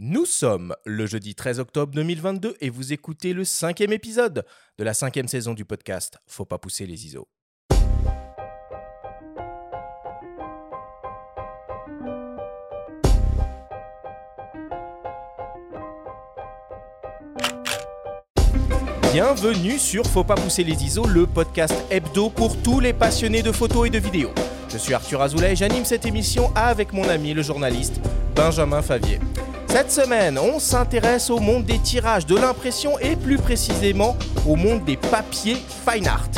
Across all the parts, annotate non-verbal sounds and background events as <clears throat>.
Nous sommes le jeudi 13 octobre 2022 et vous écoutez le cinquième épisode de la cinquième saison du podcast Faut pas pousser les ISO. Bienvenue sur Faut pas pousser les ISO, le podcast hebdo pour tous les passionnés de photos et de vidéos. Je suis Arthur Azoulay et j'anime cette émission avec mon ami le journaliste Benjamin Favier. Cette semaine, on s'intéresse au monde des tirages, de l'impression et plus précisément au monde des papiers fine art.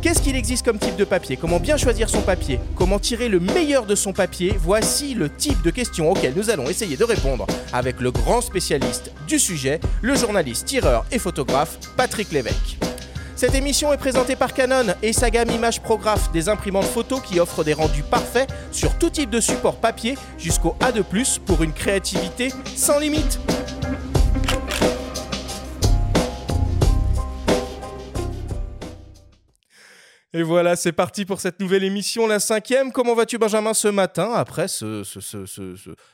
Qu'est-ce qu'il existe comme type de papier? Comment bien choisir son papier? Comment tirer le meilleur de son papier? Voici le type de questions auxquelles nous allons essayer de répondre avec le grand spécialiste du sujet, le journaliste, tireur et photographe Patrick Lévesque. Cette émission est présentée par Canon et sa gamme Image Prograph, des imprimantes photo qui offrent des rendus parfaits sur tout type de support papier jusqu'au A2+, pour une créativité sans limite. Et voilà, c'est parti pour cette nouvelle émission, la cinquième. Comment vas-tu, Benjamin, ce matin, après ce-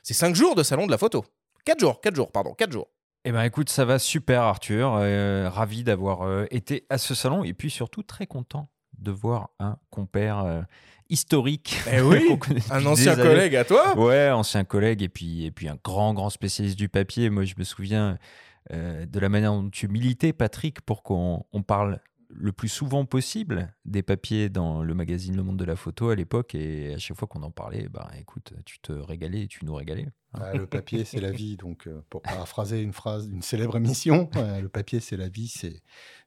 ces cinq jours de salon de la photo? Quatre jours, quatre jours, pardon, quatre jours. Eh ben écoute, ça va super Arthur, Euh, ravi d'avoir euh, été à ce salon et puis surtout très content de voir un compère euh, historique. Eh oui, <laughs> Un ancien collègue à toi Ouais, ancien collègue et puis, et puis un grand, grand spécialiste du papier. Moi, je me souviens de la manière dont tu militais, Patrick, pour qu'on on parle le plus souvent possible des papiers dans le magazine Le Monde de la Photo à l'époque. Et à chaque fois qu'on en parlait, bah, écoute, tu te régalais et tu nous régalais. Ah, le papier, c'est la vie. Donc, euh, pour paraphraser une phrase d'une célèbre émission, <laughs> euh, le papier, c'est la vie, c'est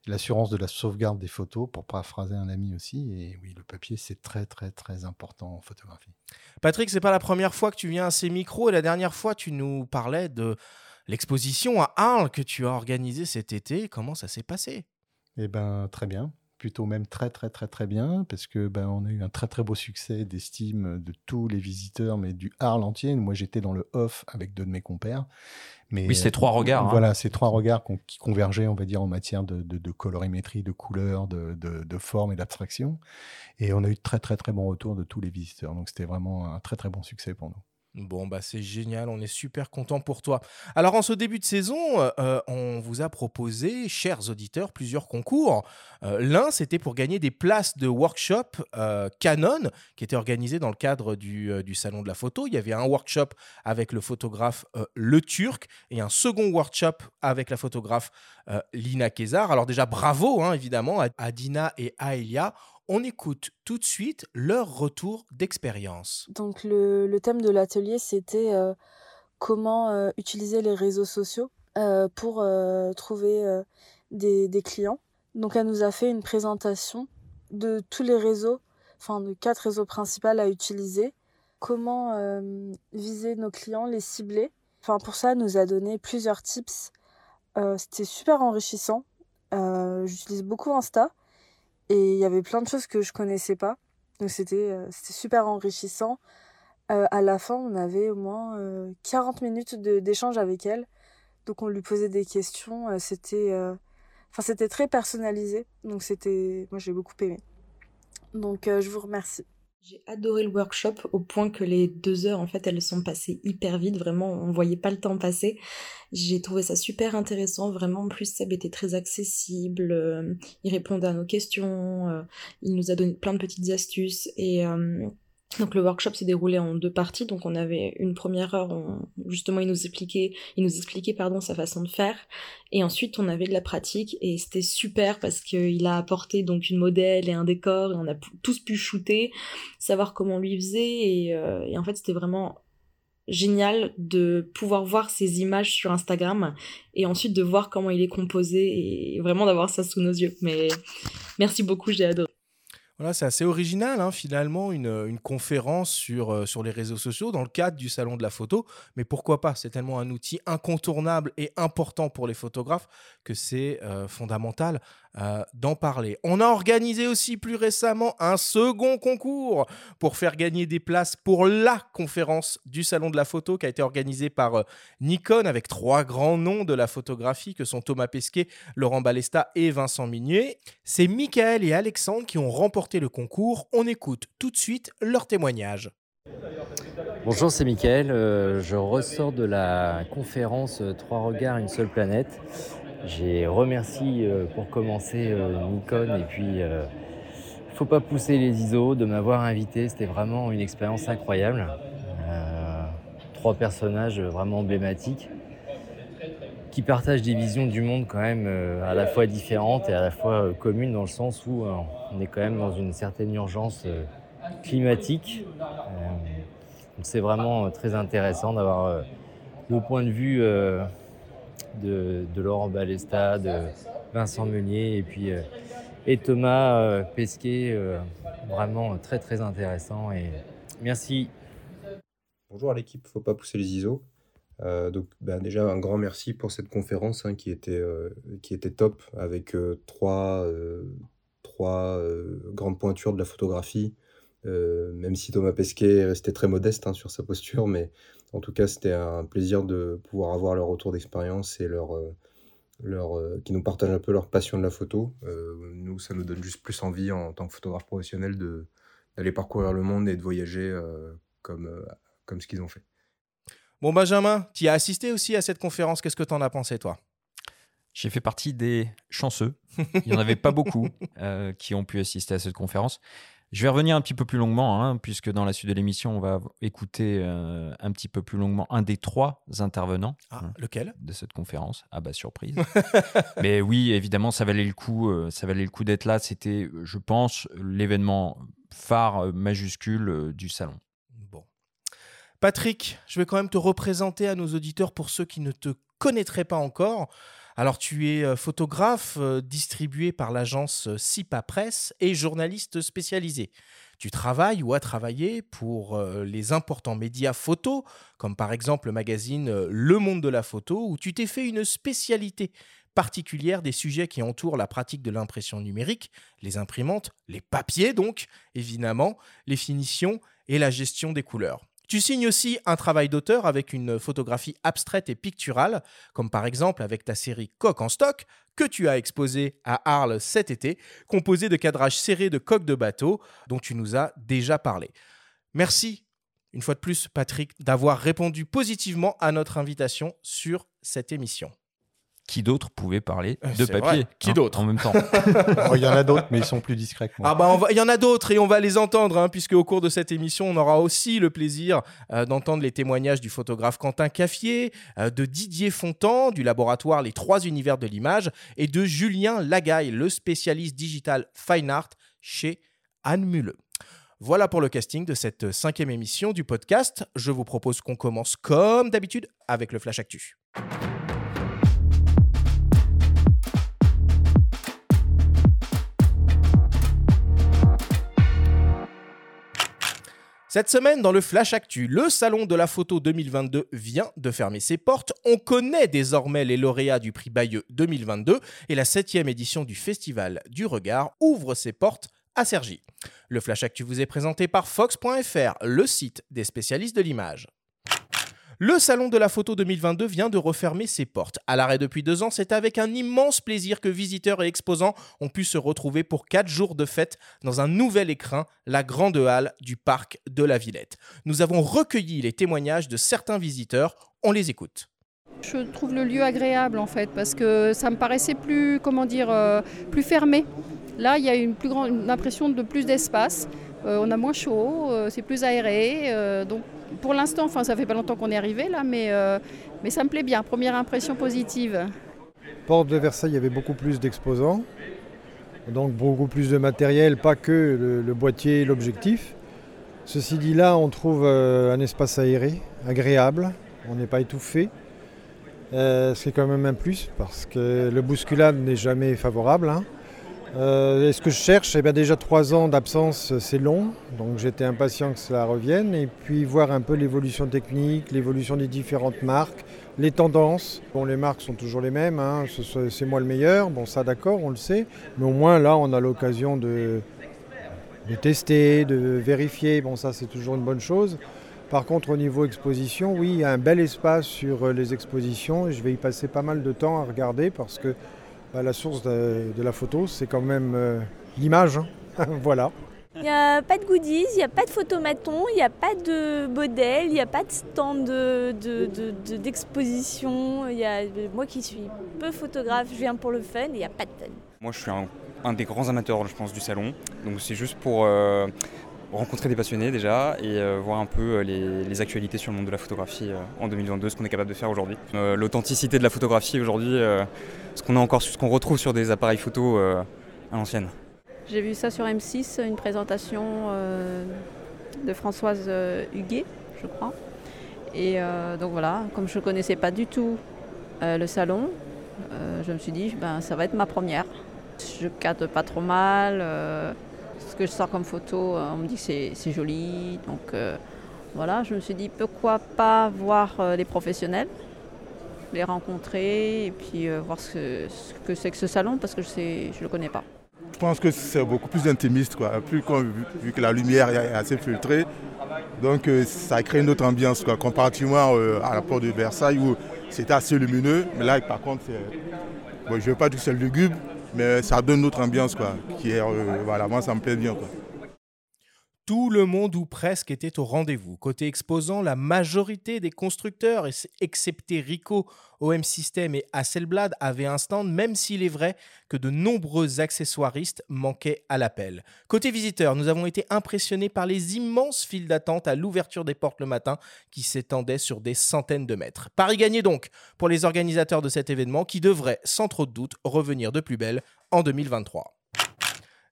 l'assurance de la sauvegarde des photos, pour paraphraser un ami aussi. Et oui, le papier, c'est très, très, très important en photographie. Patrick, c'est pas la première fois que tu viens à ces micros et la dernière fois tu nous parlais de l'exposition à Arles que tu as organisée cet été. Comment ça s'est passé? Eh ben, très bien. Plutôt même très, très, très, très bien, parce que ben, on a eu un très, très beau succès d'estime de tous les visiteurs, mais du Arles entier. Moi, j'étais dans le off avec deux de mes compères. Mais, Oui, c'était trois regards, hein. Voilà, c'est trois regards qui convergeaient, on va dire, en matière de, de- de colorimétrie, de couleur, de, de- de forme et d'abstraction. Et on a eu de très, très, très bons retours de tous les visiteurs. Donc, c'était vraiment un très, très bon succès pour nous. Bon, bah c'est génial, on est super content pour toi. Alors, en ce début de saison, euh, on vous a proposé, chers auditeurs, plusieurs concours. Euh, L'un, c'était pour gagner des places de workshop euh, Canon, qui était organisé dans le cadre du, Salon de la Photo. Il y avait un workshop avec le photographe Le Turc et un second workshop avec la photographe Lina Kézar. Alors déjà, bravo, hein, évidemment, à Dina et à Elia. On écoute tout de suite leur retour d'expérience. Donc le, thème de l'atelier, c'était euh, comment euh, utiliser les réseaux sociaux euh, pour trouver des, clients. Donc elle nous a fait une présentation de tous les réseaux, enfin de quatre réseaux principaux à utiliser, comment viser nos clients, les cibler. Enfin pour ça, elle nous a donné plusieurs tips. C'était super enrichissant. J'utilise beaucoup Insta et il y avait plein de choses que je connaissais pas. Donc c'était euh, super enrichissant. Euh, à la fin, on avait au moins euh, 40 minutes d'échange avec elle. Donc on lui posait des questions. euh, c'était enfin c'était très personnalisé. Donc c'était moi j'ai beaucoup aimé. Donc je vous remercie. J'ai adoré le workshop au point que les deux heures, en fait, elles sont passées hyper vite. Vraiment, on voyait pas le temps passer. J'ai trouvé ça super intéressant. Vraiment, en plus, Seb était très accessible. euh, il répondait à nos questions. euh, il nous a donné plein de petites astuces. Et euh, donc, le workshop s'est déroulé en deux parties. Donc, on avait une première heure où, justement, il nous expliquait, il nous expliquait, pardon, sa façon de faire. Et ensuite, on avait de la pratique. Et c'était super parce qu'il a apporté donc une modèle et un décor. Et on a tous pu shooter savoir comment lui faisait et, euh, et en fait c'était vraiment génial de pouvoir voir ces images sur Instagram et ensuite de voir comment il est composé et vraiment d'avoir ça sous nos yeux mais merci beaucoup j'ai adoré Voilà, c'est assez original, hein, finalement, une, une conférence sur, euh, sur les réseaux sociaux dans le cadre du Salon de la photo. Mais pourquoi pas? C'est tellement un outil incontournable et important pour les photographes que c'est euh, fondamental euh, d'en parler. On a organisé aussi plus récemment un second concours pour faire gagner des places pour la conférence du Salon de la photo qui a été organisée par euh, Nikon avec trois grands noms de la photographie que sont Thomas Pesquet, Laurent Balesta et Vincent Minier. C'est Michael et Alexandre qui ont remporté le concours. On écoute tout de suite leur témoignage. Bonjour, c'est Mickaël. Euh, je ressors de la conférence Trois regards, une seule planète. J'ai remercié euh, pour commencer Nikon et puis faut pas pousser les ISO de m'avoir invité. C'était vraiment une expérience incroyable. trois personnages vraiment emblématiques qui partagent des visions du monde quand même à la fois différentes et à la fois communes dans le sens où on est quand même dans une certaine urgence climatique c'est vraiment euh, très intéressant d'avoir euh, le point de vue euh, de, Laurent Balesta, de Vincent Meunier et puis et Thomas Pesquet, vraiment très très intéressant et merci. Bonjour à l'équipe, faut pas pousser les ISO. donc bah, déjà un grand merci pour cette conférence hein, qui, était, qui était top avec trois, trois grandes pointures de la photographie, euh, même si Thomas Pesquet est resté très modeste hein, sur sa posture, mais en tout cas, c'était un plaisir de pouvoir avoir leur retour d'expérience et leur, euh, leur, euh, qui nous partagent un peu leur passion de la photo. nous, ça nous donne juste plus envie en tant que photographe professionnel de, d'aller parcourir le monde et de voyager comme, comme ce qu'ils ont fait. Bon, Benjamin, tu as assisté aussi à cette conférence. Qu'est-ce que tu en as pensé, toi? J'ai fait partie des chanceux. Il n'y en avait pas beaucoup <laughs> qui ont pu assister à cette conférence. Je vais revenir un petit peu plus longuement, hein, puisque dans la suite de l'émission, on va écouter euh, un petit peu plus longuement un des trois intervenants ah, hein, lequel? de cette conférence. Ah bah surprise. <laughs> Mais oui, évidemment, ça valait le coup. Euh, ça valait le coup d'être là. C'était, je pense, l'événement phare euh, majuscule du salon. Bon, Patrick, je vais quand même te représenter à nos auditeurs pour ceux qui ne te connaîtraient pas encore. Alors, tu es euh, photographe euh, distribué par l'agence euh, SIPA Presse et journaliste spécialisé. Tu travailles ou as travaillé pour les importants médias photos, comme par exemple le magazine Le Monde de la Photo, où tu t'es fait une spécialité particulière des sujets qui entourent la pratique de l'impression numérique, les imprimantes, les papiers donc, évidemment, les finitions et la gestion des couleurs. Tu signes aussi un travail d'auteur avec une photographie abstraite et picturale, comme par exemple avec ta série Coq en stock, que tu as exposée à Arles cet été, composée de cadrages serrés de coques de bateau, dont tu nous as déjà parlé. Merci, une fois de plus, Patrick, d'avoir répondu positivement à notre invitation sur cette émission qui d'autre pouvait parler euh, de papier Qui hein, d'autre En même temps. <laughs> Oh, il y en a d'autres, mais ils sont plus discrets que moi. Ah bah il y en a d'autres et on va les entendre, hein, puisque au cours de cette émission, on aura aussi le plaisir euh, d'entendre les témoignages du photographe Quentin Caffier, euh, de Didier Fontan, du laboratoire Les Trois Univers de l'Image, et de Julien Lagaille, le spécialiste digital Fine Art chez Anne Muleux. Voilà pour le casting de cette cinquième émission du podcast. Je vous propose qu'on commence comme d'habitude avec le Flash Actu. Cette semaine, dans le Flash Actu, le Salon de la Photo 2022 vient de fermer ses portes. On connaît désormais les lauréats du prix Bayeux 2022 et la septième édition du Festival du Regard ouvre ses portes à Cergy. Le Flash Actu vous est présenté par Fox.fr, le site des spécialistes de l'image. Le Salon de la Photo 2022 vient de refermer ses portes. À l'arrêt depuis deux ans, c'est avec un immense plaisir que visiteurs et exposants ont pu se retrouver pour quatre jours de fête dans un nouvel écrin, la grande halle du parc de la Villette. Nous avons recueilli les témoignages de certains visiteurs. On les écoute. Je trouve le lieu agréable en fait parce que ça me paraissait plus, comment dire, euh, plus fermé. Là, il y a une plus grande impression de plus d'espace. Euh, on a moins chaud, euh, c'est plus aéré. donc pour l'instant, enfin ça fait pas longtemps qu'on est arrivé là, mais, euh, mais ça me plaît bien. Première impression positive. Porte de Versailles, il y avait beaucoup plus d'exposants, donc beaucoup plus de matériel, pas que le, boîtier et l'objectif. Ceci dit, là, on trouve euh, un espace aéré, agréable, on n'est pas étouffé. Euh, c'est quand même un plus parce que le bousculade n'est jamais favorable. Hein. Euh, ce que je cherche, eh bien déjà trois ans d'absence, c'est long, donc j'étais impatient que cela revienne, et puis voir un peu l'évolution technique, l'évolution des différentes marques, les tendances. Bon, les marques sont toujours les mêmes, hein. c'est moi le meilleur, bon ça d'accord, on le sait, mais au moins là on a l'occasion de, tester, de vérifier, bon ça c'est toujours une bonne chose. Par contre, au niveau exposition, oui, il y a un bel espace sur les expositions et je vais y passer pas mal de temps à regarder parce que bah, la source de, la photo, c'est quand même euh, l'image. Hein. <laughs> voilà. Il n'y a pas de goodies, il n'y a pas de photomaton, il n'y a pas de modèle, il n'y a pas de stand d'exposition. De, moi qui suis peu photographe, je viens pour le fun et il n'y a pas de fun. Moi je suis un, des grands amateurs, je pense, du salon. Donc c'est juste pour euh, rencontrer des passionnés déjà et euh, voir un peu euh, les, actualités sur le monde de la photographie en 2022, ce qu'on est capable de faire aujourd'hui. L'authenticité de la photographie aujourd'hui, ce qu'on a encore, ce qu'on retrouve sur des appareils photo à l'ancienne. J'ai vu ça sur M6, une présentation euh, de Françoise euh, Huguet, je crois. Et euh, donc voilà, comme je ne connaissais pas du tout le salon, je me suis dit, ben, ça va être ma première. Je cadre pas trop mal. Que je sors comme photo, on me dit que c'est joli. Donc voilà, je me suis dit, pourquoi pas voir les professionnels les rencontrer et puis voir ce, que c'est que ce salon parce que je ne le connais pas. Je pense que c'est beaucoup plus intimiste, quoi. Plus vu que la lumière est assez filtrée. Donc euh, ça crée une autre ambiance, quoi, comparativement euh, à la porte de Versailles où c'était assez lumineux. Mais là, par contre, je ne veux pas dire que c'est lugubre, mais ça donne une autre ambiance, quoi. Qui est, euh, voilà, moi, ça me plaît bien, quoi. Tout le monde ou presque était au rendez-vous. Côté exposant, la majorité des constructeurs, excepté Rico, OM System et Hasselblad, avaient un stand, même s'il est vrai que de nombreux accessoiristes manquaient à l'appel. Côté visiteurs, nous avons été impressionnés par les immenses files d'attente à l'ouverture des portes le matin qui s'étendaient sur des centaines de mètres. Paris gagné donc pour les organisateurs de cet événement qui devrait, sans trop de doute, revenir de plus belle en 2023.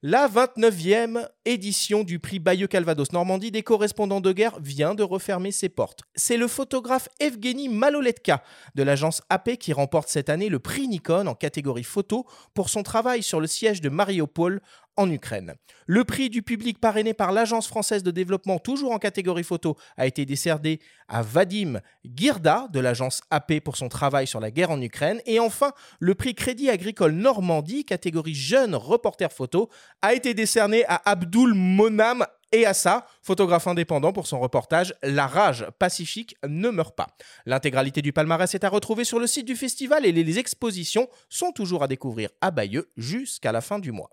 La 29e édition du prix Bayeux Calvados Normandie des correspondants de guerre vient de refermer ses portes. C'est le photographe Evgeny Maloletka de l'agence AP qui remporte cette année le prix Nikon en catégorie photo pour son travail sur le siège de Mariupol en Ukraine. Le prix du public parrainé par l'Agence française de développement, toujours en catégorie photo, a été décerné à Vadim Girda de l'agence AP pour son travail sur la guerre en Ukraine. Et enfin, le prix Crédit Agricole Normandie, catégorie jeune reporter photo, a été décerné à Abdul Monam et Assa, photographe indépendant pour son reportage La rage pacifique ne meurt pas. L'intégralité du palmarès est à retrouver sur le site du festival et les expositions sont toujours à découvrir à Bayeux jusqu'à la fin du mois.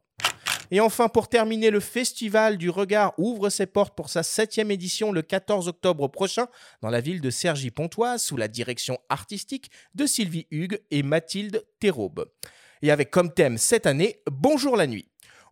Et enfin, pour terminer, le Festival du Regard ouvre ses portes pour sa septième édition le 14 octobre prochain dans la ville de Cergy-Pontoise sous la direction artistique de Sylvie Hugues et Mathilde Théraube. Et avec comme thème cette année Bonjour la nuit.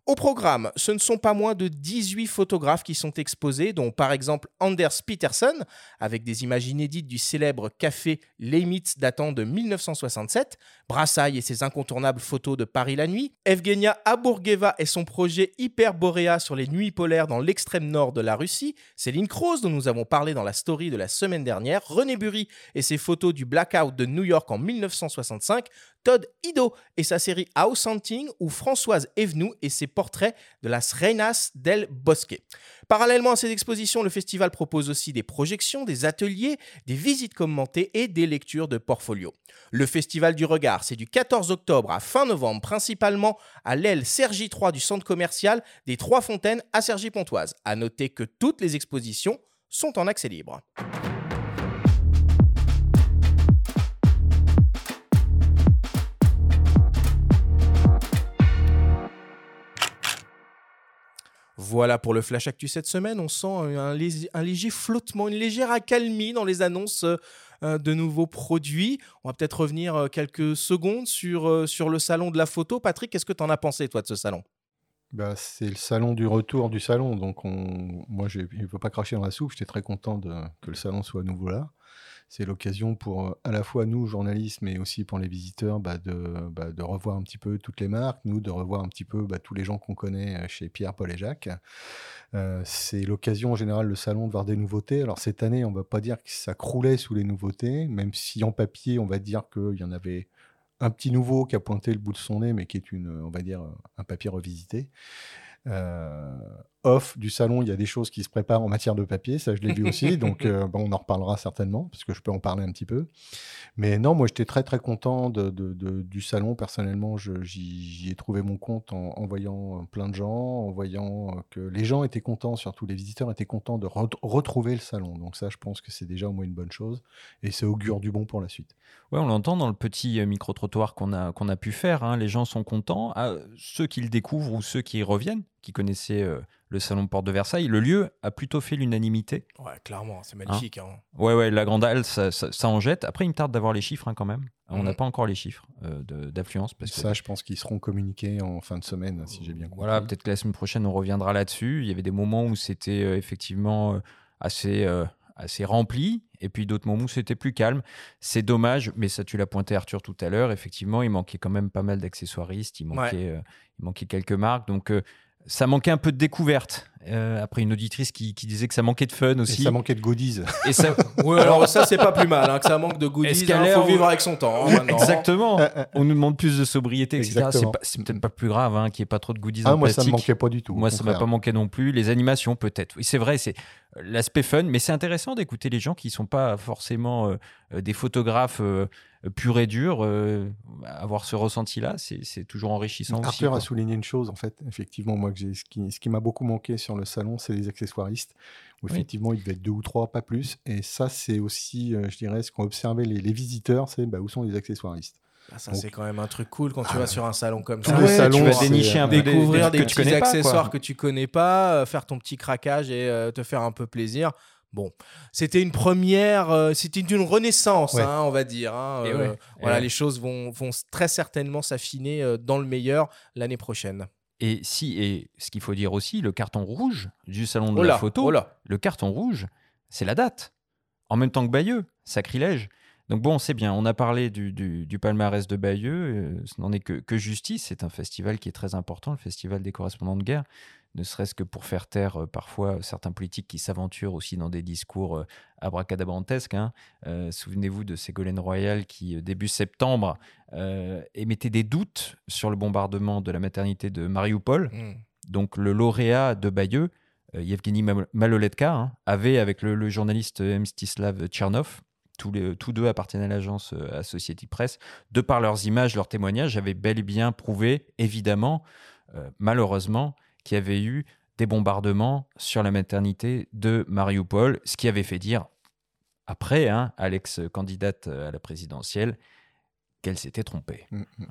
Au programme, ce ne sont pas moins de 18 photographes qui sont exposés, dont par exemple Anders Peterson, avec des images inédites du célèbre café Lemitz datant de 1967, Brassailles et ses incontournables photos de Paris la nuit, Evgenia Aburgeva et son projet Hyperborea sur les nuits polaires dans l'extrême nord de la Russie, Céline Kroos dont nous avons parlé dans la story de la semaine dernière, René Burry et ses photos du blackout de New York en 1965, Todd Ido et sa série House Hunting ou Françoise Evenou et ses portraits de las Reinas del Bosque. Parallèlement à ces expositions, le festival propose aussi des projections, des ateliers, des visites commentées et des lectures de portfolio. Le Festival du Regard, c'est du 14 octobre à fin novembre, principalement à l'aile Sergi 3 du centre commercial des Trois Fontaines à Sergi-Pontoise. À noter que toutes les expositions sont en accès libre. Voilà pour le Flash Actu cette semaine. On sent un, léger, flottement, une légère accalmie dans les annonces euh, de nouveaux produits. On va peut-être revenir euh, quelques secondes sur, euh, le salon de la photo. Patrick, qu'est-ce que tu en as pensé, toi, de ce salon? Bah, c'est le salon du retour du salon, donc on... moi je ne veux pas cracher dans la soupe, j'étais très content que le salon soit à nouveau là c'est l'occasion pour euh, à la fois nous, journalistes, mais aussi pour les visiteurs, bah, bah, de, revoir un petit peu toutes les marques, nous, de revoir un petit peu bah, tous les gens qu'on connaît euh, chez Pierre, Paul et Jacques. Euh, c'est l'occasion en général, le salon, de voir des nouveautés. Alors cette année, on ne va pas dire que ça croulait sous les nouveautés, même si en papier, on va dire qu'il y en avait un petit nouveau qui a pointé le bout de son nez, mais qui est va dire, un papier revisité. Off du salon, il y a des choses qui se préparent en matière de papier, ça je l'ai vu aussi, <laughs> donc euh, bon, on en reparlera certainement, parce que je peux en parler un petit peu. Mais non, moi j'étais très très content de, du salon, personnellement, j'y ai trouvé mon compte en, voyant euh, plein de gens, en voyant que les gens étaient contents, surtout les visiteurs étaient contents de retrouver le salon. Donc ça, je pense que c'est déjà au moins une bonne chose, et c'est augure du bon pour la suite. Ouais, on l'entend dans le petit micro-trottoir qu'on a, qu'on a pu faire, hein. les gens sont contents, ah, ceux qui le découvrent ou ceux qui reviennent, qui connaissaient euh, le salon de Porte de Versailles. Le lieu a plutôt fait l'unanimité. Ouais, clairement, c'est magnifique. Hein. Ouais, ouais, la Grande Halle, ça, ça- ça en jette. Après, il me tarde d'avoir les chiffres hein, quand même. On n'a Mhm. pas encore les chiffres euh, d'affluence. parce que Ça, je pense qu'ils seront communiqués en fin de semaine, si j'ai bien compris. Voilà, peut-être que la semaine prochaine, on reviendra là-dessus. Il y avait des moments où c'était euh, effectivement euh, assez, euh, assez rempli, et puis d'autres moments où c'était plus calme. C'est dommage, mais ça, tu l'as pointé, Arthur, tout à l'heure. Effectivement, il manquait quand même pas mal d'accessoiristes. Il manquait, euh, il manquait quelques marques. Donc, euh, ça manquait un peu de découverte. Euh, après, une auditrice qui, qui disait que ça manquait de fun aussi. ça manquait de goodies. Et ça... <laughs> Ouais, alors ça, c'est pas plus mal, hein, que ça manque de goodies. Il l'heure faut vivre avec son temps. hein, maintenant. Exactement. On nous demande plus de sobriété, etc. C'est Exactement. pas- C'est peut-être pas plus grave hein, qu'il n'y ait pas trop de goodies Ah, en moi, ça me plastique. manquait pas du tout, Moi, ça m'a contraire. pas manqué non plus. Les animations, peut-être. Oui, c'est vrai, c'est euh, l'aspect fun, mais c'est intéressant d'écouter les gens qui sont pas forcément euh, euh, des photographes euh, purs et durs. euh, avoir ce ressenti-là, c'est c'est toujours enrichissant aussi. Arthur quoi. a souligné une chose, en fait, effectivement, moi, que ce qui, ce qui m'a beaucoup manqué sur le salon, c'est les accessoiristes, où Oui. effectivement, il devait être deux ou trois, pas plus. Et ça, c'est aussi, euh, je dirais, ce qu'ont observé les, les visiteurs, c'est bah, où sont les accessoiristes. Ah, ça, c'est quand même un truc cool quand tu Ah, vas sur un salon comme ça. les salons, tu vas c'est, dénicher un peu des- des découvrir des, petits pas, accessoires que tu connais pas, euh, faire ton petit craquage et euh, te faire un peu plaisir. Bon, c'était une première, euh, c'était une renaissance, Ouais. hein, on va dire. hein, euh, ouais. Voilà, ouais. les choses vont, vont très certainement s'affiner euh, dans le meilleur l'année prochaine. Et si, et ce qu'il faut dire aussi, le carton rouge du salon de Oh la photo, oh là. le carton rouge, c'est la date. En même temps que Bayeux, sacrilège. Donc bon, c'est bien, on a parlé du, du- du palmarès de Bayeux, ce n'en est que, que justice, c'est un festival qui est très important, le festival des correspondants de guerre, ne serait-ce que pour faire taire euh, parfois certains politiques qui s'aventurent aussi dans des discours euh, abracadabrantesques. hein. Euh, Souvenez-vous de Ségolène Royal qui, début septembre, émettait des doutes sur le bombardement de la maternité de Mariupol. Mm. Donc le lauréat de Bayeux, Yevgeny Mal- Maloletka, hein, avait avec le, le journaliste Mstislav Tchernov, tous, les, tous deux appartiennent à l'agence Associated Press, de par leurs images, leurs témoignages, avaient bel et bien prouvé, évidemment, euh, malheureusement, qu'il y avait eu des bombardements sur la maternité de Mariupol, ce qui avait fait dire, après, hein, à l'ex-candidate euh, à la présidentielle, qu'elle s'était trompée. Mm, mm.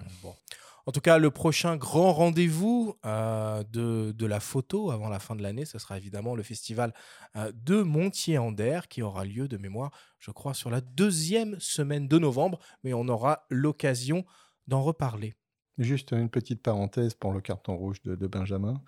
En tout cas, le prochain grand rendez-vous euh, de, la photo avant la fin de l'année, ce sera évidemment le festival euh, de Montier-Ander qui aura lieu de mémoire, je crois, sur la deuxième semaine de novembre, mais on aura l'occasion d'en reparler. Juste une petite parenthèse pour le carton rouge de, de Benjamin.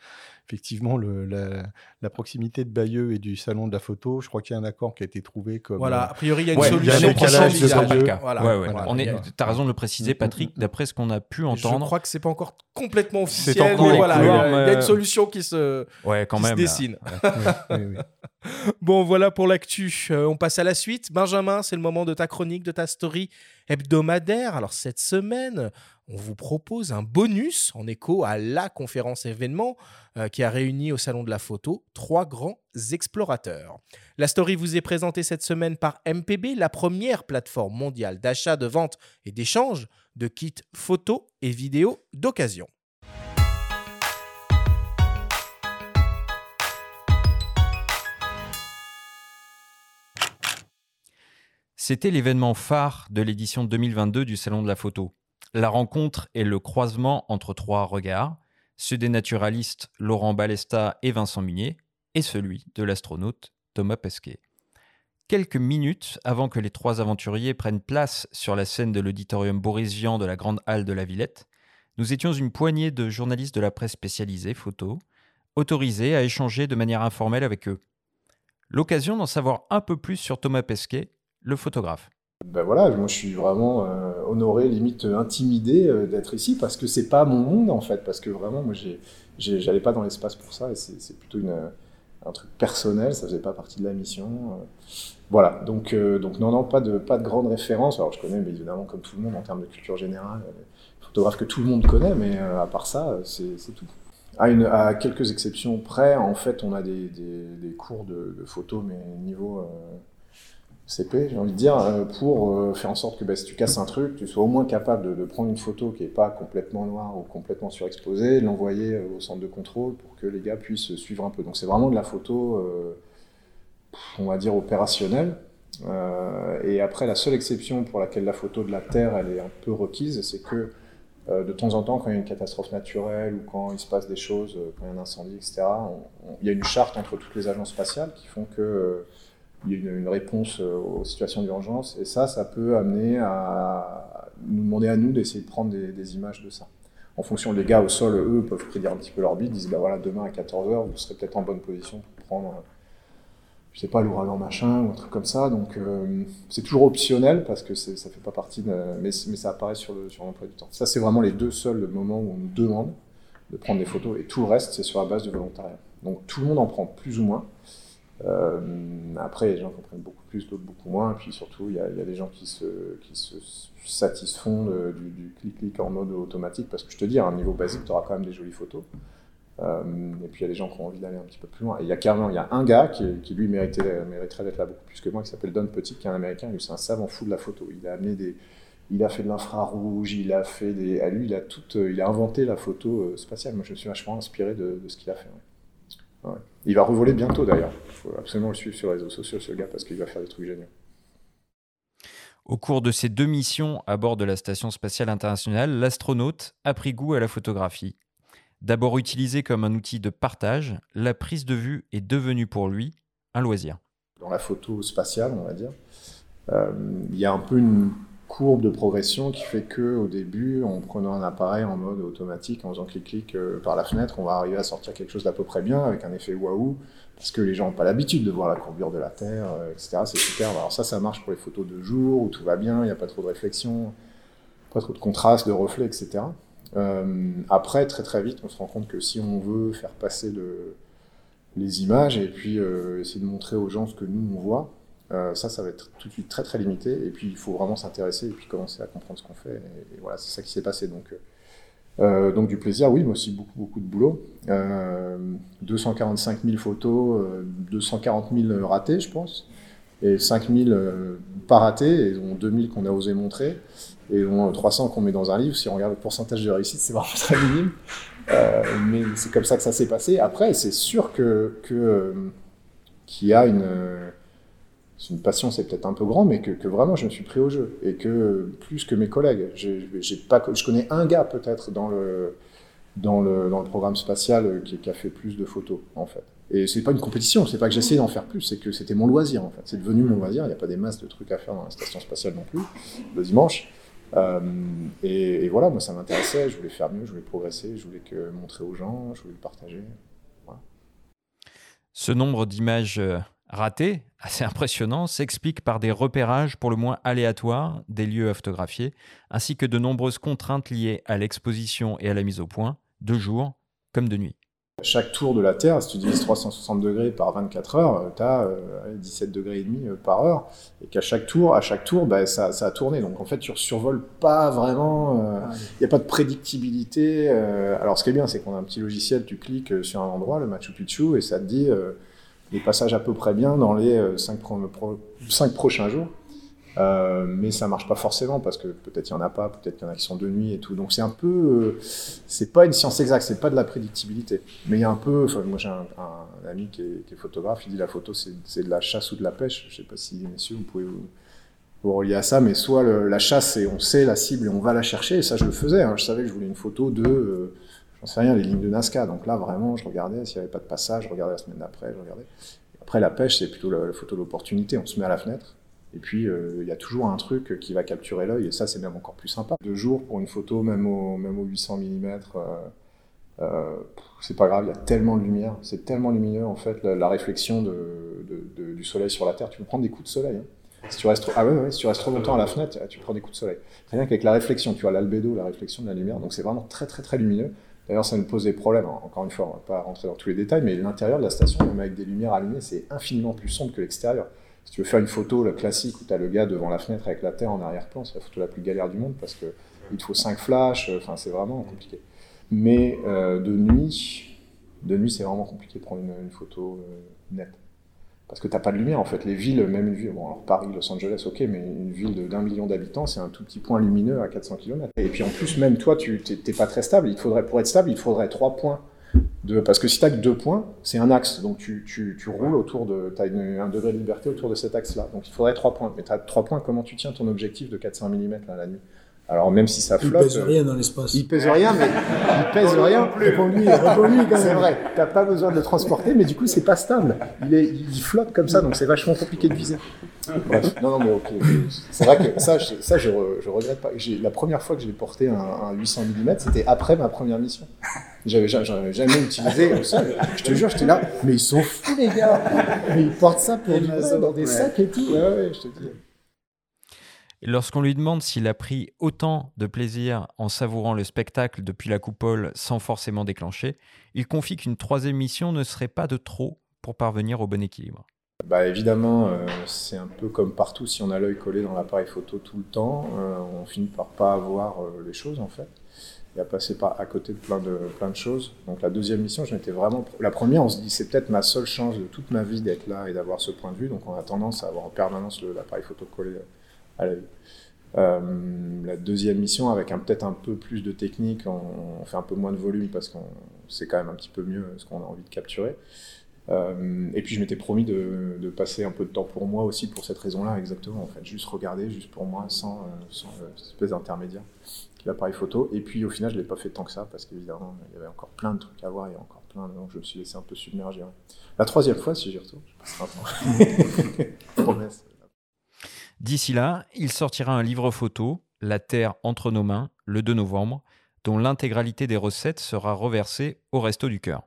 Effectivement, le- la, la proximité de Bayeux et du salon de la photo, je crois qu'il y a un accord qui a été trouvé comme. Voilà, euh, a priori, il y a une Ouais, solution il y a un pour décalage changer de ça. Bayeux. Voilà. Ouais, ouais. Voilà. On est, Il y a- t'as raison de le préciser, Patrick, d'après ce qu'on a pu entendre. Je crois que c'est pas encore complètement officiel, en mais cours, voilà, il y a- il y a mais- une solution qui se, Ouais, quand qui se même. là. dessine. oui, oui, oui. Bon, voilà pour l'actu. Euh, on passe à la suite. Benjamin, c'est le moment de ta chronique, de ta story hebdomadaire. Alors, cette semaine, on vous propose un bonus en écho à la conférence événement euh, qui a réuni au Salon de la Photo trois grands explorateurs. La story vous est présentée cette semaine par MPB, la première plateforme mondiale d'achat, de vente et d'échange de kits photos et vidéos d'occasion. C'était l'événement phare de l'édition 2022 du Salon de la Photo. La rencontre est le croisement entre trois regards, ceux des naturalistes Laurent Balesta et Vincent Munier, et celui de l'astronaute Thomas Pesquet. Quelques minutes avant que les trois aventuriers prennent place sur la scène de l'auditorium Boris Vian de la Grande Halle de la Villette, nous étions une poignée de journalistes de la presse spécialisée photo, autorisés à échanger de manière informelle avec eux. L'occasion d'en savoir un peu plus sur Thomas Pesquet, le photographe. Ben voilà, moi je suis vraiment euh, honoré, limite euh, intimidé euh, d'être ici parce que c'est pas mon monde en fait, parce que vraiment moi j'allais pas dans l'espace pour ça et c'est, plutôt un truc personnel, ça faisait pas partie de la mission. euh. Voilà, donc, donc non, non, pas de, pas de grande référence. Alors je connais mais évidemment comme tout le monde en termes de culture générale, photographe que tout le monde connaît, mais à part ça, c'est, tout. À, quelques exceptions près, en fait, on a des, des, cours de, de photo, mais niveau CP, j'ai envie de dire, euh, pour euh, faire en sorte que bah, si tu casses un truc, tu sois au moins capable de, de prendre une photo qui n'est pas complètement noire ou complètement surexposée, l'envoyer euh, au centre de contrôle pour que les gars puissent suivre un peu. Donc c'est vraiment de la photo, on va dire, opérationnelle. Et après, la seule exception pour laquelle la photo de la Terre elle est un peu requise, c'est que de temps en temps, quand il y a une catastrophe naturelle ou quand il se passe des choses, quand il y a un incendie, etc., il y a une charte entre toutes les agences spatiales qui font que il y a une, réponse aux situations d'urgence. Et ça, ça peut amener à nous demander à nous d'essayer de prendre des, images de ça. En fonction des gars au sol, eux, peuvent prédire un petit peu l'orbite, disent, bah voilà, demain à 14h, vous serez peut-être en bonne position pour prendre je sais pas, l'ouragan machin ou un truc comme ça. Donc euh, c'est toujours optionnel parce que ça fait pas partie de. Mais, ça apparaît sur l'emploi du temps. Ça, c'est vraiment les deux seuls moments où on nous demande de prendre des photos et tout le reste, c'est sur la base du volontariat. Donc tout le monde en prend plus ou moins. Euh, après, il y a des gens qui en beaucoup plus, d'autres beaucoup moins. Et puis surtout, il y, a, des gens qui se, satisfont du clic-clic en mode automatique parce que je te dis, à un niveau basique, tu auras quand même des jolies photos. Euh, et puis il y a des gens qui ont envie d'aller un petit peu plus loin. Et il y a carrément, il y a un gars qui, lui méritait, mériterait d'être là beaucoup plus que moi, qui s'appelle Don Petit, qui est un américain, lui c'est un savant fou de la photo. Il a fait de l'infrarouge, il a fait à lui euh, il a inventé la photo spatiale. Moi je me suis vachement inspiré de, ce qu'il a fait. Il va revoler bientôt d'ailleurs. Il faut absolument le suivre sur les réseaux sociaux ce gars parce qu'il va faire des trucs géniaux. Au cours de ses deux missions à bord de la Station spatiale internationale, l'astronaute a pris goût à la photographie D'abord utilisé comme un outil de partage, la prise de vue est devenue pour lui un loisir. Dans la photo spatiale, on va dire, euh, il y a un peu une courbe de progression qui fait que au début, en prenant un appareil en mode automatique, en faisant clic-clic euh, par la fenêtre, on va arriver à sortir quelque chose d'à peu près bien avec un effet waouh, parce que les gens n'ont pas l'habitude de voir la courbure de la Terre, euh, etc. C'est super. Alors ça, ça marche pour les photos de jour où tout va bien, il n'y a pas trop de réflexion, pas trop de contraste, de reflets, etc. Euh, après, très très vite, on se rend compte que si on veut faire passer les images et puis euh, essayer de montrer aux gens ce que nous on voit, euh, ça, ça va être tout de suite très très limité. Et puis il faut vraiment s'intéresser et puis commencer à comprendre ce qu'on fait. Et, voilà, c'est ça qui s'est passé. Donc, donc du plaisir, oui, mais aussi beaucoup beaucoup de boulot. 245 000 photos, 240 000 ratés, je pense, et 5 000 pas ratés, et 2 000 qu'on a osé montrer et au 300 qu'on met dans un livre, si on regarde le pourcentage de réussite, c'est vraiment <laughs> très minime. Euh, mais c'est comme ça que ça s'est passé. Après, c'est sûr que, euh, qu'il y a une, une passion, c'est peut-être un peu grand, mais que, vraiment je me suis pris au jeu et que plus que mes collègues, je connais un gars peut-être dans le dans le, dans le programme spatial qui, qui, a fait plus de photos en fait. Et c'est pas une compétition, c'est pas que j'essayais d'en faire plus, c'est que c'était mon loisir en fait. C'est devenu mon loisir. Il n'y a pas des masses de trucs à faire dans la station spatiale non plus le dimanche. Euh, et, voilà, moi ça m'intéressait, je voulais faire mieux, je voulais progresser, je voulais que, montrer aux gens, je voulais le partager. Ce nombre d'images euh, ratées, assez impressionnant, s'explique par des repérages pour le moins aléatoires des lieux à photographier, ainsi que de nombreuses contraintes liées à l'exposition et à la mise au point, de jour comme de nuit. Chaque tour de la Terre, si tu divises 360 degrés par 24 heures, tu as 17 degrés et demi euh, par heure, et qu'à chaque tour, à chaque tour, bah, ça, a tourné. Donc en fait, tu survoles pas vraiment. Il euh, n'y a pas de prédictibilité. Euh. alors ce qui est bien, c'est qu'on a un petit logiciel, tu cliques sur un endroit, le Machu Picchu, et ça te dit les passages à peu près bien dans les 5 prochains jours. Euh, mais ça marche pas forcément parce que peut-être il y en a pas, peut-être qu'il y en a qui sont de nuit et tout. Donc c'est un peu, euh, c'est pas une science exacte, c'est pas de la prédictibilité. Mais il y a un peu, moi j'ai un, ami qui est, photographe, il dit la photo c'est de la chasse ou de la pêche. Je sais pas si messieurs vous pouvez vous, relier à ça, mais soit la chasse c'est on sait la cible et on va la chercher. Et ça je le faisais. Hein. Je savais que je voulais une photo de, euh, j'en sais rien, les lignes de Nazca. Donc là vraiment je regardais s'il y avait pas de passage, je regardais la semaine d'après, je regardais. Après la pêche c'est plutôt la, photo d'opportunité. On se met à la fenêtre et puis, euh, il y a toujours un truc qui va capturer l'œil, et ça, c'est même encore plus sympa. Deux jours pour une photo, même au, même au 800 mm, euh, euh, c'est pas grave, il y a tellement de lumière, c'est tellement lumineux, en fait, la, réflexion de, du soleil sur la Terre. Tu peux prendre des coups de soleil. Hein. Si tu restes trop, ah ouais, si tu restes trop longtemps à la fenêtre, tu prends des coups de soleil. Rien qu'avec la réflexion, tu vois l'albédo, la réflexion de la lumière, donc c'est vraiment très très très lumineux. D'ailleurs, ça nous pose des problèmes. Encore une fois, on va pas rentrer dans tous les détails, mais l'intérieur de la station, même avec des lumières allumées, c'est infiniment plus sombre que l'extérieur. Si tu veux faire une photo classique où tu as le gars devant la fenêtre avec la terre en arrière-plan, c'est la photo la plus galère du monde parce qu'il te faut 5 flashs, enfin c'est vraiment compliqué. Mais euh, de nuit, de nuit c'est vraiment compliqué de prendre une, photo euh, nette. Parce que tu n'as pas de lumière en fait. Les villes, même une ville, bon alors Paris, Los Angeles, ok, mais une ville d'un million d'habitants, c'est un tout petit point lumineux à 400 km. Et puis en plus, même toi, tu n'es pas très stable. Il faudrait, pour être stable, il faudrait 3 points parce que si tu as que deux points, c'est un axe. Donc tu, tu, roules autour de. Tu as un degré de liberté autour de cet axe-là. Donc il faudrait trois points. Mais tu as trois points, comment tu tiens ton objectif de 400 mm là, la nuit? Alors même si ça Il flotte, pèse rien dans l'espace. il pèse rien, mais il pèse Non, rien. Réponds-lui, réponds-lui quand C'est même. vrai, t'as pas besoin de le transporter, mais du coup c'est pas stable. Il, est, il flotte comme ça, donc c'est vachement compliqué de viser. Bref, non, non, mais ok. C'est vrai que ça, je, ça je, re- je regrette pas. J'ai- La première fois que j'ai porté un, un 800 mm, c'était après ma première mission. J'avais ja- j'en avais jamais utilisé au sol. Je te jure, j'étais là, mais ils sont fous les gars. Mais ils portent ça pour du dans des ouais. sacs et tout. Ouais, ouais, je te dis. Lorsqu'on lui demande s'il a pris autant de plaisir en savourant le spectacle depuis la coupole sans forcément déclencher, il confie qu'une troisième mission ne serait pas de trop pour parvenir au bon équilibre. Bah évidemment, euh, c'est un peu comme partout, si on a l'œil collé dans l'appareil photo tout le temps, euh, on finit par pas voir euh, les choses en fait, et à passer par à côté de plein de plein de choses. Donc la deuxième mission, je m'étais vraiment, la première, on se dit c'est peut-être ma seule chance de toute ma vie d'être là et d'avoir ce point de vue, donc on a tendance à avoir en permanence l'appareil photo collé Euh, la deuxième mission, avec peut-être un peu plus de technique, on, fait un peu moins de volume parce qu'on c'est quand même un petit peu mieux ce qu'on a envie de capturer. Euh, et puis je m'étais promis de, passer un peu de temps pour moi aussi pour cette raison-là, exactement. En fait, juste regarder, juste pour moi, sans, euh, sans euh, espèce d'intermédiaire l'appareil photo. Et puis au final, je l'ai pas fait tant que ça parce qu'évidemment, il y avait encore plein de trucs à voir, a encore plein, de... donc je me suis laissé un peu submerger. La troisième fois, si j'y retourne, je passerai un temps. <laughs> Promesse. D'ici là, il sortira un livre photo, La Terre entre nos mains, le 2 novembre, dont l'intégralité des recettes sera reversée au Resto du Cœur.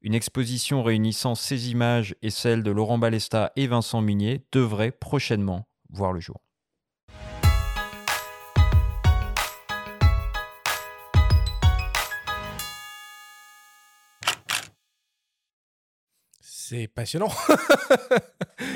Une exposition réunissant ces images et celles de Laurent Balesta et Vincent Munier devrait prochainement voir le jour. C'est passionnant. <laughs>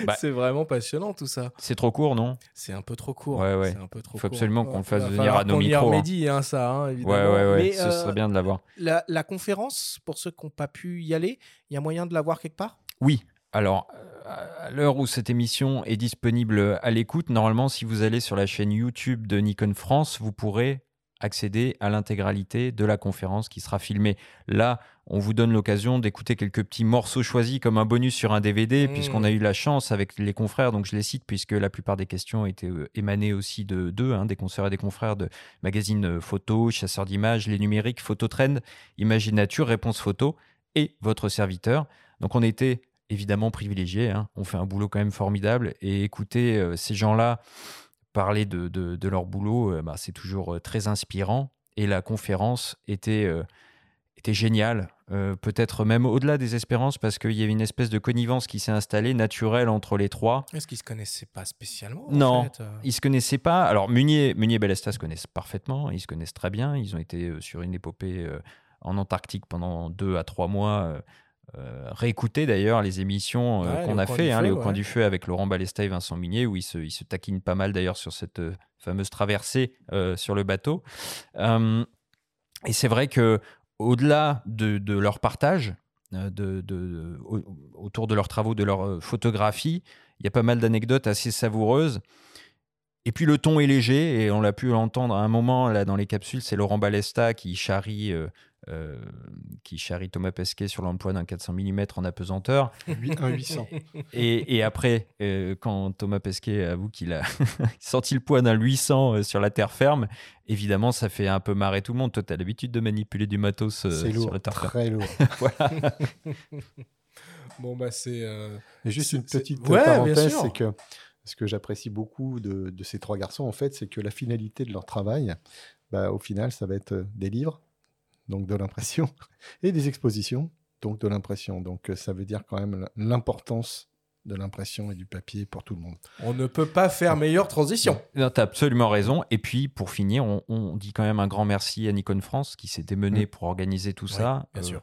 Bah, c'est vraiment passionnant tout ça. C'est trop court, non? C'est un peu trop court. Ouais, ouais. C'est un peu trop Il faut court. absolument qu'on le fasse venir à nos micros. hein. remédie, hein, ça, hein, évidemment. Ouais, ouais, ouais, Mais, ce euh, serait bien de l'avoir. La, la conférence, pour ceux qui n'ont pas pu y aller, il y a moyen de la voir quelque part? Oui. Alors, euh, à l'heure où cette émission est disponible à l'écoute, normalement, si vous allez sur la chaîne YouTube de Nikon France, vous pourrez accéder à l'intégralité de la conférence qui sera filmée. Là, on vous donne l'occasion d'écouter quelques petits morceaux choisis comme un bonus sur un DVD, Mmh. puisqu'on a eu la chance avec les confrères, donc je les cite, puisque la plupart des questions étaient euh, émanées aussi de d'eux, hein, des consoeurs et des confrères de magazines euh, photo, chasseurs d'images, les numériques, Phototrend, Imaginature, Réponse Photo et votre serviteur. Donc on était évidemment privilégiés, hein. on fait un boulot quand même formidable et écouter euh, ces gens-là parler de, de- de leur boulot, euh, bah, c'est toujours euh, très inspirant et la conférence était, euh, était géniale, peut-être même au-delà des espérances parce qu'il y avait une espèce de connivence qui s'est installée naturelle entre les trois. Est-ce qu'ils se connaissaient pas spécialement en Non, fait, ils se connaissaient pas. Alors Munier, Munier et Balesta se connaissent parfaitement, ils se connaissent très bien. Ils ont été sur une épopée en Antarctique pendant deux à trois mois. Euh, réécouter d'ailleurs les émissions euh, Ouais, qu'on a fait, hein, feu, les Au coin du feu avec Laurent Balesta et Vincent Munier, où ils se, ils se taquinent pas mal d'ailleurs sur cette euh, fameuse traversée sur le bateau. Et c'est vrai que au-delà de, de leur partage, de, de- au- autour de leurs travaux, de leur photographie, il y a pas mal d'anecdotes assez savoureuses. Et puis le ton est léger, et on l'a pu l'entendre à un moment là dans les capsules, c'est Laurent Balesta qui charrie, euh, euh, qui charrie Thomas Pesquet sur l'emploi d'un 400 mm en apesanteur. Huit- un <laughs> 800. Et, et après, euh, quand Thomas Pesquet avoue qu'il a <laughs> senti le poids d'un 800 euh, sur la terre ferme, évidemment, ça fait un peu marrer tout le monde. Toi, tu as l'habitude de manipuler du matos euh, C'est sur lourd, la terre ferme. très lourd. <laughs> Bon, bah, c'est. euh, juste c'est- une c'est- petite Ouais, parenthèse, c'est que ce que j'apprécie beaucoup de, de ces trois garçons, en fait, c'est que la finalité de leur travail, bah, au final, ça va être des livres, donc de l'impression, <laughs> et des expositions, donc de l'impression. Donc euh, ça veut dire quand même l'importance de l'impression et du papier pour tout le monde. On ne peut pas faire meilleure transition. Tu as absolument raison. Et puis, pour finir, on, on dit quand même un grand merci à Nikon France qui s'est démené Mm. pour organiser tout Oui, ça. bien euh, sûr.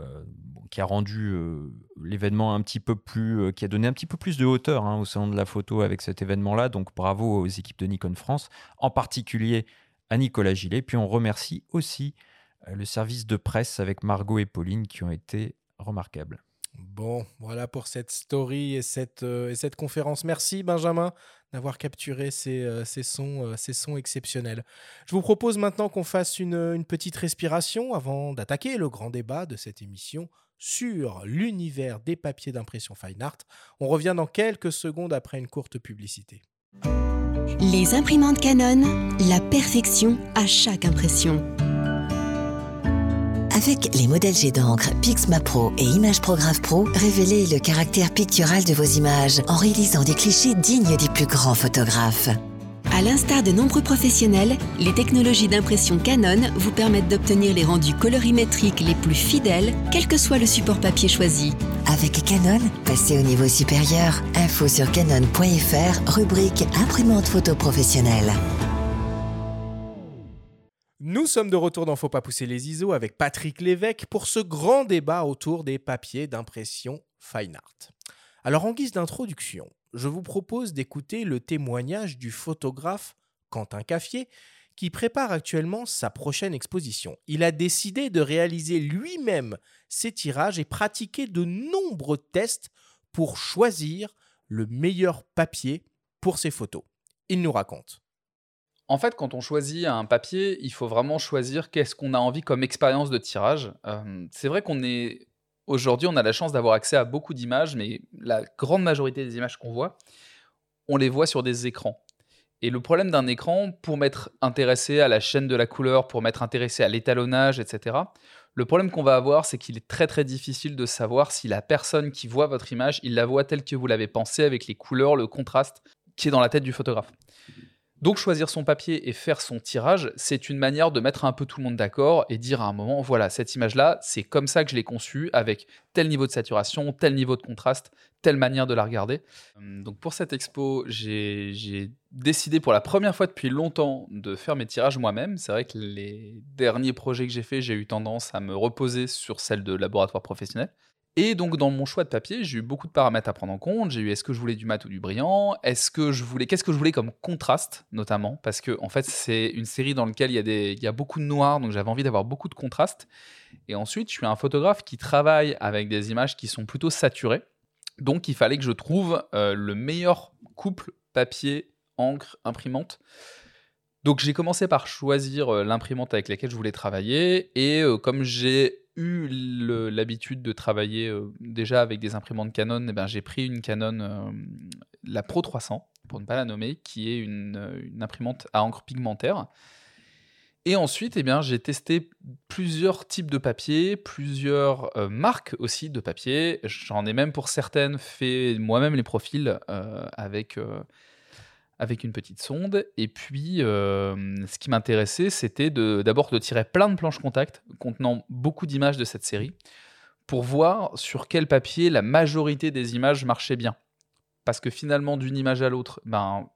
euh, qui a rendu euh, l'événement un petit peu plus, euh, qui a donné un petit peu plus de hauteur hein, au salon de la photo avec cet événement-là. Donc bravo aux équipes de Nikon France, en particulier à Nicolas Gillet. Puis on remercie aussi euh, le service de presse avec Margot et Pauline qui ont été remarquables. Bon, voilà pour cette story et cette, euh, et cette conférence. Merci Benjamin d'avoir capturé ces, euh, ces sons, euh, ces sons exceptionnels. Je vous propose maintenant qu'on fasse une, une petite respiration avant d'attaquer le grand débat de cette émission sur l'univers des papiers d'impression fine art. On revient dans quelques secondes après une courte publicité. Les imprimantes Canon, la perfection à chaque impression. Avec les modèles jet d'encre Pixma Pro et Image Prograph Pro, révélez le caractère pictural de vos images en réalisant des clichés dignes des plus grands photographes. À l'instar de nombreux professionnels, les technologies d'impression Canon vous permettent d'obtenir les rendus colorimétriques les plus fidèles, quel que soit le support papier choisi. Avec Canon, passez au niveau supérieur. Info sur canon.fr, rubrique imprimante photo professionnelle. Nous sommes de retour dans Faut pas pousser les ISO avec Patrick Lévesque pour ce grand débat autour des papiers d'impression fine art. Alors en guise d'introduction, je vous propose d'écouter le témoignage du photographe Quentin Caffier qui prépare actuellement sa prochaine exposition. Il a décidé de réaliser lui-même ses tirages et pratiquer de nombreux tests pour choisir le meilleur papier pour ses photos. Il nous raconte. En fait, quand on choisit un papier, il faut vraiment choisir qu'est-ce qu'on a envie comme expérience de tirage. Euh, c'est vrai qu'on est aujourd'hui, on a la chance d'avoir accès à beaucoup d'images, mais la grande majorité des images qu'on voit, on les voit sur des écrans. Et le problème d'un écran, pour m'être intéressé à la chaîne de la couleur, pour m'être intéressé à l'étalonnage, etc., le problème qu'on va avoir, c'est qu'il est très très difficile de savoir si la personne qui voit votre image, il la voit telle que vous l'avez pensée, avec les couleurs, le contraste qui est dans la tête du photographe. Donc choisir son papier et faire son tirage, c'est une manière de mettre un peu tout le monde d'accord et dire à un moment, voilà, cette image-là, c'est comme ça que je l'ai conçue, avec tel niveau de saturation, tel niveau de contraste, telle manière de la regarder. Hum, donc pour cette expo, j'ai décidé pour la première fois depuis longtemps de faire mes tirages moi-même. C'est vrai que les derniers projets que j'ai faits, j'ai eu tendance à me reposer sur celle de laboratoire professionnel. Et donc dans mon choix de papier, j'ai eu beaucoup de paramètres à prendre en compte. J'ai eu est-ce que je voulais du mat ou du brillant? Est-ce que je voulais qu'est-ce que je voulais comme contraste notamment? Parce que en fait c'est une série dans laquelle il y a des il y a beaucoup de noir donc j'avais envie d'avoir beaucoup de contraste. Et ensuite, je suis un photographe qui travaille avec des images qui sont plutôt saturées. Donc il fallait que je trouve euh, le meilleur couple papier encre imprimante. Donc j'ai commencé par choisir euh, l'imprimante avec laquelle je voulais travailler et euh, comme j'ai eu l'habitude de travailler euh, déjà avec des imprimantes Canon, eh ben, j'ai pris une Canon, euh, la Pro 300, pour ne pas la nommer, qui est une, euh, une imprimante à encre pigmentaire. Et ensuite, eh j'ai testé plusieurs types de papier, plusieurs marques aussi de papier. J'en ai même pour certaines fait moi-même les profils avec avec une petite sonde. Et puis, euh, ce qui m'intéressait, c'était d'abord de, tirer plein de planches contact contenant beaucoup d'images de cette série pour voir sur quel papier la majorité des images marchaient bien. Parce que finalement, d'une image à l'autre, ben,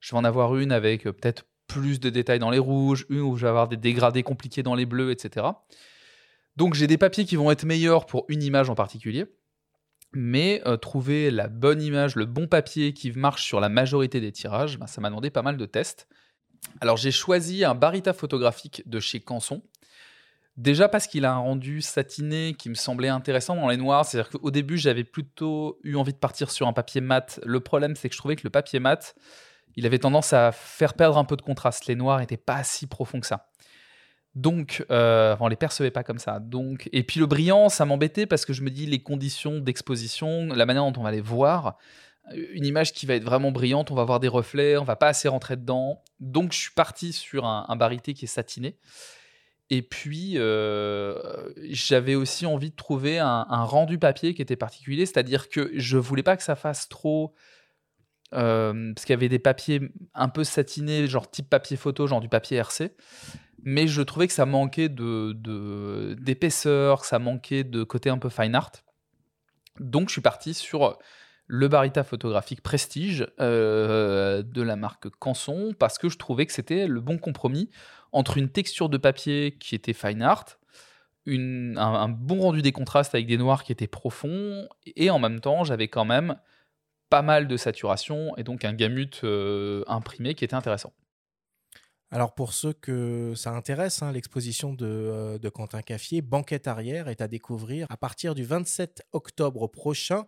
je vais en avoir une avec euh, peut-être plus de détails dans les rouges, une où je vais avoir des dégradés compliqués dans les bleus, etc. Donc j'ai des papiers qui vont être meilleurs pour une image en particulier mais euh, trouver la bonne image, le bon papier qui marche sur la majorité des tirages, ben, ça m'a demandé pas mal de tests. Alors j'ai choisi un Barita photographique de chez Canson. Déjà parce qu'il a un rendu satiné qui me semblait intéressant dans les noirs. C'est-à-dire qu'au début, j'avais plutôt eu envie de partir sur un papier mat. Le problème, c'est que je trouvais que le papier mat, il avait tendance à faire perdre un peu de contraste. Les noirs n'étaient pas si profonds que ça. Donc, euh, on les percevait pas comme ça. Donc, et puis le brillant, ça m'embêtait parce que je me dis les conditions d'exposition, la manière dont on va les voir, une image qui va être vraiment brillante, on va voir des reflets, on va pas assez rentrer dedans. Donc, je suis parti sur un, barité qui est satiné. Et puis, euh, j'avais aussi envie de trouver un, rendu papier qui était particulier, c'est-à-dire que je voulais pas que ça fasse trop. Euh, parce qu'il y avait des papiers un peu satinés, genre type papier photo, genre du papier RC mais je trouvais que ça manquait de, d'épaisseur, ça manquait de côté un peu fine art. Donc je suis parti sur le Barita photographique Prestige euh, de la marque Canson parce que je trouvais que c'était le bon compromis entre une texture de papier qui était fine art, un, bon rendu des contrastes avec des noirs qui étaient profonds et en même temps j'avais quand même pas mal de saturation et donc un gamut euh, imprimé qui était intéressant. Alors pour ceux que ça intéresse, hein, l'exposition euh, de, Quentin Caffier, Banquette arrière, est à découvrir à partir du 27 octobre prochain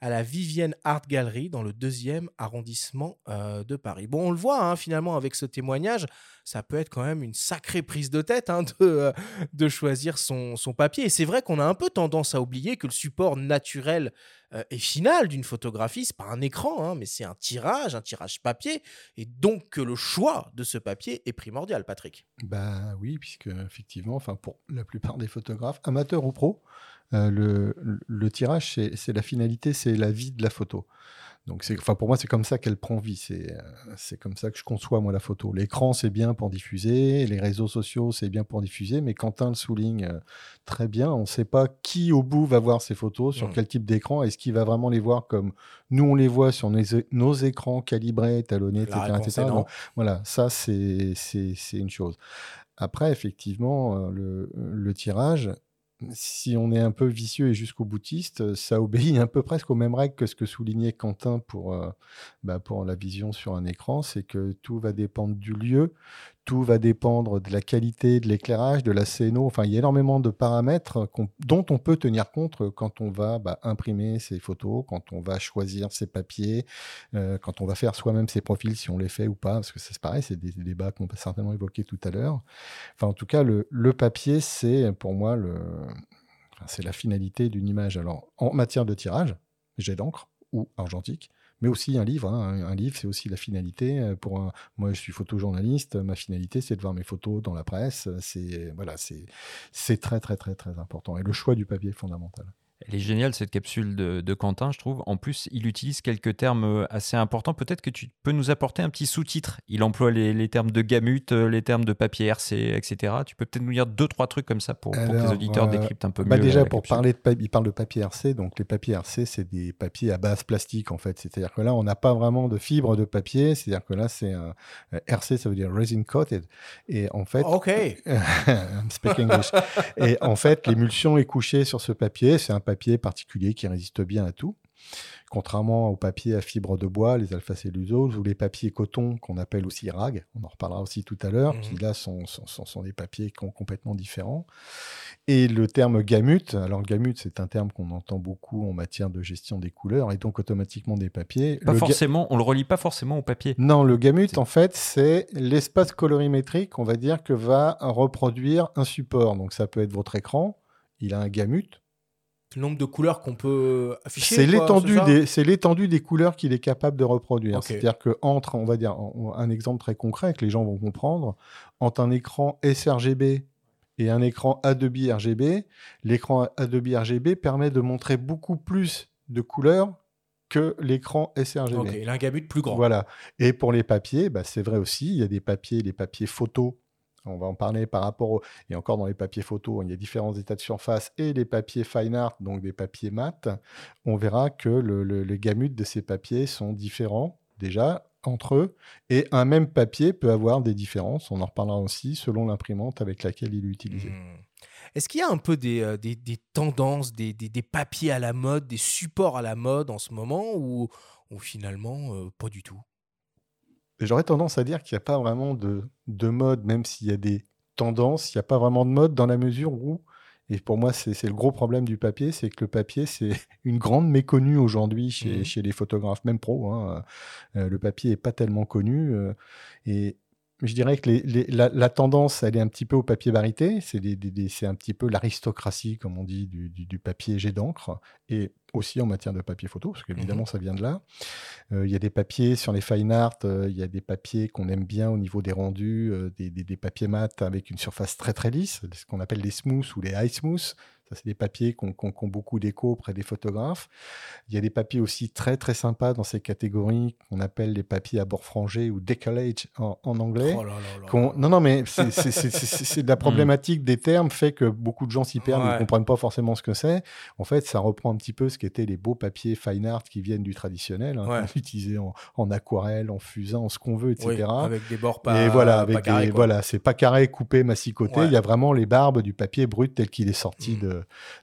à la Vivienne Art Gallery dans le deuxième arrondissement euh, de Paris. Bon, on le voit hein, finalement avec ce témoignage, ça peut être quand même une sacrée prise de tête hein, de, euh, de choisir son, son papier. Et c'est vrai qu'on a un peu tendance à oublier que le support naturel euh, et final d'une photographie, c'est pas un écran, hein, mais c'est un tirage, un tirage papier, et donc que le choix de ce papier est primordial, Patrick. Bah oui, puisque effectivement, enfin pour la plupart des photographes, amateurs ou pros, euh, le, le tirage, c'est la finalité, c'est la vie de la photo. Donc, c'est, enfin, pour moi, c'est comme ça qu'elle prend vie. C'est, euh, c'est comme ça que je conçois, moi, la photo. L'écran, c'est bien pour diffuser. Les réseaux sociaux, c'est bien pour diffuser. Mais Quentin le souligne euh, très bien. On ne sait pas qui, au bout, va voir ces photos, sur Mm. quel type d'écran. Est-ce qu'il va vraiment les voir comme nous, on les voit sur nos, nos écrans calibrés, talonnés, etc. etc. Donc, voilà, ça, c'est, une chose. Après, effectivement, le, le tirage, si on est un peu vicieux et jusqu'au boutiste, ça <laughs> obéit un peu presque aux mêmes règles que ce que soulignait Quentin pour, euh, bah, la vision sur un écran, c'est que tout va dépendre du lieu, tout va dépendre de la qualité de l'éclairage, de la CNO. Enfin, il y a énormément de paramètres dont on peut tenir compte quand on va bah, imprimer ses photos, quand on va choisir ses papiers, euh, quand on va faire soi-même ses profils, si on les fait ou pas, parce que c'est pareil, c'est des débats qu'on peut certainement évoquer tout à l'heure. Enfin, en tout cas, le, papier, c'est pour moi c'est la finalité d'une image. Alors, en matière de tirage, jet d'encre ou argentique, mais aussi un livre. hein. Un, livre, c'est aussi la finalité. euh, Pour un- moi, je suis photojournaliste. Ma finalité, c'est de voir mes photos dans la presse. C'est voilà, c'est très très très très important. Et le choix du papier est fondamental. Elle est géniale cette capsule de, de Quentin, je trouve. En plus, il utilise quelques termes euh, assez importants. Peut-être que tu peux nous apporter un petit sous-titre. Il emploie les, les termes de gamut, euh, les termes de papier RC, etc. Tu peux peut-être nous dire deux, trois trucs comme ça pour, pour que les auditeurs euh, décryptent un peu bah mieux. déjà, la pour capsule. parler de papier, il parle de papier RC. Donc, les papiers RC, c'est des papiers à base plastique, en fait. C'est-à-dire que là, on n'a pas vraiment de fibre de papier. C'est-à-dire que là, c'est un euh, RC, ça veut dire resin coated. Et en fait. Ok. <laughs> I'm speaking English. Et en fait, l'émulsion est couchée sur ce papier. C'est un papier particulier qui résiste bien à tout. Contrairement aux papiers à fibre de bois, les alpha-cellulose ou les papiers coton qu'on appelle aussi rag, on en reparlera aussi tout à l'heure, Mhm. qui là sont, sont, sont- sont des papiers com- complètement différents. Et le terme gamut, alors gamut c'est un terme qu'on entend beaucoup en matière de gestion des couleurs et donc automatiquement des papiers. Pas Le forcément, on le relie pas forcément au papier. non, le gamut, en fait, c'est l'espace colorimétrique, on va dire, que va reproduire un support. Donc, ça peut être votre écran, il a un gamut. Le nombre de couleurs qu'on peut afficher. C'est l'étendue des, c'est l'étendue des couleurs qu'il est capable de reproduire. C'est-à-dire que entre, on va dire, un exemple très concret que les gens vont comprendre, entre un écran sRGB et un écran Adobe RGB, l'écran Adobe RGB permet de montrer beaucoup plus de couleurs que l'écran sRGB. Ok, il a un gamut plus grand. Voilà. Et pour les papiers, bah, c'est vrai aussi, il y a des papiers, les papiers photos. On va en parler par rapport. Et encore dans les papiers photos, il y a différents états de surface et les papiers fine art, donc des papiers mat. On verra que le, le- les gamut de ces papiers sont différents déjà entre eux. Et un même papier peut avoir des différences. On en reparlera aussi selon l'imprimante avec laquelle il est utilisé. Hmm. Est-ce qu'il y a un peu des, euh, tendances, des, papiers à la mode, des supports à la mode en ce moment ou, ou finalement euh, pas du tout? J'aurais tendance à dire qu'il n'y a pas vraiment de, de mode, même s'il y a des tendances, il n'y a pas vraiment de mode dans la mesure où, et pour moi c'est le gros problème du papier, c'est que le papier c'est <laughs> une grande méconnue aujourd'hui chez, Mhm. chez les photographes, même pro. hein. Euh, le papier n'est pas tellement connu. euh, et je dirais que les- les- la, la tendance, elle est un petit peu au papier varité, c'est un petit peu l'aristocratie, comme on dit, du, du- du papier jet d'encre, et aussi en matière de papier photo, parce qu'évidemment ça vient de là. Euh, Il y a des papiers sur les fine art, euh, il y a des papiers qu'on aime bien au niveau des rendus, euh, des, des- des papiers mat avec une surface très très lisse, ce qu'on appelle les smooth ou les high smooth. Ça, c'est des papiers qui ont, beaucoup d'écho auprès des photographes. Il y a des papiers aussi très très sympas dans ces catégories qu'on appelle les papiers à bord frangé ou decollage en, en anglais. Oh là là là qu'on- Non, non, mais c'est de la <laughs> problématique des termes fait que beaucoup de gens s'y perdent, Ouais. ne comprennent pas forcément ce que c'est. En fait, ça reprend un petit peu ce qu'étaient les beaux papiers fine art qui viennent du traditionnel, hein, Ouais. utilisait en, en aquarelle, en fusain, en ce qu'on veut, etc. Oui, avec des bords pas- Et voilà, avec des- c'est pas carré, coupé, massicoté. Ouais. Il y a vraiment les barbes du papier brut tel qu'il est sorti Mm. de,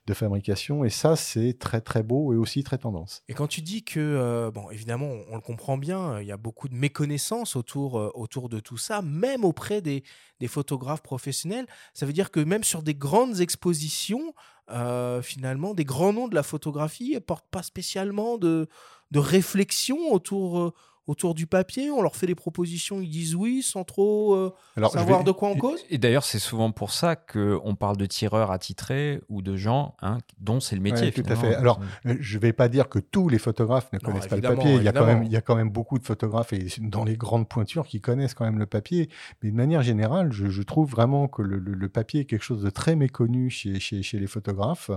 de, fabrication. Et ça, c'est très très beau et aussi très tendance. Et quand tu dis que, euh, bon, évidemment, on, le comprend bien, il y a beaucoup de méconnaissance autour, euh, autour de tout ça, même auprès des, des photographes professionnels. Ça veut dire que même sur des grandes expositions, euh, finalement, des grands noms de la photographie ne portent pas spécialement de, de réflexion autour, euh, autour du papier. On leur fait des propositions, ils disent oui sans trop euh, Alors, savoir vais- de quoi on cause. Et d'ailleurs, c'est souvent pour ça qu'on parle de tireurs attitrés ou de gens hein, dont c'est le métier. Ouais, tout à fait. Alors, euh, je ne vais pas dire que tous les photographes ne Non, connaissent pas le papier. Il y, a quand même, il y a quand même beaucoup de photographes et dans les grandes pointures qui connaissent quand même le papier. Mais de manière générale, je, je trouve vraiment que le, le- le papier est quelque chose de très méconnu chez, chez, chez les photographes,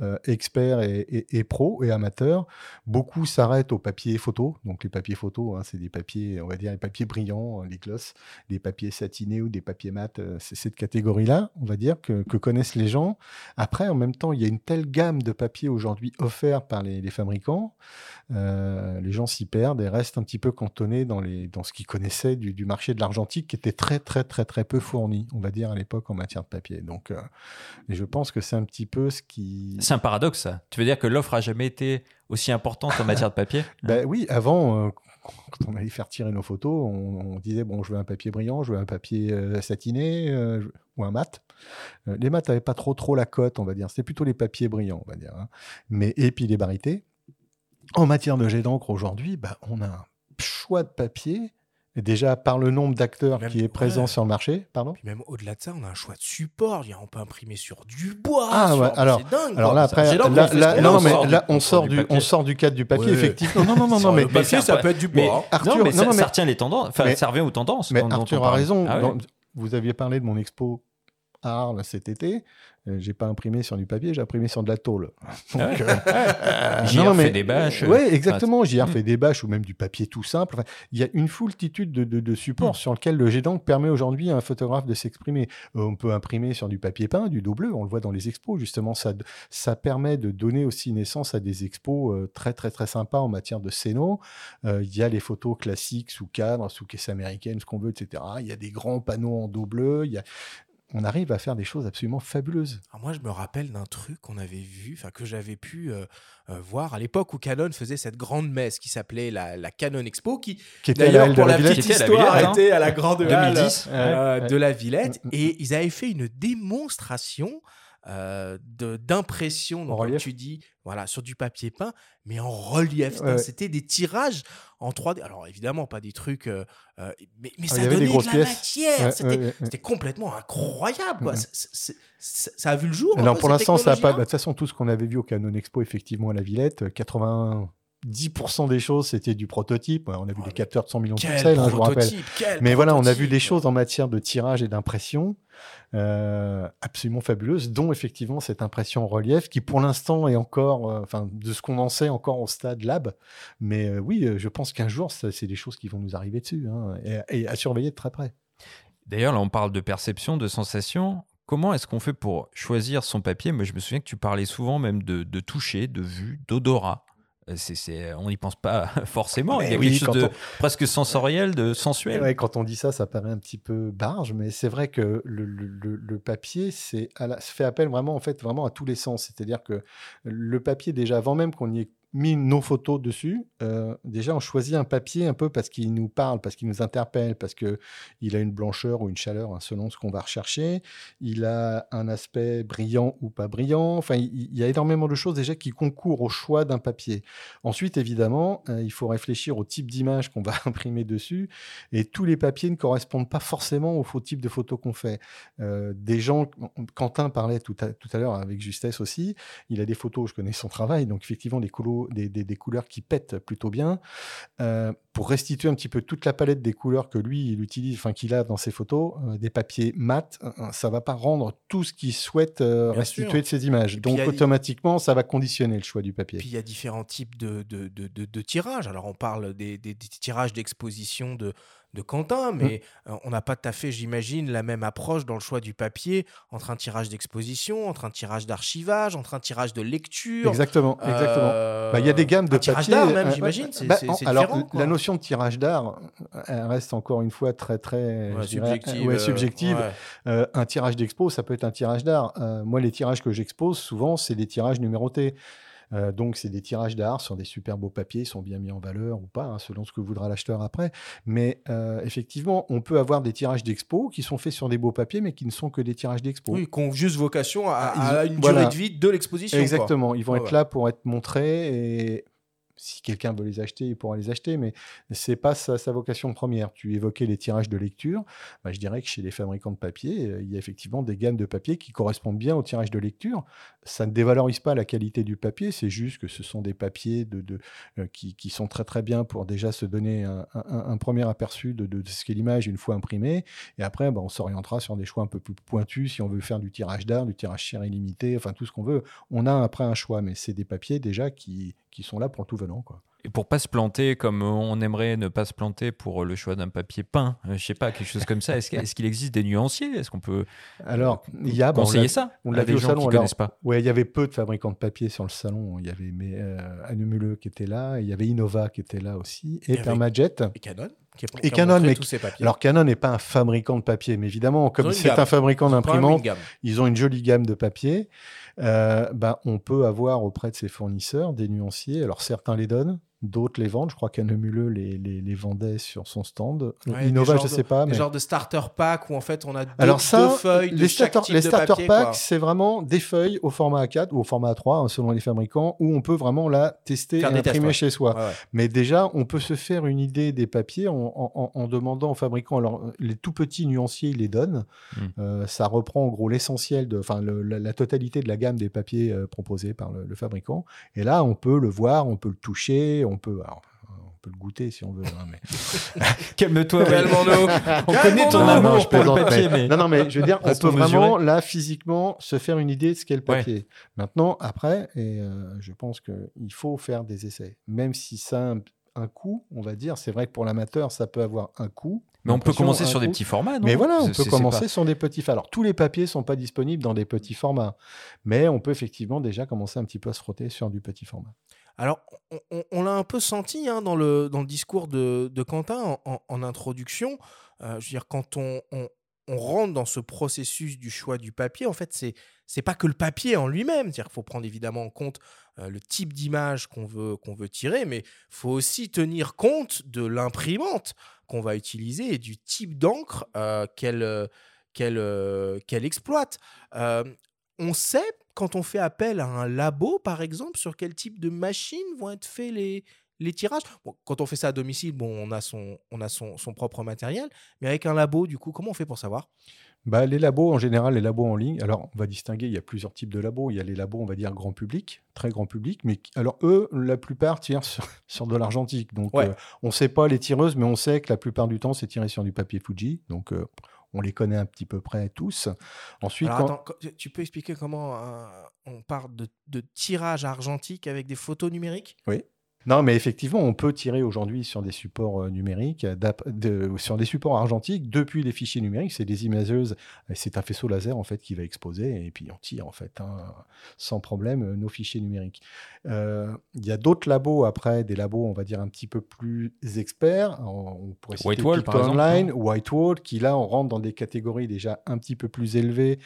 euh, experts et, et- et pros et amateurs. Beaucoup s'arrêtent au papier photo. Donc les papiers hein, c'est des papiers, on va dire les papiers brillants, les glosses, des papiers satinés ou des papiers mat. euh, C'est cette catégorie-là, on va dire, que, que connaissent les gens. Après, en même temps, il y a une telle gamme de papiers aujourd'hui offerts par les, les fabricants. euh, les gens s'y perdent et restent un petit peu cantonnés dans, les, dans ce qu'ils connaissaient du, du marché de l'argentique qui était très, très, très, très peu fourni, on va dire, à l'époque en matière de papier. Donc, euh, et je pense que c'est un petit peu ce qui. C'est un paradoxe, ça. Tu veux dire que l'offre a jamais été aussi importante en matière de papier? Ben oui, avant, euh, quand on allait faire tirer nos photos, on, disait bon, je veux un papier brillant, je veux un papier euh, satiné euh, ou un mat. Euh, les mats n'avaient pas trop trop la cote, on va dire. C'était plutôt les papiers brillants, on va dire. hein. Mais et puis les barités. En matière de jet d'encre aujourd'hui, ben, on a un choix de papier. Et déjà par le nombre d'acteurs qui est présent ouais. sur le marché, pardon. Puis même au-delà de ça, on a un choix de support. Il y a- On peut imprimer sur du bois. Ah sur- ouais, alors, c'est dingue. alors là après, là, là- non, mais sort là du- on sort du, on sort du cadre du papier Ouais. effectivement. Non non non <laughs> non mais le papier, ça peut être du Mais, bois. Arthur, non, mais, non, ça, non, ça mais- retient les tendances. Enfin, mais- ça revient aux tendances. Mais quand- dont on Arthur a raison. Ah vous aviez parlé de mon expo à Arles cet été. Euh, j'ai pas imprimé sur du papier, j'ai imprimé sur de la tôle. <laughs> Donc, euh, euh, JR non, fait des bâches. Ouais, Enfin, exactement. JR Mm. fait des bâches ou même du papier tout simple. Enfin, il y a une foultitude de, de, de supports Mm. sur lequel le jet d'encre permet aujourd'hui à un photographe de s'exprimer. Euh, on peut imprimer sur du papier peint, du dos bleu. On le voit dans les expos. Justement, ça, ça permet de donner aussi naissance à des expos euh, très très très sympas en matière de scéno. Euh, Il y a les photos classiques sous cadre, sous caisse américaine, ce qu'on veut, etc. Il y a des grands panneaux en dos bleu. Il y a on arrive à faire des choses absolument fabuleuses. Alors moi, je me rappelle d'un truc qu'on avait vu, enfin que j'avais pu euh, euh, voir à l'époque où Canon faisait cette grande messe qui s'appelait la, la Canon Expo, qui, Qui était à la d'ailleurs pour la petite Qui était à la histoire Villette, hein. était à la grande halle 2010. euh, Ouais, de la Villette, Mm, mm. et ils avaient fait une démonstration euh, d'impression, comme tu dis, voilà, sur du papier peint, mais en relief. C'était des tirages en 3D. Alors évidemment, pas des trucs, euh, euh, mais, ah, ça donnait de la pièces. matière. C'était complètement incroyable. Quoi. Mm, mm. Ça a vu le jour. Alors hein, pour l'instant, ça pas. De hein. toute façon, tout ce qu'on avait vu au Canon Expo, effectivement, à la Villette, euh, 80 10% des choses, c'était du prototype. On a vu des capteurs de 100 millions de pixels, hein, je vous rappelle. Mais voilà, on a vu des choses en matière de tirage et d'impression euh, absolument fabuleuses, dont effectivement cette impression en relief qui, pour l'instant, est encore, euh, enfin, de ce qu'on en sait, encore au stade lab. Mais euh, oui, je pense qu'un jour, c'est des choses qui vont nous arriver dessus hein, et, à surveiller de très près. D'ailleurs, là, on parle de perception, de sensation comment est-ce qu'on fait pour choisir son papier? Moi, je me souviens que tu parlais souvent même de toucher, de vue, d'odorat. Euh, c'est- on n'y pense pas <laughs> forcément. Il y a oui, quelque chose de on- presque sensoriel, de sensuel. Ouais, quand on dit ça, ça paraît un petit peu barge, mais c'est vrai que le, le- le- le papier, c'est la- fait appel vraiment, en fait, vraiment à tous les sens. C'est-à-dire que le papier, déjà, avant même qu'on y ait mis nos photos dessus, euh, déjà, on choisit un papier un peu parce qu'il nous parle, parce qu'il nous interpelle, parce que il a une blancheur ou une chaleur, hein, selon ce qu'on va rechercher. Il a un aspect brillant ou pas brillant. Enfin, il, y a énormément de choses déjà qui concourent au choix d'un papier. Ensuite, évidemment, euh, il faut réfléchir au type d'image qu'on va <laughs> imprimer dessus. Et tous les papiers ne correspondent pas forcément au faux type de photo qu'on fait. Euh, des gens, Quentin parlait tout à, tout à l'heure avec justesse aussi, il a des photos, je connais son travail, donc effectivement des, des, des- des couleurs qui pètent plutôt bien. Euh, pour restituer un petit peu toute la palette des couleurs que lui, il utilise, enfin qu'il a dans ses photos, euh, des papiers mat, euh, ça va pas rendre tout ce qu'il souhaite restituer sûr. de ses images. Donc a- automatiquement, ça va conditionner le choix du papier. Puis il y a différents types de, de, de, tirages. Alors on parle des tirages d'exposition de, de Quentin, mais euh, on n'a pas tout à fait, j'imagine, la même approche dans le choix du papier entre un tirage d'exposition, entre un tirage d'archivage, entre un tirage de lecture. Exactement, exactement. Bah, Il y a des gammes de un tirage d'art même, euh, j'imagine. ouais, c'est bah, alors, quoi. la notion de tirage d'art, elle reste encore une fois très, très Ouais, subjective, ouais, euh, subjective. ouais. Euh, un tirage d'expo, ça peut être un tirage d'art. Euh, moi, les tirages que j'expose, souvent, c'est des tirages numérotés. Euh, donc, c'est des tirages d'art sur des super beaux papiers, ils sont bien mis en valeur ou pas, hein, selon ce que voudra l'acheteur après. Mais euh, effectivement, on peut avoir des tirages d'expo qui sont faits sur des beaux papiers, mais qui ne sont que des tirages d'expo. Oui, qui ont juste vocation à, une voilà. durée de vie de l'exposition. quoi. Exactement. Ils vont être ouais. là pour être montrés et si quelqu'un veut les acheter, il pourra les acheter, mais c'est pas sa, vocation première. Tu évoquais les tirages de lecture. Bah, je dirais que chez les fabricants de papier, euh, il y a effectivement des gammes de papier qui correspondent bien au tirage de lecture. Ça ne dévalorise pas la qualité du papier, c'est juste que ce sont des papiers euh, qui, sont très très bien pour déjà se donner un, premier aperçu de ce qu'est l'image une fois imprimée. Et après, bah, on s'orientera sur des choix un peu plus pointus si on veut faire du tirage d'art, du tirage cher illimité, enfin tout ce qu'on veut. On a après un choix, mais c'est des papiers déjà qui, qui sont là pour le tout venant. Quoi. Et pour pas se planter comme on aimerait ne pas se planter pour le choix d'un papier peint, euh, je sais pas, quelque chose comme ça, est-ce qu'il existe des nuanciers? Est-ce qu'on peut Alors, il y a bah, on conseiller ça On l'a vu au salon. alors, pas Ouais, il y avait peu de fabricants de papier sur le salon. Il y avait mais, euh, Anne qui était là, il y avait Innova qui était là aussi, et Permajet. et Canon, qui Et Canon, mais tous ses papiers. alors Canon n'est pas un fabricant de papier, mais évidemment, comme c'est un fabricant Ils ont quand même une d'imprimante, gamme. ils ont une jolie gamme de papier. Euh, bah, on peut avoir auprès de ses fournisseurs des nuanciers. Alors certains les donnent, d'autres les vendent. Je crois qu'Annemuleux les, les, les vendait sur son stand. Ouais, Innova, je genres sais pas. Mais... genres de starter pack où en fait on a deux, Alors ça, deux feuilles de les chaque starter, type les de starter papier, quoi. packs, c'est vraiment des feuilles au format A4 ou au format A3, hein, selon les fabricants, où on peut vraiment la tester Faire et tests, imprimer ouais. chez soi. Ouais. Mais déjà, on peut se faire une idée des papiers en, en- en- en demandant aux fabricants. Alors, les tout petits nuanciers, ils les donnent. Mm. Euh, ça reprend en gros l'essentiel, de, enfin le- la, la totalité de la gamme des papiers euh, proposés par le, le fabricant. Et là, on peut le voir, on peut le toucher, on peut. alors, on peut le goûter si on veut. hein, mais... <laughs> Calme-toi, Calmons-nous. <laughs> On connaît ton non, amour pour le papier, mais-. Non, non, mais je veux dire, <laughs> on peut vraiment, là, physiquement, se faire une idée de ce qu'est le Ouais. papier. Maintenant, après, et euh, je pense qu'il faut faire des essais. Même si ça a un, un coût, on va dire, c'est vrai que pour l'amateur, ça peut avoir un coût. Mais on peut commencer sur des petits formats, non? Mais voilà, on peut commencer pas- sur des petits formats. Alors, tous les papiers ne sont pas disponibles dans des petits formats. Mais on peut effectivement déjà commencer un petit peu à se frotter sur du petit format. Alors, on, l'a un peu senti hein, dans, le, discours de, Quentin en, introduction. Euh, je veux dire, quand on, rentre dans ce processus du choix du papier, en fait, c'est pas que le papier en lui-même. C'est-à-dire qu'il faut prendre évidemment en compte euh, le type d'image qu'on veut, tirer, mais il faut aussi tenir compte de l'imprimante qu'on va utiliser et du type d'encre euh, qu'elle exploite. On sait, quand on fait appel à un labo, par exemple, sur quel type de machines vont être faits les, les tirages? Bon, quand on fait ça à domicile, bon, on a, son, on a son, son propre matériel, mais avec un labo, du coup, comment on fait pour savoir? Bah, les labos, en général, les labos en ligne, alors on va distinguer, il y a plusieurs types de labos. Il y a les labos, on va dire, grand public, très grand public, mais alors eux, la plupart tirent sur, <laughs> sur de l'argentique. Donc Ouais. euh, on ne sait pas les tireuses, mais on sait que la plupart du temps, c'est tiré sur du papier Fuji. Donc euh, on les connaît un petit peu près tous. Ensuite, Alors, quand- attends, tu peux expliquer comment euh, on parle de, de tirage argentique avec des photos numériques? Oui. Non, mais effectivement, on peut tirer aujourd'hui sur des supports euh, numériques, euh, de- sur des supports argentiques depuis les fichiers numériques. C'est des imageuses, et c'est un faisceau laser en fait qui va exposer, et puis on tire en fait hein, sans problème euh, nos fichiers numériques. Euh, Il y a d'autres labos après, des labos on va dire un petit peu plus experts. On, pourrait citer Whitewall, par exemple, Online. Whitewall, qui là on rentre dans des catégories déjà un petit peu plus élevées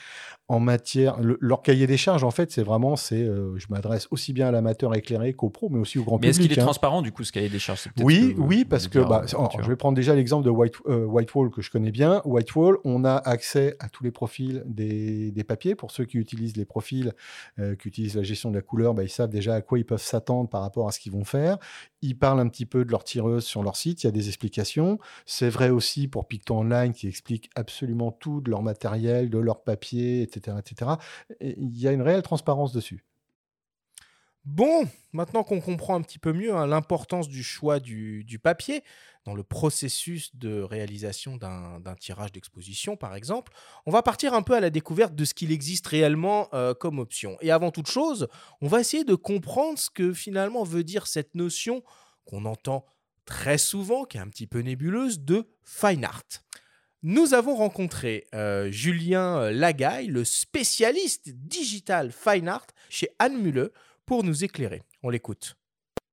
en matière. le- leur cahier des charges en fait, c'est vraiment, c'est, euh, je m'adresse aussi bien à l'amateur éclairé qu'au pro, mais aussi au grand Mais public. Qu'il est hein. transparent du coup ce cahier des charges Oui, que oui, parce que bah, euh, alors, je vais prendre déjà l'exemple de White, euh, Whitewall que je connais bien. Whitewall, on a accès à tous les profils des, des papiers. Pour ceux qui utilisent les profils, euh, qui utilisent la gestion de la couleur, bah, ils savent déjà à quoi ils peuvent s'attendre par rapport à ce qu'ils vont faire. Ils parlent un petit peu de leur tireuse sur leur site. Il y a des explications. C'est vrai aussi pour Picto Online qui explique absolument tout de leur matériel, de leur papier, etc., etc. Et il y a une réelle transparence dessus. Bon, maintenant qu'on comprend un petit peu mieux hein, l'importance du choix du, papier dans le processus de réalisation d'un tirage d'exposition, par exemple, on va partir un peu à la découverte de ce qu'il existe réellement euh, comme option. Et avant toute chose, on va essayer de comprendre ce que finalement veut dire cette notion qu'on entend très souvent, qui est un petit peu nébuleuse, de fine art. Nous avons rencontré euh, Julien Lagaille, le spécialiste digital fine art chez Anne Mulle, pour nous éclairer. On l'écoute.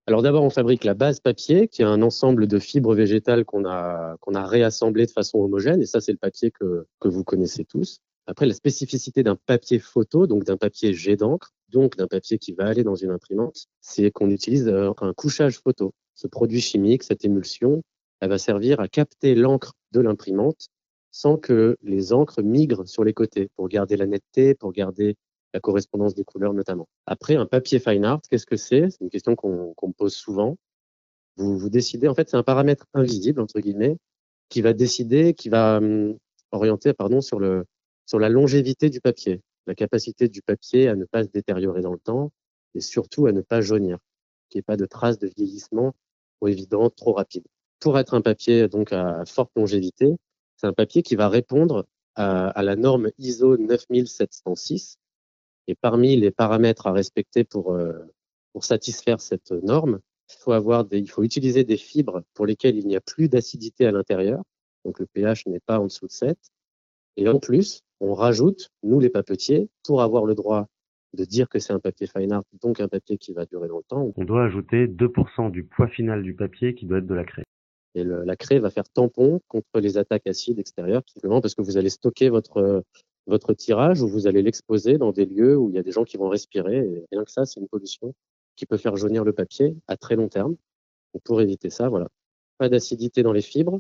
Alors d'abord, on fabrique la base papier, qui est un ensemble de fibres végétales qu'on a, qu'on a réassemblées de façon homogène, et ça c'est le papier que, que vous connaissez tous. Après, la spécificité d'un papier photo, donc d'un papier jet d'encre, donc d'un papier qui va aller dans une imprimante, c'est qu'on utilise euh, un couchage photo. Ce produit chimique, cette émulsion, elle va servir à capter l'encre de l'imprimante sans que les encres migrent sur les côtés pour garder la netteté, pour garder la correspondance des couleurs notamment. Après, un papier fine art, qu'est-ce que c'est? C'est une question qu'on me pose souvent. Vous, vous décidez, en fait, c'est un paramètre invisible, entre guillemets, qui va décider, qui va hum, orienter pardon, sur, le, sur la longévité du papier, la capacité du papier à ne pas se détériorer dans le temps et surtout à ne pas jaunir, qu'il n'y ait pas de traces de vieillissement trop évidentes, trop rapides. Pour être un papier donc à forte longévité, c'est un papier qui va répondre à, à la norme ISO 9706, et parmi les paramètres à respecter pour, euh, pour satisfaire cette norme, il faut, avoir des, il faut utiliser des fibres pour lesquelles il n'y a plus d'acidité à l'intérieur. Donc le pH n'est pas en dessous de 7. Et en plus, on rajoute, nous les papetiers, pour avoir le droit de dire que c'est un papier fine art, donc un papier qui va durer longtemps. On doit ajouter 2% du poids final du papier qui doit être de la craie. Et le, la craie va faire tampon contre les attaques acides extérieures, simplement parce que vous allez stocker votre, votre tirage ou vous allez l'exposer dans des lieux où il y a des gens qui vont respirer. Et rien que ça, c'est une pollution qui peut faire jaunir le papier à très long terme. Donc pour éviter ça, voilà, pas d'acidité dans les fibres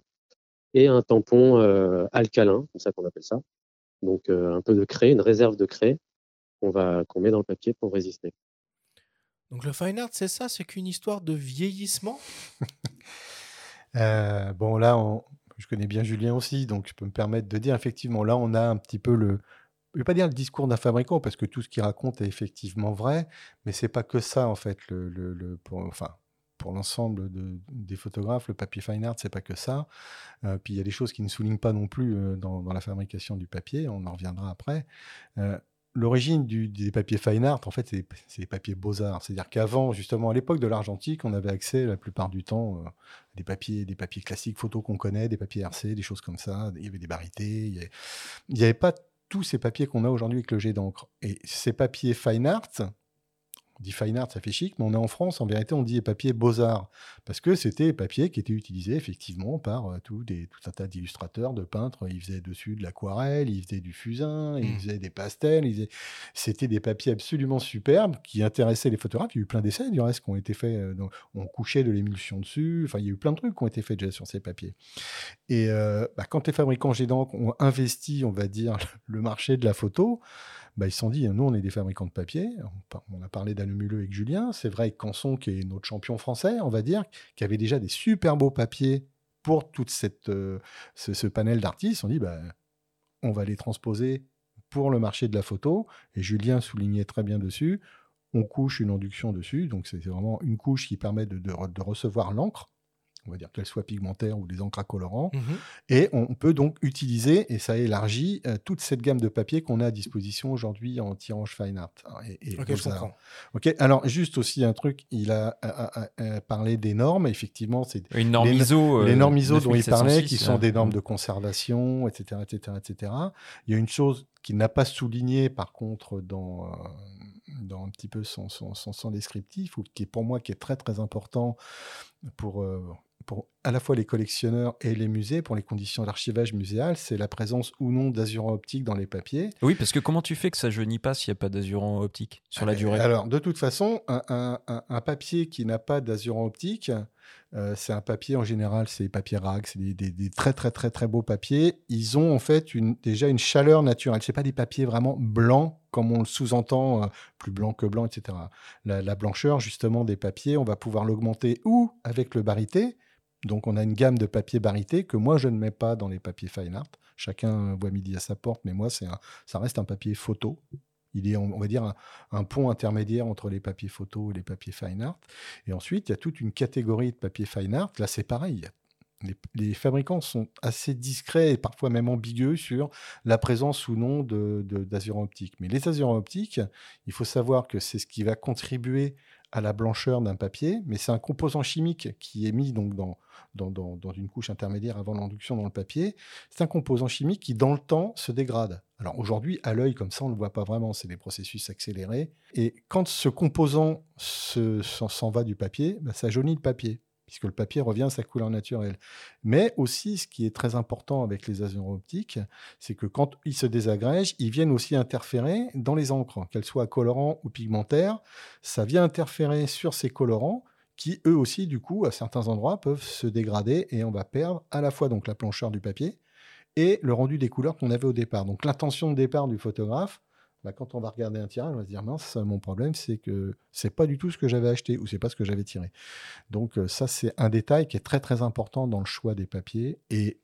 et un tampon euh, alcalin, comme ça qu'on appelle ça. Donc euh, un peu de craie, une réserve de craie qu'on va qu'on met dans le papier pour résister. Donc le fine art, c'est ça, c'est qu'une histoire de vieillissement? <laughs> euh, bon là, on, je connais bien Julien aussi, donc je peux me permettre de dire, effectivement, là, on a un petit peu le, je ne vais pas dire le discours d'un fabricant, parce que tout ce qu'il raconte est effectivement vrai, mais c'est pas que ça, en fait, le, le, pour, enfin, pour l'ensemble de, des photographes, le papier fine art, c'est pas que ça. Euh, puis il y a des choses qui ne soulignent pas non plus euh, dans, la fabrication du papier, on en reviendra après. Euh, l'origine des papiers fine art, en fait, c'est des papiers beaux-arts. C'est-à-dire qu'avant, justement, à l'époque de l'argentique, on avait accès la plupart du temps euh, à des papiers, des papiers classiques photos qu'on connaît, des papiers RC, des choses comme ça. Il y avait des barités. Il n'y avait, pas tous ces papiers qu'on a aujourd'hui avec le jet d'encre. Et ces papiers fine art, dit fine art, ça fait chic, mais on est en France, en vérité, on dit papier beaux-arts, parce que c'était les papiers qui étaient utilisés effectivement par euh, tout, des, tout un tas d'illustrateurs, de peintres. Ils faisaient dessus de l'aquarelle, ils faisaient du fusain, ils mmh. faisaient des pastels. Faisaient... C'était des papiers absolument superbes qui intéressaient les photographes. Il y a eu plein d'essais du reste qui ont été faits. Euh, on couchait de l'émulsion dessus. Enfin, il y a eu plein de trucs qui ont été faits déjà sur ces papiers. Et euh, bah, quand les fabricants d'encre ont investi, on va dire, <laughs> le marché de la photo, bah, ils se sont dit, nous, on est des fabricants de papier. On a parlé d'Annemuleux avec Julien. C'est vrai que Canson, qui est notre champion français, on va dire, qui avait déjà des super beaux papiers pour tout euh, ce, panel d'artistes, on dit, bah, on va les transposer pour le marché de la photo. Et Julien soulignait très bien dessus. On couche une induction dessus, donc c'est vraiment une couche qui permet de recevoir l'encre on va dire qu'elles soient pigmentaires ou des encres à colorants. Mmh et on peut donc utiliser, et ça élargit, euh, toute cette gamme de papiers qu'on a à disposition aujourd'hui en tirage fine art. Et, ok, je comprends. Ok, alors juste aussi un truc, il a, parlé des normes, effectivement, c'est une norme les, ISO, les normes ISO dont il parlait, qui sont des normes mmh. de conservation, etc., etc., etc. Il y a une chose qu'il n'a pas souligné, par contre, dans, euh, dans un petit peu son, son, son, descriptif, ou qui est pour moi qui est très très important pour, euh, pour à la fois les collectionneurs et les musées, pour les conditions d'archivage muséal, c'est la présence ou non d'azurant optique dans les papiers. Oui, parce que comment tu fais que ça jaunit pas s'il n'y a pas d'azurant optique sur la durée? Alors, de toute façon, un, un, papier qui n'a pas d'azurant optique, euh, c'est un papier en général, c'est des papiers RAG, c'est des, des, très très très très beaux papiers. Ils ont en fait une, déjà une chaleur naturelle. C'est pas des papiers vraiment blancs comme on le sous-entend, euh, plus blanc que blanc, etc. La, la, blancheur justement des papiers, on va pouvoir l'augmenter ou avec le barité, donc on a une gamme de papiers barité que moi je ne mets pas dans les papiers fine art. Chacun voit midi à sa porte, mais moi c'est ça reste un papier photo. Il est, on va dire, un, pont intermédiaire entre les papiers photo et les papiers fine art. Et ensuite, il y a toute une catégorie de papiers fine art. Là, c'est pareil. Les, fabricants sont assez discrets et parfois même ambigus sur la présence ou non d'azurant de, optique. Mais les azurants optiques, il faut savoir que c'est ce qui va contribuer à la blancheur d'un papier, mais c'est un composant chimique qui est mis donc dans, dans, dans- une couche intermédiaire avant l'induction dans le papier. C'est un composant chimique qui, dans le temps, se dégrade. Alors aujourd'hui, à l'œil, comme ça, on ne le voit pas vraiment, c'est des processus accélérés. Et quand ce composant se- s'en s'en va du papier, bah, ça jaunit le papier, puisque le papier revient à sa couleur naturelle. Mais aussi, ce qui est très important avec les azurons optiques, c'est que quand ils se désagrègent, ils viennent aussi interférer dans les encres, qu'elles soient colorants ou pigmentaires. Ça vient interférer sur ces colorants qui, eux aussi, du coup, à certains endroits, peuvent se dégrader et on va perdre à la fois donc la blancheur du papier et le rendu des couleurs qu'on avait au départ. Donc l'intention de départ du photographe, bah, quand on va regarder un tirage, on va se dire mince, mon problème c'est que c'est pas du tout ce que j'avais acheté ou c'est pas ce que j'avais tiré. Donc euh, ça c'est un détail qui est très très important dans le choix des papiers et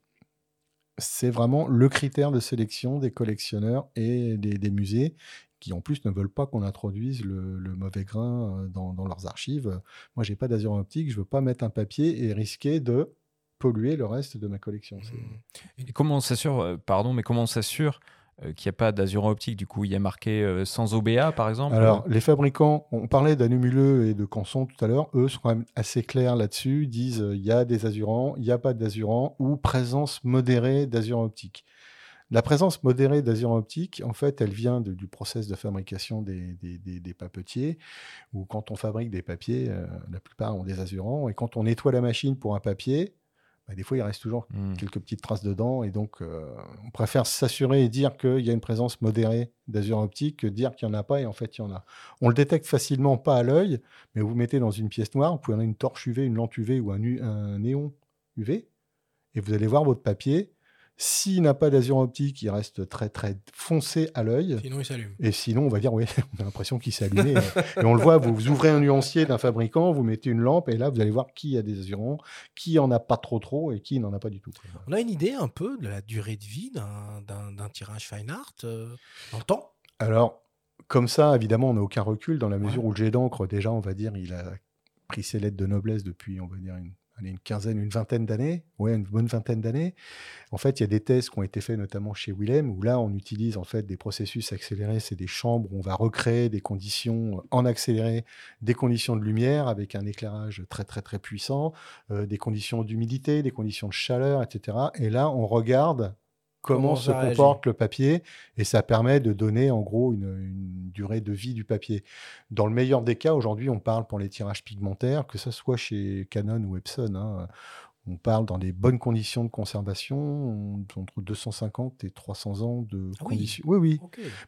c'est vraiment le critère de sélection des collectionneurs et des, musées qui en plus ne veulent pas qu'on introduise le, mauvais grain euh, dans, leurs archives. Moi, j'ai pas d'azur optique, je veux pas mettre un papier et risquer de polluer le reste de ma collection. C'est- Et comment s'assure, euh, pardon, mais comment on s'assure euh, qu'il n'y a pas d'azur optique. Du coup, il y a marqué euh, sans OBA, par exemple Alors, les fabricants, on parlait d'anumuleux et de canson tout à l'heure, eux sont quand même assez clairs là-dessus, disent euh, il y a des azurants, il n'y a pas d'azurants, ou présence modérée d'azurant optique. La présence modérée d'azurant optique, en fait, elle vient de- du process de fabrication des, des- des- des papetiers, où quand on fabrique des papiers, euh, la plupart ont des azurants, et quand on nettoie la machine pour un papier, bah, des fois, il reste toujours quelques petites traces dedans, et donc euh, on préfère s'assurer et dire qu'il y a une présence modérée d'azur optique que dire qu'il n'y en a pas, et en fait, il y en a. On le détecte facilement, pas à l'œil, mais vous mettez dans une pièce noire, vous pouvez avoir une torche UV, une lampe UV ou un néon UV, et vous allez voir votre papier. S'il n'a pas d'azur optique, il reste très très foncé à l'œil. Sinon, il s'allume. Et sinon, on va dire, oui, <laughs> on a l'impression qu'il s'est allumé. et on le voit, vous, vous ouvrez un nuancier d'un fabricant, vous mettez une lampe, et là, vous allez voir qui a des azurants, qui en a pas trop trop, et qui n'en a pas du tout. On a une idée un peu de la durée de vie d'un- tirage fine art euh, dans le temps? Alors, comme ça, évidemment, on n'a aucun recul dans la mesure où le jet d'encre, déjà, on va dire, il a pris ses lettres de noblesse depuis, on va dire, une, une quinzaine, une vingtaine d'années. Ouais, une bonne vingtaine d'années. En fait, il y a des tests qui ont été faits notamment chez Willem, où là, on utilise en fait des processus accélérés. C'est des chambres où on va recréer des conditions en accéléré, des conditions de lumière avec un éclairage très, très, très puissant, euh, des conditions d'humidité, des conditions de chaleur, etc. Et là, on regarde comment, Comment se comporte le papier et ça permet de donner en gros une, une durée de vie du papier. Dans le meilleur des cas, aujourd'hui, on parle pour les tirages pigmentaires, que ce soit chez Canon ou Epson. hein, on parle dans des bonnes conditions de conservation, on- entre 250 et 300 ans de Ah oui, conditions. Oui, oui.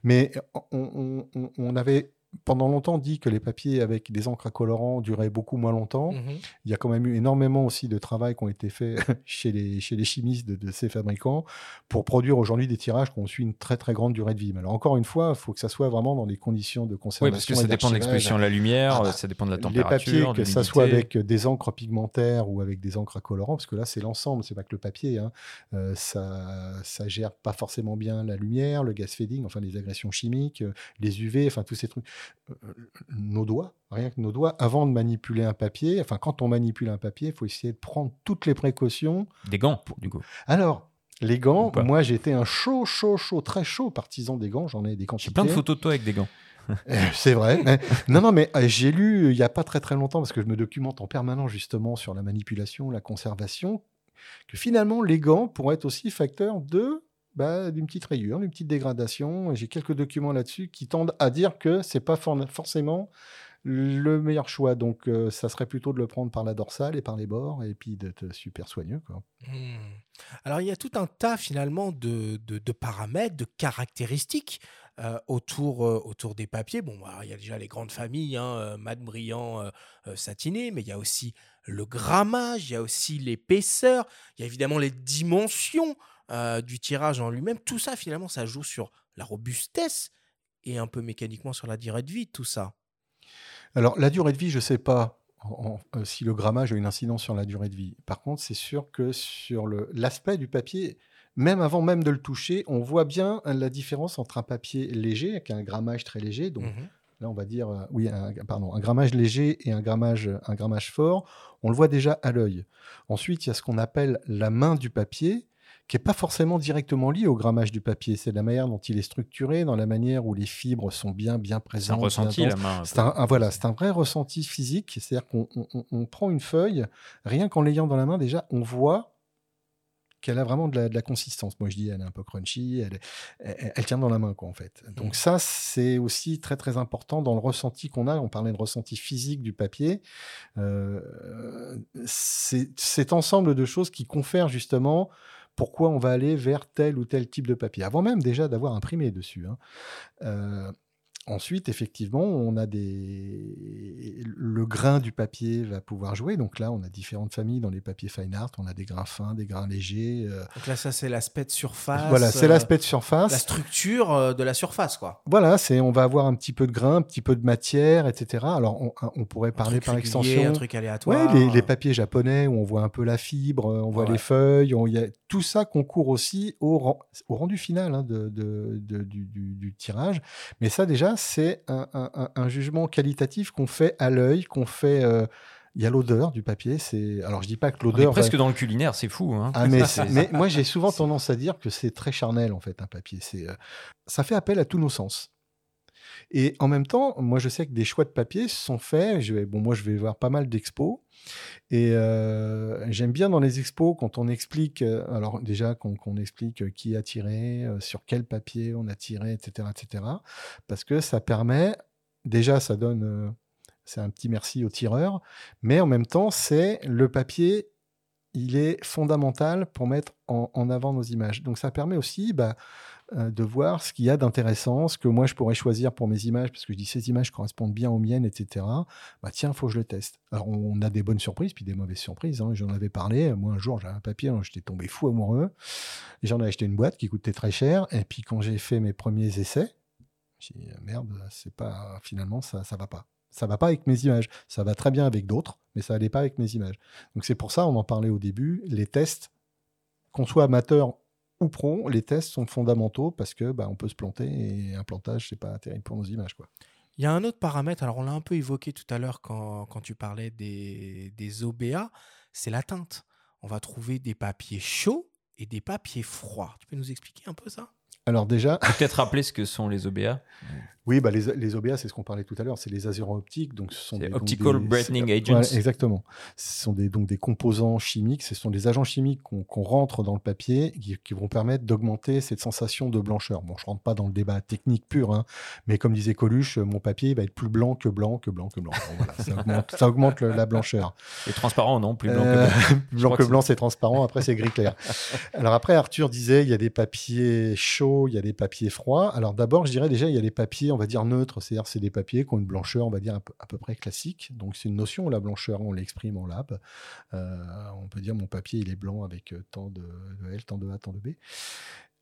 Mais on, on- on- on avait pendant longtemps dit que les papiers avec des encres à colorants duraient beaucoup moins longtemps. Mhm. Il y a quand même eu énormément aussi de travail qui ont été faits <laughs> chez les, chez les chimistes de, de ces fabricants pour produire aujourd'hui des tirages qui ont su une très très grande durée de vie. Mais alors encore une fois, il faut que ça soit vraiment dans des conditions de conservation. Oui, parce que ça dépend de l'exposition de la lumière, Ah ça dépend de la Les température. papiers, de que ça soit avec des encres pigmentaires ou avec des encres à colorants, parce que là c'est l'ensemble, c'est pas que le papier. hein. Euh, ça, ça gère pas forcément bien la lumière, le gas fading, enfin les agressions chimiques, euh, les UV, enfin tous ces trucs. Euh, nos doigts, rien que nos doigts, avant de manipuler un papier, enfin quand on manipule un papier, il faut essayer de prendre toutes les précautions. Des gants, du coup. Alors, les gants, moi j'étais un chaud, chaud, chaud, très chaud partisan des gants, j'en ai des quantités. J'ai plein de photos de toi avec des gants. Euh, C'est vrai. mais- <laughs> non, non, mais euh, j'ai lu il n'y a pas très très longtemps, parce que je me documente en permanence justement sur la manipulation, la conservation, que finalement les gants pourraient être aussi facteurs de bah, d'une petite rayure, d'une petite dégradation. J'ai quelques documents là-dessus qui tendent à dire que c'est pas for- forcément le meilleur choix. Donc, euh, ça serait plutôt de le prendre par la dorsale et par les bords, et puis d'être super soigneux. Hmm. Alors, il y a tout un tas finalement de, de- paramètres, de caractéristiques euh, autour, euh, autour des papiers. Bon, bah, il y a déjà les grandes familles, hein, mat brillant, satiné, mais il y a aussi le grammage, il y a aussi l'épaisseur, il y a évidemment les dimensions euh, du tirage en lui-même. Tout ça, finalement, ça joue sur la robustesse et un peu mécaniquement sur la durée de vie, tout ça. Alors, la durée de vie, je ne sais pas en- en- euh, si le grammage a une incidence sur la durée de vie. Par contre, c'est sûr que sur l'aspect du papier, même avant même de le toucher, on voit bien euh, la différence entre un papier léger, avec un grammage très léger, donc Mhm. là on va dire, euh, oui, un, pardon, un grammage léger et un grammage, un grammage fort, on le voit déjà à l'œil. Ensuite, il y a ce qu'on appelle la main du papier, qui n'est pas forcément directement lié au grammage du papier. C'est la manière dont il est structuré, dans la manière où les fibres sont bien, bien présentes. Un ressenti, la main. C'est un, voilà, c'est un vrai ressenti physique. C'est-à-dire qu'on on, prend une feuille, rien qu'en l'ayant dans la main, déjà, on voit qu'elle a vraiment de la, consistance. Moi, je dis, elle est un peu crunchy, elle, elle, tient dans la main, quoi, en fait. Donc mmh. ça, c'est aussi très, très important dans le ressenti qu'on a. On parlait de ressenti physique du papier. Euh, c'est cet ensemble de choses qui confèrent justement pourquoi on va aller vers tel ou tel type de papier, avant même déjà d'avoir imprimé dessus. Hein. Euh, Ensuite, effectivement, on a des. Le grain du papier va pouvoir jouer. Donc là, on a différentes familles dans les papiers fine art. On a des grains fins, des grains légers. Euh. Donc là, ça, c'est l'aspect de surface. Voilà, c'est l'aspect de surface. La structure euh, de la surface, quoi. Voilà, c'est on va avoir un petit peu de grain, un petit peu de matière, etc. Alors, on, pourrait parler par extension. Un truc aléatoire. Ouais, les, papiers japonais où on voit un peu la fibre, on voit les feuilles. Il y a tout ça concourt aussi au, au rendu final hein, de, du, du tirage. Mais ça, déjà, c'est un, jugement qualitatif qu'on fait à l'œil, qu'on fait. Euh, il y a l'odeur du papier. C'est alors je dis pas que l'odeur. Presque dans le culinaire, c'est fou. Hein. Ah, mais, <laughs> mais, moi j'ai souvent <laughs> tendance à dire que c'est très charnel en fait un papier. C'est euh, ça fait appel à tous nos sens. Et en même temps, moi je sais que des choix de papier sont faits. Bon, moi je vais voir pas mal d'expos et euh, j'aime bien dans les expos quand on explique, euh, alors déjà qu'on explique euh, qui a tiré, sur quel papier on a tiré, etc., etc. Parce que ça permet, déjà ça donne, c'est un petit merci au tireur, mais en même temps c'est le papier, il est fondamental pour mettre en, avant nos images. Donc ça permet aussi, bah, de voir ce qu'il y a d'intéressant, ce que moi je pourrais choisir pour mes images, parce que je dis ces images correspondent bien aux miennes, etc. Bah tiens, faut que je le teste. Alors on a des bonnes surprises, puis des mauvaises surprises. Hein. J'en avais parlé. Moi un jour j'avais un papier, j'étais tombé fou amoureux. J'en ai acheté une boîte qui coûtait très cher. Et puis quand j'ai fait mes premiers essais, j'ai dit merde, c'est pas finalement ça, ça va pas. Ça va pas avec mes images. Ça va très bien avec d'autres, mais ça allait pas avec mes images. Donc c'est pour ça, on en parlait au début, les tests qu'on soit amateur ou pro, les tests sont fondamentaux parce que bah, on peut se planter et un plantage, c'est pas terrible pour nos images. Quoi. Il y a un autre paramètre, alors on l'a un peu évoqué tout à l'heure quand, quand, tu parlais des, des OBA, c'est la teinte. On va trouver des papiers chauds et des papiers froids. Tu peux nous expliquer un peu ça? Alors déjà... Peut-être rappeler ce que sont les OBA Oui, bah les, les OBA, c'est ce qu'on parlait tout à l'heure, c'est les azuro-optiques. Donc ce sont des, Optical Brightening Agents. exactement. Ce sont des, donc des composants chimiques, ce sont des agents chimiques qu'on rentre dans le papier qui, vont permettre d'augmenter cette sensation de blancheur. Bon, je rentre pas dans le débat technique pur, hein, mais comme disait Coluche, mon papier va être plus blanc que blanc, que blanc, que blanc. ça augmente, la blancheur. Et transparent, non? Plus blanc que blanc. Euh, blanc <laughs> que blanc, c'est transparent, après c'est gris clair. Alors après, Arthur disait, il y a des papiers chauds il y a des papiers froids. Alors d'abord, je dirais déjà, il y a les papiers, on va dire neutres, c'est-à-dire c'est des papiers qui ont une blancheur, on va dire à peu, près classique. Donc c'est une notion, la blancheur, on l'exprime en lab. Euh, on peut dire mon papier, il est blanc avec euh, tant de, L, tant de A, tant de B.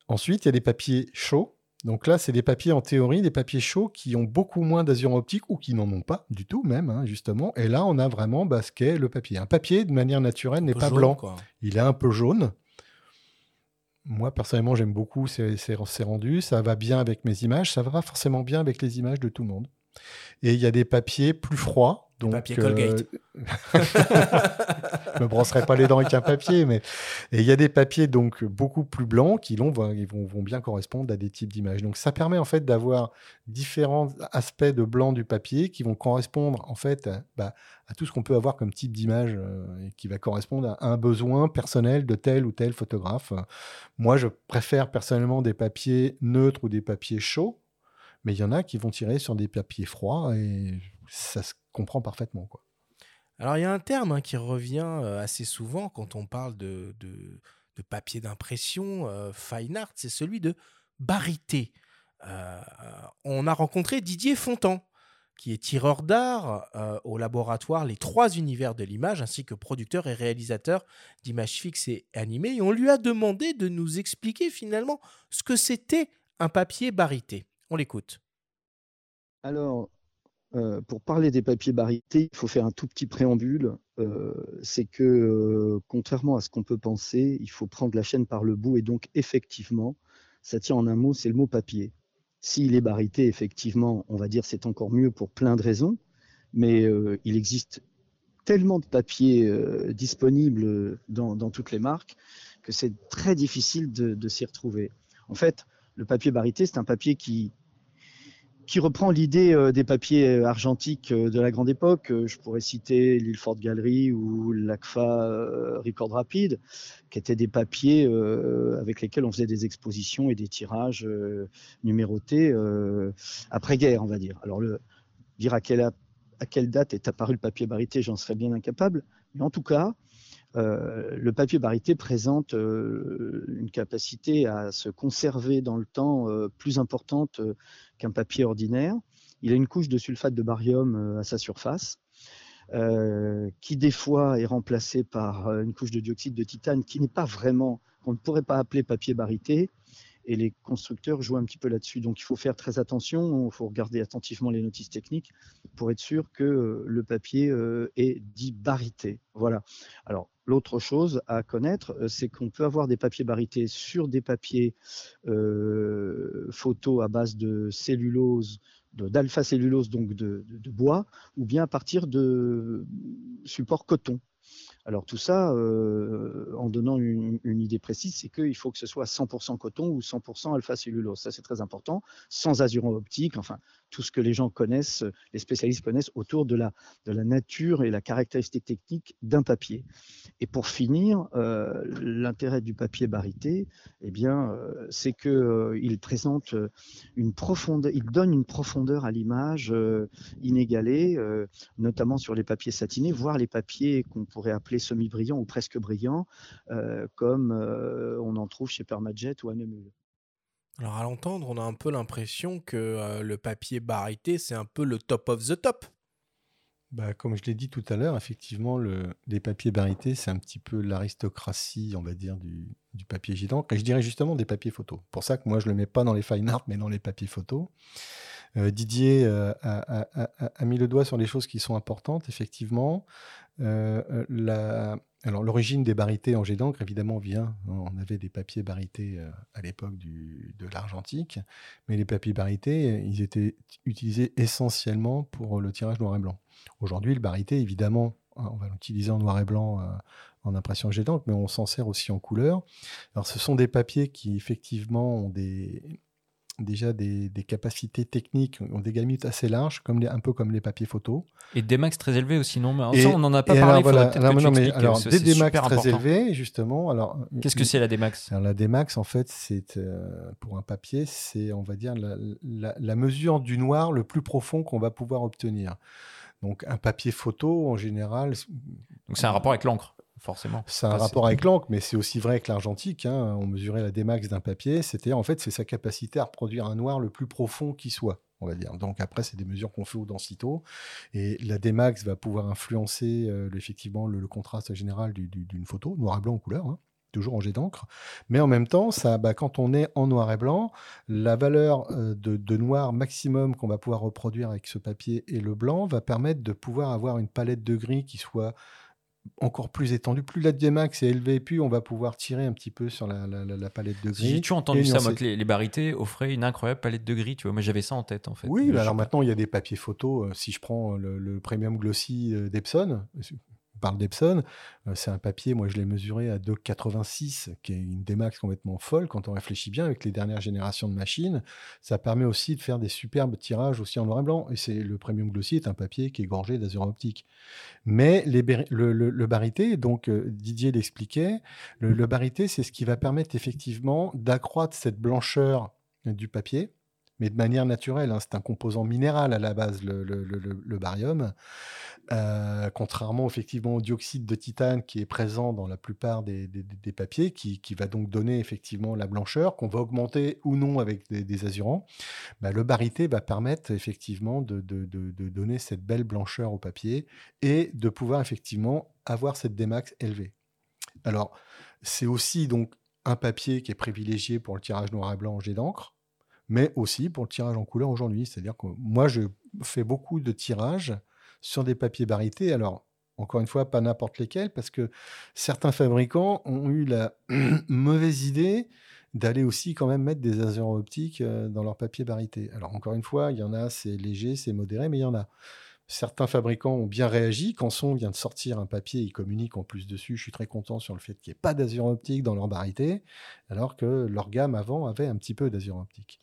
Ensuite, il y a des papiers chauds. Donc là, c'est des papiers en théorie, des papiers chauds qui ont beaucoup moins d'azur optique ou qui n'en ont pas du tout même, hein, justement. Et là, on a vraiment bah, ce qu'est le papier. Un papier, de manière naturelle, n'est pas blanc. Il est un peu jaune moi, personnellement, j'aime beaucoup ces, rendus. Ça va bien avec mes images. Ça va forcément bien avec les images de tout le monde. Et il y a des papiers plus froids. Donc, papier Colgate. Euh, <laughs> je me brosserai pas les dents avec un papier, mais et il y a des papiers donc beaucoup plus blancs qui vont, vont, bien correspondre à des types d'images. Donc ça permet en fait d'avoir différents aspects de blanc du papier qui vont correspondre en fait à, bah, tout ce qu'on peut avoir comme type d'image euh, et qui va correspondre à un besoin personnel de tel ou tel photographe. Moi, je préfère personnellement des papiers neutres ou des papiers chauds mais il y en a qui vont tirer sur des papiers froids et ça se comprend parfaitement. Quoi. Alors il y a un terme hein, qui revient euh, assez souvent quand on parle de, de, papier d'impression, euh, fine art, c'est celui de barité. Euh, on a rencontré Didier Fontan, qui est tireur d'art au laboratoire Les Trois Univers de l'Image, ainsi que producteur et réalisateur d'images fixes et animées. Et on lui a demandé de nous expliquer finalement ce que c'était un papier barité. On l'écoute. Alors, euh, pour parler des papiers barités, il faut faire un tout petit préambule. Euh, c'est que, euh, contrairement à ce qu'on peut penser, il faut prendre la chaîne par le bout. Et donc, effectivement, ça tient en un mot, c'est le mot papier. S'il est barité, effectivement, on va dire c'est encore mieux pour plein de raisons. Mais il existe tellement de papiers disponibles dans, toutes les marques que c'est très difficile de, de s'y retrouver. En fait, le papier barité, c'est un papier qui, qui reprend l'idée euh, des papiers euh, argentiques euh, de la grande époque. Je pourrais citer l'Ilford Gallery ou l'ACFA Record Rapid, qui étaient des papiers avec lesquels on faisait des expositions et des tirages numérotés après-guerre, on va dire. Alors, dire à quelle date est apparu le papier barité, j'en serais bien incapable. Mais en tout cas, euh, le papier barité présente euh, une capacité à se conserver dans le temps euh, plus importante qu'un papier ordinaire. Il a une couche de sulfate de barium à sa surface, qui des fois est remplacée par une couche de dioxyde de titane qui n'est pas vraiment, qu'on ne pourrait pas appeler papier barité, et les constructeurs jouent un petit peu là-dessus. Donc il faut faire très attention, il faut regarder attentivement les notices techniques pour être sûr que le papier est dit barité. Voilà. Alors L'autre chose à connaître, euh, c'est qu'on peut avoir des papiers barités sur des papiers euh, photos à base de cellulose, d'alpha-cellulose, donc de, bois, ou bien à partir de supports coton. Alors tout ça, euh, en donnant une, idée précise, c'est qu'il faut que ce soit 100% coton ou 100% alpha-cellulose. Ça, c'est très important. Sans azuran optique, enfin, tout ce que les gens connaissent, les spécialistes connaissent autour de la, de la nature et la caractéristique technique d'un papier. Et pour finir, euh, l'intérêt du papier barité, eh bien, euh, c'est qu'il présente une profondeur, il donne une profondeur à l'image inégalée, notamment sur les papiers satinés, voire les papiers qu'on pourrait appeler semi-brillant ou presque brillant, euh, comme euh, on en trouve chez Permajet ou Anemule. Alors à l'entendre, on a un peu l'impression que euh, le papier barité, c'est un peu le top of the top. Bah, comme je l'ai dit tout à l'heure, effectivement, le, les papiers barités, c'est un petit peu l'aristocratie, on va dire, du, papier gitan. Et je dirais justement des papiers photos. Pour ça que moi, je ne le mets pas dans les fine art, mais dans les papiers photos. Didier a, a, mis le doigt sur les choses qui sont importantes, effectivement. Euh, euh, alors l'origine des barités en jet d'encre, évidemment, vient, hein, on avait des papiers barités euh, à l'époque de l'argentique, mais les papiers barités, ils étaient utilisés essentiellement pour le tirage noir et blanc. Aujourd'hui, le barité, évidemment, hein, on va l'utiliser en noir et blanc en impression jet d'encre, mais on s'en sert aussi en couleur. Alors ce sont des papiers qui effectivement ont des, déjà des, capacités techniques, ont des gamutes assez larges, comme les, un peu comme les papiers photos. Et des max très élevés aussi, non mais ça, on n'en a pas parlé. Alors, voilà, non, mais, alors des Dmax très élevés, justement. Alors, qu'est-ce que c'est la Dmax? Alors, La Dmax, en fait, c'est euh, pour un papier, c'est on va dire la, la, mesure du noir le plus profond qu'on va pouvoir obtenir. Donc un papier photo, en général. Donc c'est un rapport avec l'encre forcément. C'est un rapport avec l'encre, mais c'est aussi vrai avec l'argentique. Hein. On mesurait la démax d'un papier, c'était en fait c'est sa capacité à reproduire un noir le plus profond qui soit. On va dire. Donc après, c'est des mesures qu'on fait au densito. Et la Dmax va pouvoir influencer euh, effectivement le, contraste général d'une photo, noir et blanc ou couleur. Hein, toujours en jet d'encre. Mais en même temps, ça, bah, quand on est en noir et blanc, la valeur euh, de, de, noir maximum qu'on va pouvoir reproduire avec ce papier et le blanc va permettre de pouvoir avoir une palette de gris qui soit encore plus étendu. Plus la Dmax est élevée, plus on va pouvoir tirer un petit peu sur la, palette de gris. J'ai toujours entendu ça, moi, que les, les barités offraient une incroyable palette de gris. Tu vois, moi j'avais ça en tête en fait. Oui, bah alors maintenant il y a des papiers photos. Euh, si je prends le, le Premium Glossy euh, d'Epson, parle d'Epson, euh, c'est un papier, moi je l'ai mesuré à 2,86, qui est une démax complètement folle quand on réfléchit bien avec les dernières générations de machines. Ça permet aussi de faire des superbes tirages aussi en noir et blanc. Et c'est le Premium Glossy est un papier qui est gorgé d'azur optique. Mais le, barité, donc euh, Didier l'expliquait, le, le barité, c'est ce qui va permettre effectivement d'accroître cette blancheur du papier mais de manière naturelle. Hein. C'est un composant minéral à la base, le, barium. Euh, contrairement effectivement au dioxyde de titane qui est présent dans la plupart des, papiers, qui, va donc donner effectivement la blancheur, qu'on va augmenter ou non avec des, azurants, bah, le barité va permettre effectivement de, donner cette belle blancheur au papier et de pouvoir effectivement avoir cette démax élevée. Alors, c'est aussi donc un papier qui est privilégié pour le tirage noir et blanc en jet d'encre, mais aussi pour le tirage en couleur aujourd'hui. C'est-à-dire que moi, je fais beaucoup de tirages sur des papiers barités. Alors, encore une fois, pas n'importe lesquels, parce que certains fabricants ont eu la <clears throat> mauvaise idée d'aller aussi quand même mettre des azurants optiques euh, dans leur papier barité. Alors, encore une fois, il y en a, c'est léger, c'est modéré, mais il y en a. Certains fabricants ont bien réagi. Canson vient de sortir un papier, ils communiquent en plus dessus. Je suis très content sur le fait qu'il n'y ait pas d'azur optique dans leur barité, alors que leur gamme avant avait un petit peu d'azur optique.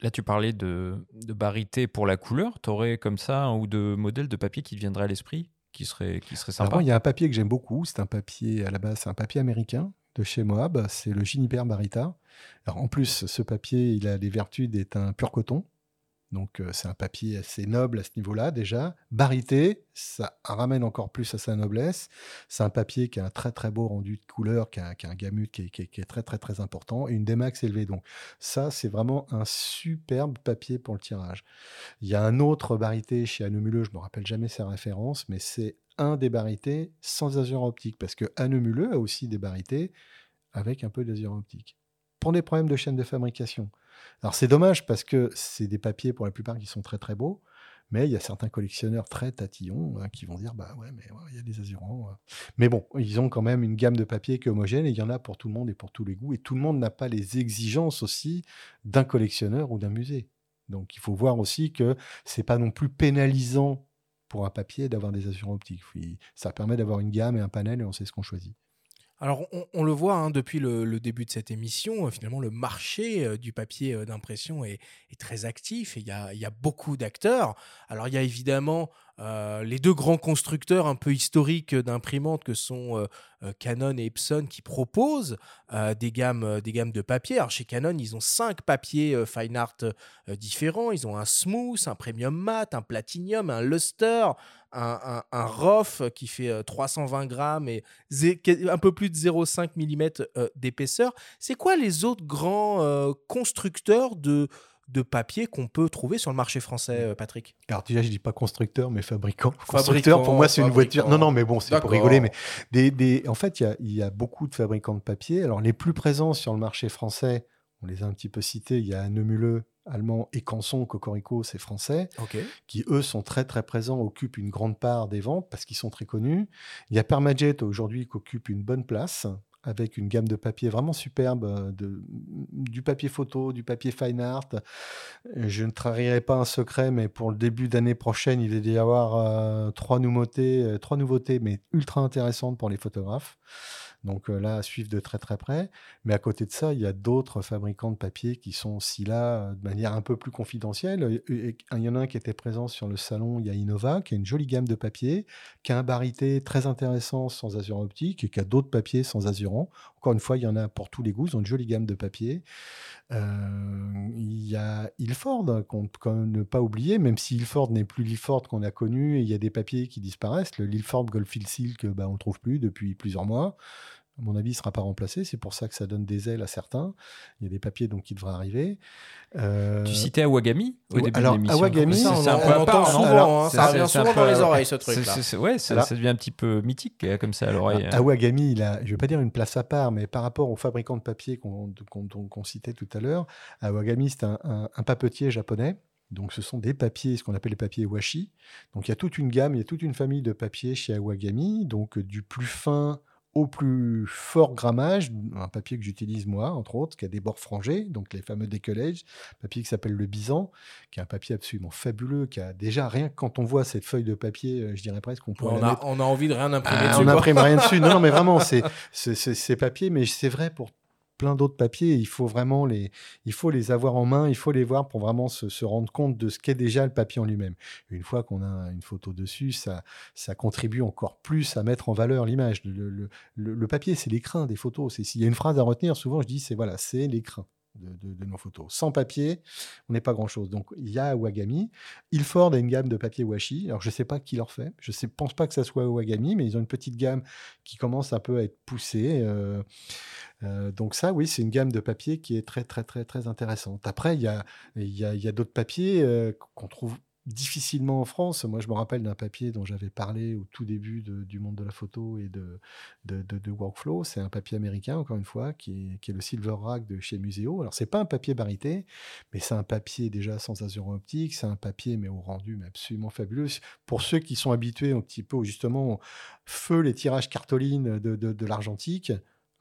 Là, tu parlais de, de barité pour la couleur. Tu aurais comme ça un ou deux modèles de papier qui te viendraient à l'esprit, qui seraient, qui seraient sympas Alors, il y a un papier que j'aime beaucoup. C'est un papier, à la base, c'est un papier américain de chez Moab. C'est le Juniper Barita. Alors, en plus, ce papier, il a les vertus d'être un pur coton. Donc euh, c'est un papier assez noble à ce niveau-là déjà. Barité, ça ramène encore plus à sa noblesse. C'est un papier qui a un très très beau rendu de couleur, qui a, un gamut qui est, très très très important et une démax élevée. Donc ça c'est vraiment un superbe papier pour le tirage. Il y a un autre barité chez Anomuleux, je me rappelle jamais sa référence, mais c'est un des barités sans azur optique parce que Anomuleux a aussi des barités avec un peu d'azur optique. Pour des problèmes de chaîne de fabrication. Alors c'est dommage parce que c'est des papiers pour la plupart qui sont très très beaux, mais il y a certains collectionneurs très tatillons hein, qui vont dire bah ouais mais ouais, il y a des azurants. Mais bon, ils ont quand même une gamme de papiers qui est homogène et il y en a pour tout le monde et pour tous les goûts et tout le monde n'a pas les exigences aussi d'un collectionneur ou d'un musée. Donc il faut voir aussi que c'est pas non plus pénalisant pour un papier d'avoir des azurants optiques. Ça permet d'avoir une gamme et un panel et on sait ce qu'on choisit. Alors, on, le voit hein, depuis le, début de cette émission, euh, finalement, le marché euh, du papier euh, d'impression est, très actif et il y a, beaucoup d'acteurs. Alors, il y a évidemment euh, les deux grands constructeurs un peu historiques d'imprimantes que sont euh, Canon et Epson qui proposent euh, des, gammes, des gammes de papier. Alors, chez Canon, ils ont cinq papiers fine art différents. Ils ont un smooth, un premium mat, un platinum, un luster, un, un, ROF qui fait 320 grammes et un peu plus de 0,5 mm d'épaisseur. C'est quoi les autres grands constructeurs de de papier qu'on peut trouver sur le marché français, Patrick Alors déjà, je dis pas constructeur, mais fabricant. Constructeur, pour moi, c'est une voiture. Non, non, mais bon, c'est pour rigoler. Mais des, des... en fait, il y a, y a, beaucoup de fabricants de papier. Alors, les plus présents sur le marché français, on les a un petit peu cités. Il y a Neumuleux, allemand, et Canson, Cocorico, c'est français, okay. qui eux sont très très présents, occupent une grande part des ventes parce qu'ils sont très connus. Il y a Permajet aujourd'hui qui occupe une bonne place avec une gamme de papier vraiment superbe, de, du papier photo, du papier fine art. Je ne trahirai pas un secret, mais pour le début d'année prochaine, il va y avoir euh, nouveautés, euh, trois nouveautés, mais ultra intéressantes pour les photographes. Donc là, à suivre de très très près. Mais à côté de ça, il y a d'autres fabricants de papier qui sont aussi là de manière un peu plus confidentielle. Il y en a un qui était présent sur le salon, il y a Innova, qui a une jolie gamme de papier, qui a un barité très intéressant sans azur optique et qui a d'autres papiers sans azurant. Encore une fois, il y en a pour tous les goûts, ils ont une jolie gamme de papier. Euh, il y a Ilford, qu'on ne pas oublier, même si Ilford n'est plus l'Ilford qu'on a connu, et il y a des papiers qui disparaissent. Le Ilford Goldfield Silk, bah, on ne le trouve plus depuis plusieurs mois à mon avis, il ne sera pas remplacé. C'est pour ça que ça donne des ailes à certains. Il y a des papiers donc qui devraient arriver. Euh... Tu citais Awagami au début alors, de l'émission. Awagami, c'est un peu à part. Souvent, alors, hein, ça revient souvent dans les oreilles, ce truc-là. Ouais, ça, alors, ça, devient un petit peu mythique comme ça à l'oreille. Awagami, il a, je ne vais pas dire une place à part, mais par rapport aux fabricants de papier qu'on qu qu citait tout à l'heure, Awagami, c'est un, un, un papetier japonais. Donc, ce sont des papiers, ce qu'on appelle les papiers washi. Donc, il y a toute une gamme, il y a toute une famille de papiers chez Awagami, donc du plus fin au plus fort grammage, un papier que j'utilise moi, entre autres, qui a des bords frangés, donc les fameux décollages, papier qui s'appelle le Bisan, qui est un papier absolument fabuleux, qui a déjà rien que quand on voit cette feuille de papier, je dirais presque qu'on peut. On, a, on a envie de rien imprimer ah, dessus. On n'imprime rien dessus. Non, non, mais vraiment, <laughs> c'est ces papiers, mais c'est vrai pour plein d'autres papiers. Il faut vraiment les, il faut les avoir en main, il faut les voir pour vraiment se, rendre compte de ce qu'est déjà le papier en lui-même. Une fois qu'on a une photo dessus, ça, ça contribue encore plus à mettre en valeur l'image. Le, le, le, papier, c'est l'écrin des photos. S'il y a une phrase à retenir, souvent je dis c'est voilà, c'est l'écrin. De, nos photos. Sans papier, on n'est pas grand-chose. Donc, il y a Wagami. Ilford a une gamme de papier washi. Alors, je ne sais pas qui leur fait. Je ne pense pas que ça soit Wagami, mais ils ont une petite gamme qui commence un peu à être poussée. Euh, euh, donc ça, oui, c'est une gamme de papier qui est très, très, très, très intéressante. Après, il y a, y a, y a d'autres papiers euh, qu'on trouve difficilement en France. Moi, je me rappelle d'un papier dont j'avais parlé au tout début du monde de la photo et de, de, workflow. C'est un papier américain, encore une fois, qui est, qui est le Silver Rack de chez Museo. Alors, c'est pas un papier barité, mais c'est un papier déjà sans azur optique. C'est un papier, mais au rendu mais absolument fabuleux. Pour ceux qui sont habitués un petit peu, justement, feu les tirages cartolines de, de l'argentique,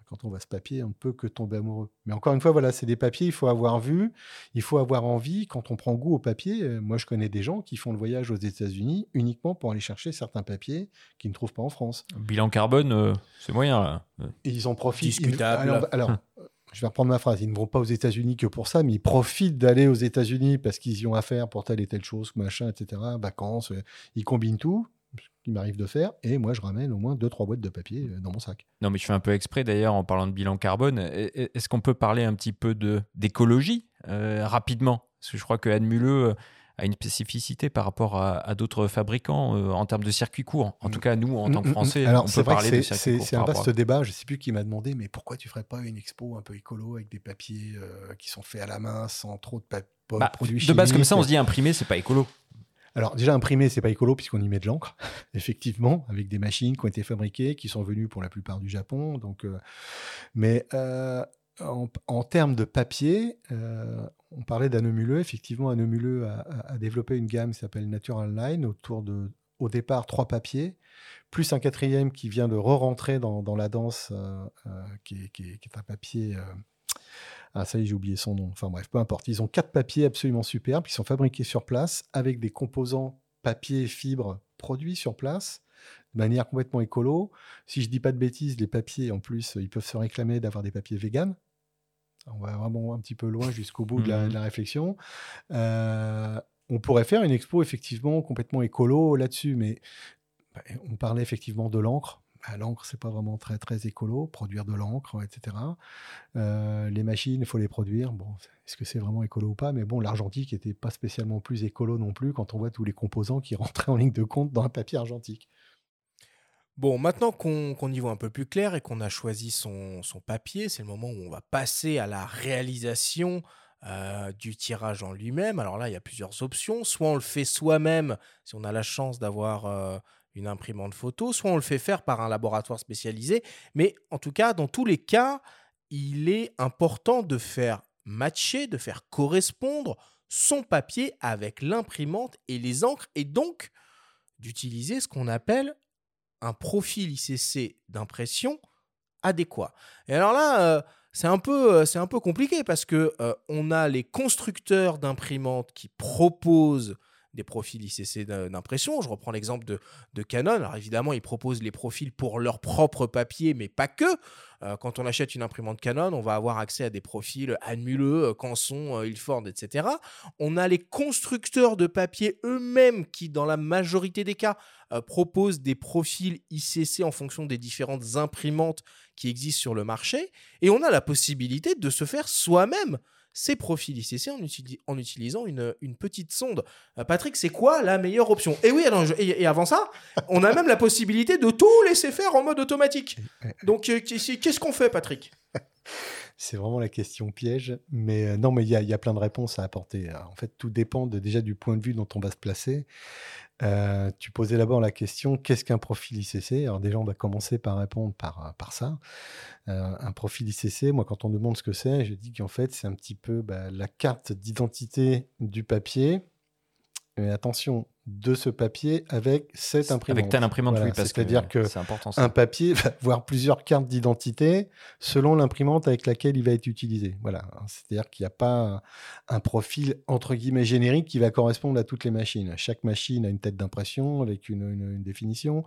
Quand on voit ce papier, on ne peut que tomber amoureux. Mais encore une fois, voilà, c'est des papiers, il faut avoir vu, il faut avoir envie. Quand on prend goût au papier, euh, moi je connais des gens qui font le voyage aux États-Unis uniquement pour aller chercher certains papiers qu'ils ne trouvent pas en France. Bilan carbone, euh, c'est moyen là. Et ils en profitent. Discutable. Alors, alors, <laughs> je vais reprendre ma phrase. Ils ne vont pas aux États-Unis que pour ça, mais ils profitent d'aller aux États-Unis parce qu'ils y ont affaire pour telle et telle chose, machin, etc. Vacances. euh, Ils combinent tout, ce qui m'arrive de faire, et moi je ramène au moins deux trois boîtes de papier euh, dans mon sac. Non, mais je fais un peu exprès d'ailleurs en parlant de bilan carbone. E- e- Est-ce qu'on peut parler un petit peu de d'écologie euh, rapidement? Parce que je crois que Anne Muleux euh, a une spécificité par rapport à, à d'autres fabricants euh, en termes de circuit court. En tout cas, nous, en tant que Mm, mm, mm. Français, Alors, on peut vrai que parler de c'est- circuit c'est court. c'est un vaste débat. Je ne sais plus qui m'a demandé, mais pourquoi tu ferais pas une expo un peu écolo avec des papiers euh, qui sont faits à la main, sans trop de pa- pas de Bah, produits de base, comme ça, on se dit imprimer, c'est pas écolo. Alors déjà imprimé, c'est pas écolo puisqu'on y met de l'encre, <laughs> effectivement, avec des machines qui ont été fabriquées, qui sont venues pour la plupart du Japon. Donc, euh, mais euh, en, termes de papier, euh, on parlait d'Anomuleux. Effectivement, Anomuleux a, développé une gamme qui s'appelle Natural Line autour de, au départ, trois papiers, plus un quatrième qui vient de re-rentrer dans, la danse, qui est un papier. Ah, ça y est, j'ai oublié son nom. Enfin bref, peu importe. Ils ont quatre papiers absolument superbes qui sont fabriqués sur place avec des composants papier et fibres produits sur place de manière complètement écolo. Si je dis pas de bêtises, les papiers, en plus, ils peuvent se réclamer d'avoir des papiers véganes. On va vraiment un petit peu loin jusqu'au bout de, la, de la réflexion. Euh, on pourrait faire une expo effectivement complètement écolo là-dessus, mais bah, on parlait effectivement de l'encre. L'encre, c'est pas vraiment très très écolo, produire de l'encre, etc. Euh, les machines, il faut les produire. Bon, est-ce que c'est vraiment écolo ou pas? Mais bon, l'argentique n'était pas spécialement plus écolo non plus quand on voit tous les composants qui <laughs> rentraient en ligne de compte dans un papier argentique. Bon, maintenant qu'on qu'on y voit un peu plus clair et qu'on a choisi son, son papier, c'est le moment où on va passer à la réalisation euh, du tirage en lui-même. Alors là, il y a plusieurs options. Soit on le fait soi-même, si on a la chance d'avoir euh, une imprimante photo, soit on le fait faire par un laboratoire spécialisé. Mais en tout cas, dans tous les cas, il est important de faire matcher, de faire correspondre son papier avec l'imprimante et les encres, et donc d'utiliser ce qu'on appelle un profil ICC d'impression adéquat. Et alors là, euh, c'est un peu, euh, c'est un peu compliqué parce que euh, on a les constructeurs d'imprimantes qui proposent des profils ICC d'im- d'impression. Je reprends l'exemple de, Canon. Alors évidemment, ils proposent les profils pour leur propre papier, mais pas que. Euh, quand on achète une imprimante Canon, on va avoir accès à des profils Anmuleux, euh, Canson, euh, Ilford, etc. On a les constructeurs de papier eux-mêmes qui, dans la majorité des cas, proposent des profils ICC en fonction des différentes imprimantes qui existent sur le marché. Et on a la possibilité de se faire soi-même ces profils ICC en, en utilisant une, petite sonde. Euh, Patrick, c'est quoi la meilleure option? Et oui, alors, et, avant ça, on a même la possibilité de tout laisser faire en mode automatique. Donc, euh, qu'est- qu'est-ce qu'on fait, Patrick? C'est vraiment la question piège. Mais euh, non, mais il y, a- plein de réponses à apporter. En fait, tout dépend déjà du point de vue dont on va se placer. Euh, tu posais d'abord la question qu'est-ce qu'un profil ICC Alors, déjà, on va commencer par répondre par, par ça. Euh, un profil ICC, moi, quand on demande ce que c'est, je dis qu'en fait, c'est un petit peu bah, la carte d'identité du papier. Mais attention, de ce papier avec cette imprimante. Avec telle imprimante, Voilà, oui, parce que C'est-à-dire que, important, un papier <laughs> va avoir plusieurs cartes d'identité selon l'imprimante avec laquelle il va être utilisé. Voilà. C'est-à-dire qu'il n'y a pas un, un profil entre guillemets générique qui va correspondre à toutes les machines. Chaque machine a une tête d'impression avec une, une- une définition,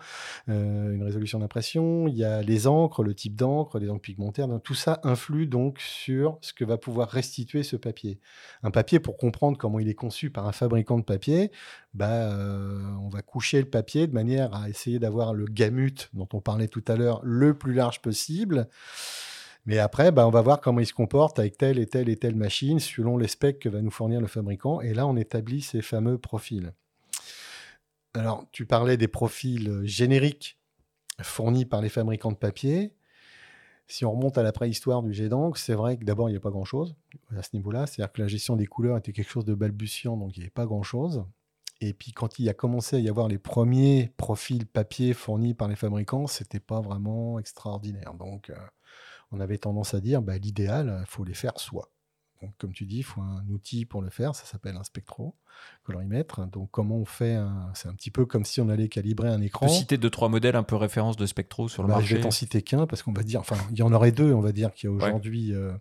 euh, une résolution d'impression. Il y a les encres, le type d'encre, les encres pigmentaires. Donc, tout ça influe donc sur ce que va pouvoir restituer ce papier. Un papier, pour comprendre comment il est conçu par un fabricant de papier, bah, euh, on va coucher le papier de manière à essayer d'avoir le gamut dont on parlait tout à l'heure le plus large possible. Mais après, bah, on va voir comment il se comporte avec telle et telle et telle machine selon les specs que va nous fournir le fabricant. Et là, on établit ces fameux profils. Alors, tu parlais des profils euh, génériques fournis par les fabricants de papier. Si on remonte à la préhistoire du jet c'est vrai que d'abord, il n'y a pas grand-chose à ce niveau-là. C'est-à-dire que la gestion des couleurs était quelque chose de balbutiant, donc il n'y avait pas grand-chose. Et puis quand il a commencé à y avoir les premiers profils papier fournis par les fabricants, c'était pas vraiment extraordinaire. Donc euh, on avait tendance à dire, bah, l'idéal, il faut les faire soi. donc, comme tu dis, il faut un outil pour le faire. Ça s'appelle un spectrocolorimètre. Donc, comment on fait un... C'est un petit peu comme si on allait calibrer un Tu écran. peux citer deux, trois modèles un peu référence de spectro sur le Bah, marché Je vais t'en citer qu'un parce qu'on va dire, enfin, il y en aurait deux. On va dire qu'il y a aujourd'hui euh,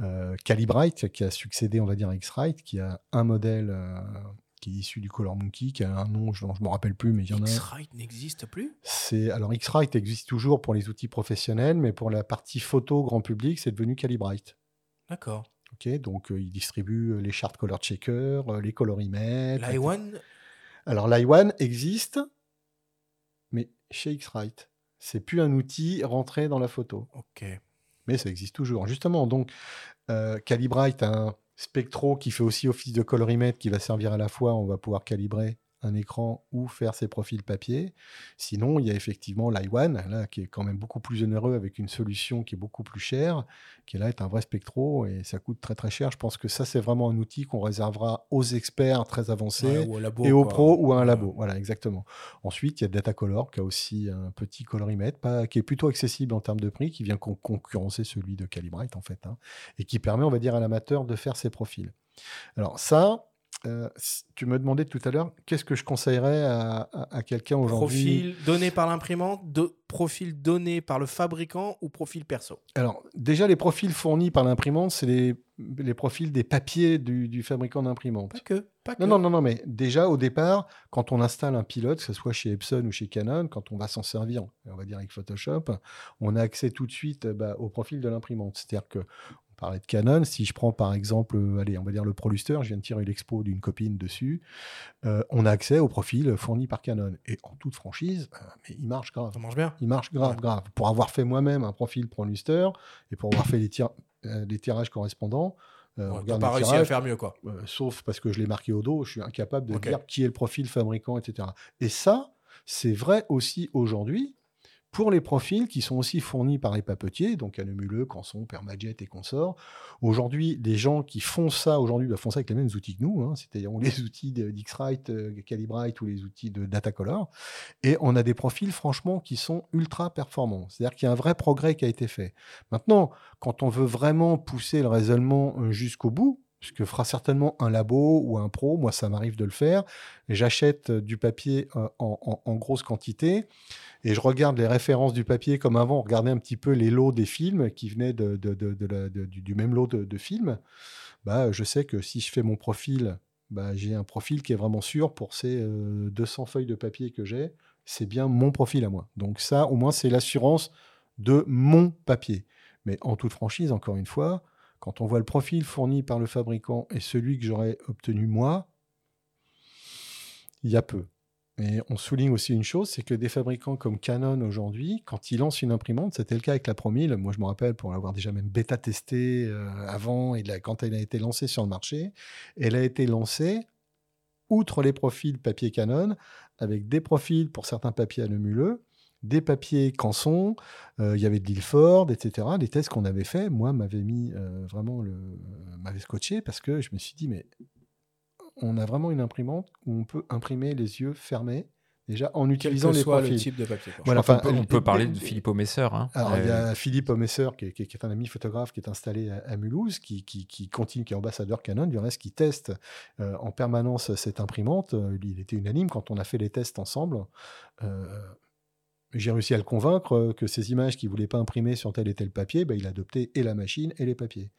euh, Calibrite qui a succédé, on va dire, à X-Rite, qui a un modèle euh, qui est issu du Color Monkey, qui a un nom, je ne me rappelle plus, mais il y en a. X-Rite n'existe plus? C'est alors X-Rite existe toujours pour les outils professionnels, mais pour la partie photo grand public, c'est devenu Calibrite. D'accord. Ok, donc euh, il distribue euh, les charts color checker, euh, les colorimètres. L'iOne Alors l'iOne existe, mais chez X-Rite. C'est plus un outil rentré dans la photo. Ok. Mais ça existe toujours. Justement, donc euh, Calibrite a un spectro qui fait aussi office de colorimètre qui va servir à la fois, on va pouvoir calibrer un écran ou faire ses profils papier. Sinon, il y a effectivement l'iOne, là, qui est quand même beaucoup plus onéreux avec une solution qui est beaucoup plus chère, qui là est un vrai spectro et ça coûte très très cher. Je pense que ça, c'est vraiment un outil qu'on réservera aux experts très avancés Ouais, ou au labo, et aux quoi. pros ou à un labo. Voilà, exactement. Ensuite, il y a Datacolor qui a aussi un petit colorimètre, pas, qui est plutôt accessible en termes de prix, qui vient con- concurrencer celui de Calibrite en fait, hein, et qui permet, on va dire, à l'amateur de faire ses profils. Alors ça, euh, tu me demandais tout à l'heure, qu'est-ce que je conseillerais à, à- à quelqu'un aujourd'hui Profil donné par l'imprimante, de, profil donné par le fabricant ou profil perso? Alors, déjà, les profils fournis par l'imprimante, c'est les, les profils des papiers du, du fabricant d'imprimante. Pas que, pas que. Non, non, non, non, mais déjà, au départ, quand on installe un pilote, que ce soit chez Epson ou chez Canon, quand on va s'en servir, on va dire avec Photoshop, on a accès tout de suite bah, au profil de l'imprimante. C'est-à-dire que, parlait de Canon, si je prends par exemple, euh, allez, on va dire le Proluster, je viens de tirer l'expo d'une copine dessus, euh, on a accès au profil fourni par Canon. Et en toute franchise, euh, mais il marche grave. Ça marche bien. Il marche grave, grave. Pour avoir fait moi-même un profil Proluster et pour avoir fait les, tir- euh, les tirages correspondants, euh, on t'as pas réussi à faire mieux, quoi. euh, sauf parce que je l'ai marqué au dos, je suis incapable de dire qui est le profil fabricant, etc. Et ça, c'est vrai aussi aujourd'hui pour les profils qui sont aussi fournis par les papetiers, donc Anemuleux, Canson, Permajet et consorts. Aujourd'hui, les gens qui font ça aujourd'hui bah, font ça avec les mêmes outils que nous, hein, c'est-à-dire <laughs> les outils d'X-Rite, euh, Calibrite ou les outils de Datacolor. Et on a des profils, franchement, qui sont ultra performants. C'est-à-dire qu'il y a un vrai progrès qui a été fait. Maintenant, quand on veut vraiment pousser le raisonnement euh, jusqu'au bout, ce que fera certainement un labo ou un pro, moi ça m'arrive de le faire, j'achète euh, du papier euh, en, grosse quantité et je regarde les références du papier comme avant, on regardait un petit peu les lots des films qui venaient de, du, même lot de, films. Bah, je sais que si je fais mon profil, bah, j'ai un profil qui est vraiment sûr pour ces euh, 200 feuilles de papier que j'ai. C'est bien mon profil à moi. Donc ça, au moins, c'est l'assurance de mon papier. Mais en toute franchise, encore une fois, quand on voit le profil fourni par le fabricant et celui que j'aurais obtenu moi, il y a peu. Et on souligne aussi une chose, c'est que des fabricants comme Canon aujourd'hui, quand ils lancent une imprimante, c'était le cas avec la Promille, moi je me rappelle pour l'avoir déjà même bêta testé euh, avant, et quand elle a été lancée sur le marché, elle a été lancée, outre les profils papier Canon, avec des profils pour certains papiers anneuleux, des papiers Canson, euh, il y avait de l'Ilford, etc. Les tests qu'on avait faits, moi, m'avaient mis euh, vraiment le, m'avait scotché parce que je me suis dit, mais on a vraiment une imprimante où on peut imprimer les yeux fermés, déjà en utilisant que les soit le profils. type de papier. Voilà, peut- on peut parler de Philippe Omesser, hein. Alors, il y Euh, a Philippe Omesser, qui est, qui est- qui est un ami photographe qui est installé à, à Mulhouse, qui, qui- qui continue, qui est ambassadeur Canon, du reste, qui teste euh, en permanence cette imprimante. Euh, Il était unanime quand on a fait les tests ensemble. J'ai réussi à le convaincre euh, que ces images qu'il ne voulait pas imprimer sur tel et tel papier, bah, il adoptait et la machine et les papiers.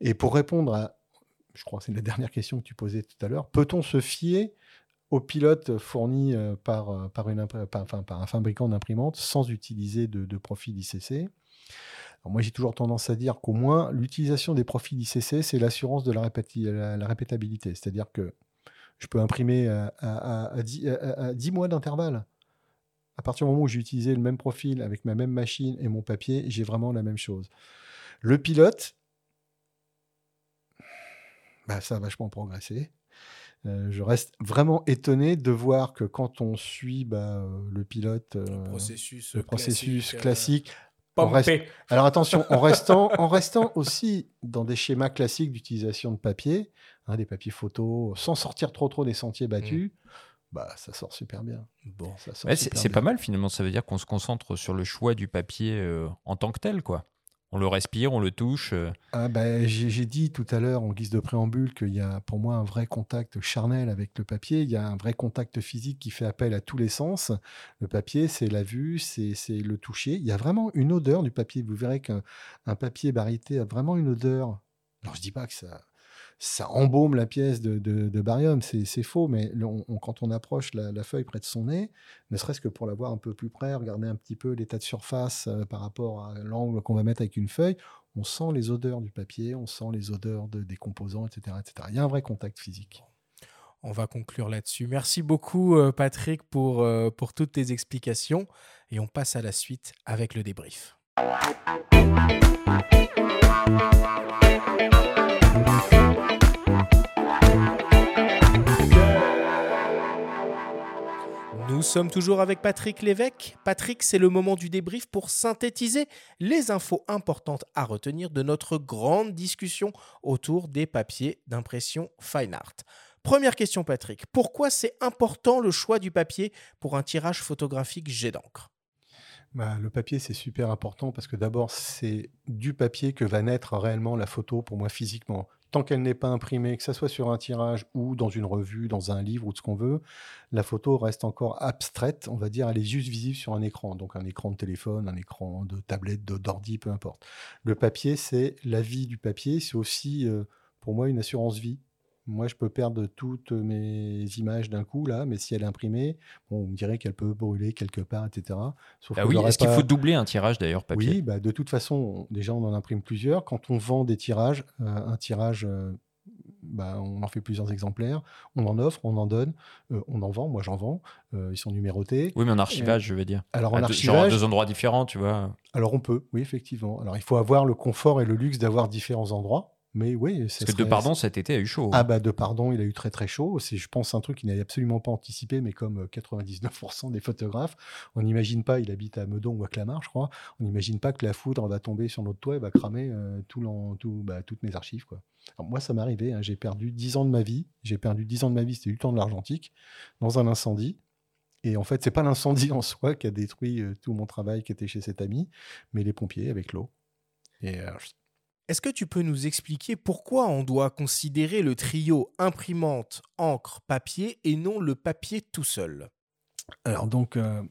Et pour répondre à, je crois que c'est la <laughs> dernière question que tu posais tout à l'heure, peut-on se fier aux pilotes fournis euh, par, euh, par, une par- enfin, par un fabricant d'imprimante sans utiliser de, de profil ICC Moi, j'ai toujours tendance à dire qu'au moins, l'utilisation des profils ICC, c'est l'assurance de la, répétabilité. C'est-à-dire que je peux imprimer à, à- à- à 10, à- à 10 mois d'intervalle. À partir du moment où j'ai utilisé le même profil avec ma même machine et mon papier, j'ai vraiment la même chose. Le pilote, bah, ça a vachement progressé. Euh, je reste vraiment étonné de voir que quand on suit bah, euh, le pilote, euh, processus le processus classique, euh, classique, pompé. rest- alors attention, en restant, <laughs> en restant aussi dans des schémas classiques d'utilisation de papier, hein, des papiers photos, sans sortir trop trop des sentiers battus, bah ça sort super bien. Bon, c'est pas mal finalement, ça veut dire qu'on se concentre sur le choix du papier euh, en tant que tel, quoi. On le respire, on le touche. euh. Ah ben, j'ai dit tout à l'heure en guise de préambule qu'il y a pour moi un vrai contact charnel avec le papier, il y a un vrai contact physique qui fait appel à tous les sens. Le papier, c'est la vue, c'est le toucher. Il y a vraiment une odeur du papier. Vous verrez qu'un un papier barité a vraiment une odeur. Alors je dis pas que ça, ça embaume la pièce de, barium, c'est faux, mais quand on approche la, feuille près de son nez, ne serait-ce que pour la voir un peu plus près, regarder un petit peu l'état de surface euh, par rapport à l'angle qu'on va mettre avec une feuille, on sent les odeurs du papier, on sent les odeurs de, des composants, etc., etc. Il y a un vrai contact physique. On va conclure là-dessus. Merci beaucoup, euh, Patrick, pour, euh, pour toutes tes explications. Et on passe à la suite avec le débrief. Nous sommes toujours avec Patrick Lévesque. Patrick, c'est le moment du débrief pour synthétiser les infos importantes à retenir de notre grande discussion autour des papiers d'impression fine art. Première question, Patrick. Pourquoi c'est important le choix du papier pour un tirage photographique jet d'encre? Bah, le papier, c'est super important parce que d'abord, c'est du papier que va naître réellement la photo pour moi physiquement. Tant qu'elle n'est pas imprimée, que ce soit sur un tirage ou dans une revue, dans un livre ou de ce qu'on veut, la photo reste encore abstraite, on va dire, elle est juste visible sur un écran. Donc un écran de téléphone, un écran de tablette, d'ordi, peu importe. Le papier, c'est la vie du papier, c'est aussi euh, pour moi une assurance vie. Moi, je peux perdre toutes mes images d'un coup, là, mais si elle est imprimée, bon, on me dirait qu'elle peut brûler quelque part, etc. Sauf Ah que oui, est-ce qu'il faut doubler un tirage d'ailleurs papier? Oui, bah, de toute façon, on- déjà, on en imprime plusieurs. Quand on vend des tirages, euh, un tirage, euh, bah, on en fait plusieurs exemplaires. On en offre, on en donne, euh, on en vend. Moi, j'en vends. euh, ils sont numérotés. Oui, mais en Et- archivage, je veux dire. Alors, en deux- archivage. Genre à deux endroits différents, tu vois. Alors, on peut, oui, effectivement. Alors, il faut avoir le confort et le luxe d'avoir différents endroits. Mais oui, Parce que De Pardon, cet été, a eu chaud. Ah bah de pardon, il a eu très très chaud. C'est, je pense, un truc qu'il n'avait absolument pas anticipé, mais comme euh, 99% des photographes, on n'imagine pas, il habite à Meudon ou à Clamart, je crois, on n'imagine pas que la foudre va tomber sur notre toit et va cramer euh, tout tout, bah, toutes mes archives. Quoi. Alors, moi, ça m'est arrivé, hein, j'ai perdu 10 ans de ma vie, j'ai perdu 10 ans de ma vie, c'était du temps de l'argentique, dans un incendie. Et en fait, c'est pas l'incendie en soi qui a détruit euh, tout mon travail qui était chez cet ami, mais les pompiers avec l'eau. Et euh, Est-ce que tu peux nous expliquer pourquoi on doit considérer le trio imprimante, encre, papier et non le papier tout seul? Alors donc, euh,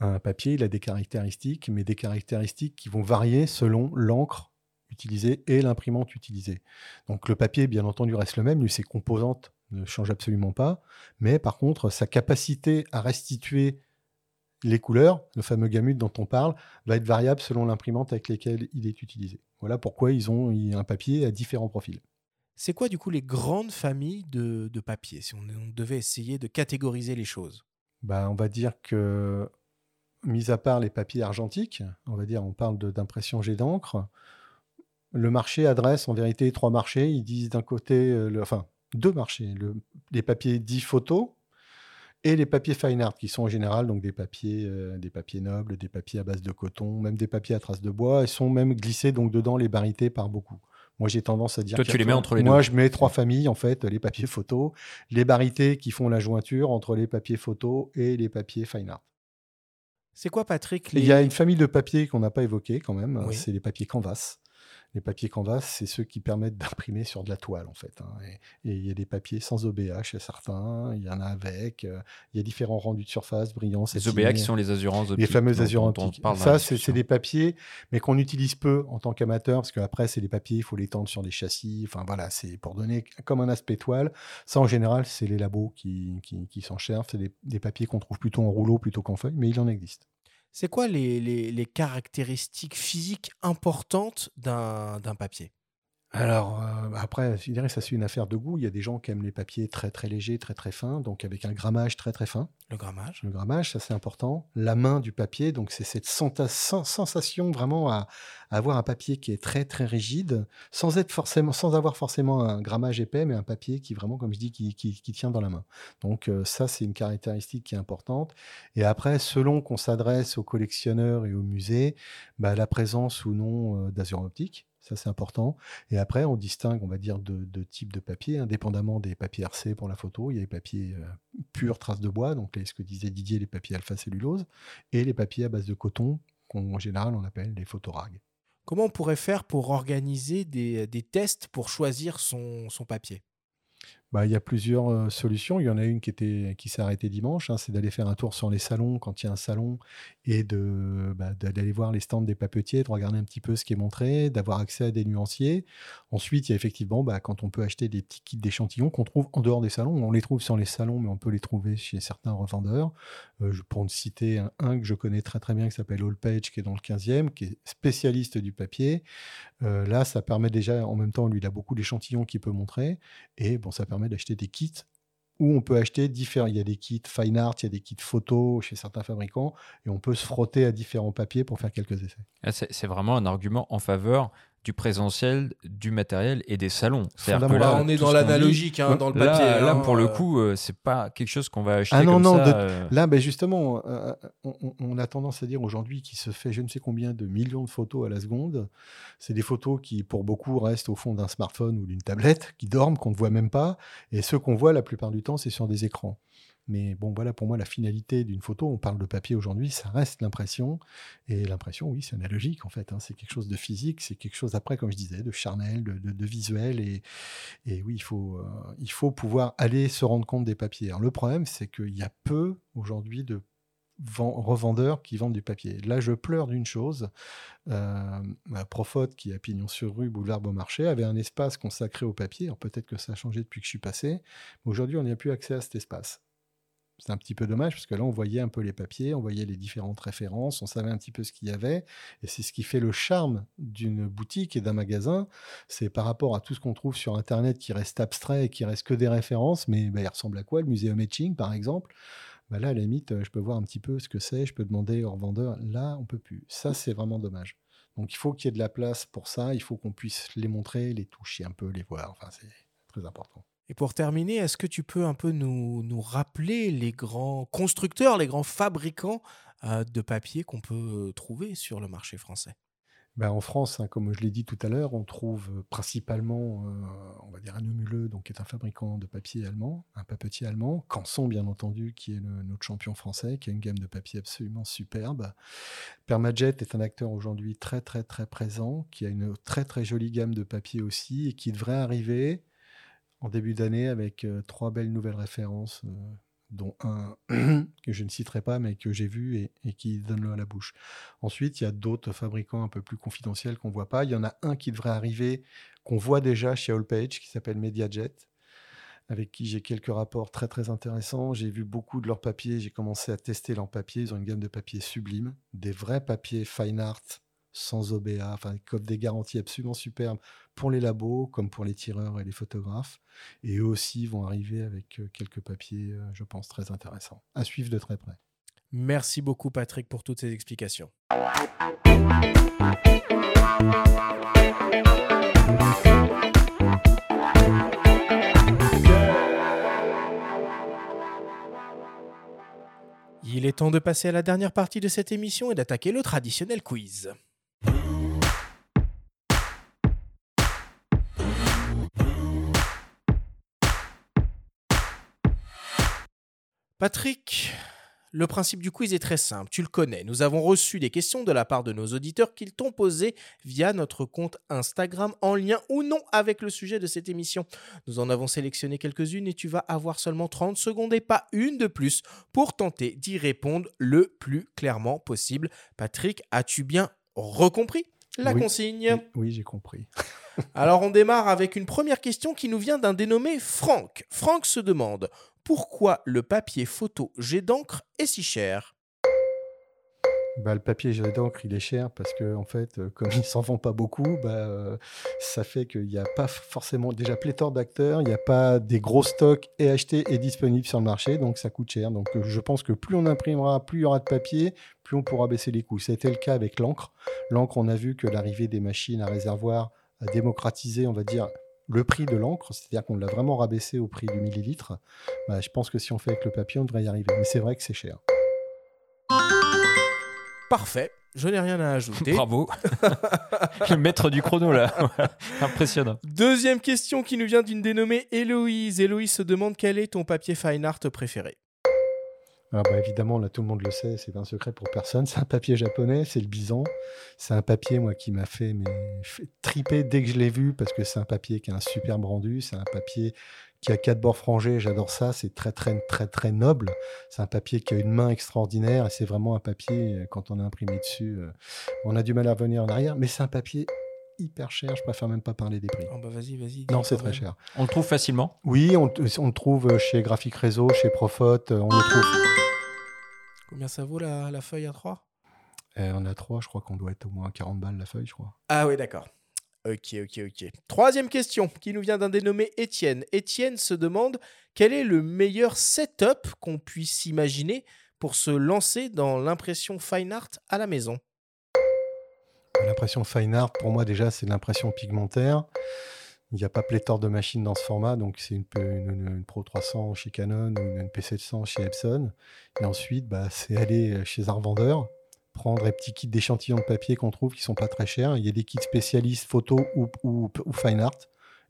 un papier, il a des caractéristiques, mais des caractéristiques qui vont varier selon l'encre utilisée et l'imprimante utilisée. Donc le papier, bien entendu, reste le même, lui, ses composantes ne changent absolument pas, mais par contre, sa capacité à restituer les couleurs, le fameux gamut dont on parle, va être variable selon l'imprimante avec laquelle il est utilisé. Voilà pourquoi ils ont un papier à différents profils. C'est quoi du coup les grandes familles de, de papier, si on, on devait essayer de catégoriser les choses? Bah, on va dire que, mis à part les papiers argentiques, on va dire, on parle d'impression jet d'encre, le marché adresse en vérité trois marchés. Ils disent d'un côté, euh, le- enfin, deux marchés, le- les papiers dits photo et les papiers fine art, qui sont en général donc des papiers, euh, des papiers nobles, des papiers à base de coton, même des papiers à traces de bois. Ils sont même glissés donc dedans les barités par beaucoup. Moi, j'ai tendance à dire. Toi, tu les mets entre les Moi, deux. je mets trois familles en fait les papiers photo, les barités qui font la jointure entre les papiers photo et les papiers fine art. C'est quoi, Patrick Il y a une famille de papiers qu'on n'a pas évoqué quand même, Oui. c'est les papiers canvas. Les papiers canvas, c'est ceux qui permettent d'imprimer sur de la toile en fait. hein. Et, il y a des papiers sans OBH, certains, il y en a avec. euh, il y a différents rendus de surface, brillants, Les. OBA qui sont les assurances Les fameuses assurances dont on optiques. Ça, c'est des papiers, mais qu'on utilise peu en tant qu'amateur, parce qu'après, c'est des papiers, il faut les tendre sur des châssis. Enfin voilà, c'est pour donner comme un aspect toile. Ça, en général, c'est les labos qui, qui, qui s'en servent. C'est des, des papiers qu'on trouve plutôt en rouleau plutôt qu'en feuille, mais il en existe. C'est quoi les, caractéristiques physiques importantes d'un papier? Alors, euh, après, je dirais que ça, c'est une affaire de goût. Il y a des gens qui aiment les papiers très, très légers, très, très fins, donc avec un grammage très, très fin. Le grammage Le grammage, ça, c'est important. La main du papier, donc c'est cette sensation vraiment à, à avoir un papier qui est très, très rigide, sans, être forcément, sans avoir forcément un grammage épais, mais un papier qui, vraiment, comme je dis, qui, qui- qui tient dans la main. Donc, euh, ça, c'est une caractéristique qui est importante. Et après, selon qu'on s'adresse aux collectionneurs et aux musées, bah, la présence ou non euh, d'azur optique. Ça, c'est important. Et après, on distingue, on va dire, de, de types de papier, indépendamment des papiers RC pour la photo. Il y a les papiers euh, purs traces de bois, donc ce que disait Didier, les papiers alpha-cellulose, et les papiers à base de coton, qu'en général, on appelle les photorags. comment on pourrait faire pour organiser des, tests pour choisir son papier? Bah, il y a plusieurs solutions. Il y en a une qui, s'est arrêtée dimanche, hein, c'est d'aller faire un tour sur les salons quand il y a un salon et bah, d'aller voir les stands des papetiers, de regarder un petit peu ce qui est montré, d'avoir accès à des nuanciers. Ensuite, il y a effectivement, bah, quand on peut acheter des petits kits d'échantillons qu'on trouve en dehors des salons, on les trouve sur les salons, mais on peut les trouver chez certains revendeurs. Euh, pour citer un, que je connais très très bien qui s'appelle Allpage, qui est dans le 15e, qui est spécialiste du papier. Là, ça permet déjà, en même temps, lui, il a beaucoup d'échantillons qu'il peut montrer. Et bon, ça permet d'acheter des kits où on peut acheter différents. Il y a des kits fine art, il y a des kits photo chez certains fabricants, et on peut se frotter à différents papiers pour faire quelques essais. Ah, C'est c'est vraiment un argument en faveur du présentiel, du matériel et des salons. C'est-à-dire que Fondamentalement. On est dans l'analogique, hein, dans le là- papier, Là, hein, pour le euh. coup, euh, c'est pas quelque chose qu'on va acheter Ah non, comme non, ça. de- euh, là, ben justement, euh, on, on- on a tendance à dire aujourd'hui qu'il se fait je ne sais combien de millions de photos à la seconde. C'est des photos qui, pour beaucoup, restent au fond d'un smartphone ou d'une tablette, qui dorment, qu'on ne voit même pas. Et ceux qu'on voit la plupart du temps, c'est sur des écrans. Mais bon, voilà, pour moi, la finalité d'une photo, on parle de papier aujourd'hui, ça reste l'impression. Et l'impression, oui, c'est analogique, en fait. hein. C'est quelque chose de physique, c'est quelque chose, après, comme je disais, de charnel, de, visuel. Et, oui, il faut, euh, il faut pouvoir aller se rendre compte des papiers. Alors, le problème, c'est qu'il y a peu, aujourd'hui, de ven- revendeurs qui vendent du papier. Là, je pleure d'une chose. Euh, Profote, qui est à Pignon sur rue, boulevard Beaumarchais, avait un espace consacré au papier. Peut-être que ça a changé depuis que je suis passé. Mais aujourd'hui, on n'y a plus accès à cet espace. C'est un petit peu dommage parce que là, on voyait un peu les papiers, on voyait les différentes références, on savait un petit peu ce qu'il y avait. Et c'est ce qui fait le charme d'une boutique et d'un magasin. C'est par rapport à tout ce qu'on trouve sur Internet qui reste abstrait et qui reste que des références. Mais bah, il ressemble à quoi Le muséum Etching, par exemple? Bah Là, à la limite, euh, je peux voir un petit peu ce que c'est, je peux demander au revendeur. Là, on peut plus. Ça, c'est vraiment dommage. Donc, il faut qu'il y ait de la place pour ça. Il faut qu'on puisse les montrer, les toucher un peu, les voir. Enfin, c'est très important. Et pour terminer, est-ce que tu peux un peu nous, rappeler les grands constructeurs, les grands fabricants euh, de papier qu'on peut euh, trouver sur le marché français? Ben, en France, hein, comme je l'ai dit tout à l'heure, on trouve euh, principalement, on va dire, un Numuleux, donc qui est un fabricant de papier allemand, un papetier allemand, Canson, bien entendu, qui est le- notre champion français, qui a une gamme de papier absolument superbe. Permajet est un acteur aujourd'hui très, très, très présent, qui a une très, très jolie gamme de papier aussi, et qui devrait arriver en début d'année avec euh, trois belles nouvelles références, euh, dont un <clears throat> que je ne citerai pas, mais que j'ai vu et, qui donne l'eau à la bouche. Ensuite, il y a d'autres fabricants un peu plus confidentiels qu'on ne voit pas. Il y en a un qui devrait arriver, qu'on voit déjà chez Allpage, qui s'appelle MediaJet, avec qui j'ai quelques rapports très très intéressants. J'ai vu beaucoup de leurs papiers, j'ai commencé à tester leurs papiers. Ils ont une gamme de papiers sublimes, des vrais papiers fine art, sans OBA, enfin, qui offrent des garanties absolument superbes pour les labos, comme pour les tireurs et les photographes. Et eux aussi vont arriver avec euh, quelques papiers, euh, je pense, très intéressants. À suivre de très près. Merci beaucoup Patrick pour toutes ces explications. Il est temps de passer à la dernière partie de cette émission et d'attaquer le traditionnel quiz. Patrick, le principe du quiz est très simple, tu le connais. Nous avons reçu des questions de la part de nos auditeurs qu'ils t'ont posées via notre compte Instagram en lien ou non avec le sujet de cette émission. Nous en avons sélectionné quelques-unes et tu vas avoir seulement 30 secondes et pas une de plus pour tenter d'y répondre le plus clairement possible. Patrick, as-tu bien recompris la Oui. consigne? Oui, oui, j'ai compris. alors on démarre avec une première question qui nous vient d'un dénommé Franck. Franck se demande pourquoi le papier photo jet d'encre est si cher? Bah, le papier jet d'encre, il est cher parce que, en fait, euh, comme <laughs> il s'en vend pas beaucoup, bah, euh, ça fait qu'il n'y a pas forcément déjà pléthore d'acteurs, il n'y a pas des gros stocks et achetés et disponibles sur le marché, donc ça coûte cher. Donc euh, je pense que plus on imprimera, plus il y aura de papier, plus on pourra baisser les coûts. C'était le cas avec l'encre. L'encre, on a vu que l'arrivée des machines à réservoir a démocratisé, on va dire, le prix de l'encre, c'est-à-dire qu'on l'a vraiment rabaissé au prix du millilitre. Bah, je pense que si on fait avec le papier, on devrait y arriver. Mais c'est vrai que c'est cher. Parfait, je n'ai rien à ajouter. <laughs> Bravo. <laughs> le maître du chrono, là. <laughs> Impressionnant. Deuxième question qui nous vient d'une dénommée Héloïse. Héloïse se demande quel est ton papier fine art préféré? Ah bah évidemment, là tout le monde le sait, c'est pas un secret pour personne. <laughs> C'est un papier japonais, c'est le bison. C'est un papier moi qui m'a fait, mais, fait triper dès que je l'ai vu parce que c'est un papier qui a un superbe rendu. C'est un papier qui a quatre bords frangés. J'adore ça. C'est très très très très noble. C'est un papier qui a une main extraordinaire et c'est vraiment un papier euh, quand on a imprimé dessus, euh, on a du mal à revenir en arrière. Mais c'est un papier hyper cher. Je préfère même pas parler des prix. Oh bah vas-y, vas-y. Non, c'est très cher. On le trouve facilement? Oui, on, on le trouve chez Graphic Réseau, chez Profot. euh, On le trouve. Combien ça vaut la, la feuille à 3 Euh, on a trois, je crois qu'on doit être au moins 40 balles la feuille, je crois. Ah oui, d'accord. Ok, ok, ok. Troisième question qui nous vient d'un dénommé Étienne. Étienne se demande quel est le meilleur setup qu'on puisse imaginer pour se lancer dans l'impression fine art à la maison? L'impression fine art, pour moi, déjà, c'est l'impression pigmentaire. Il n'y a pas pléthore de machines dans ce format, donc c'est une, une- une- une Pro 300 chez Canon ou une NP700 chez Epson. Et ensuite, bah, c'est aller chez un revendeur, prendre les petits kits d'échantillons de papier qu'on trouve qui sont pas très chers. Il y a des kits spécialistes photo ou, ou- ou fine art.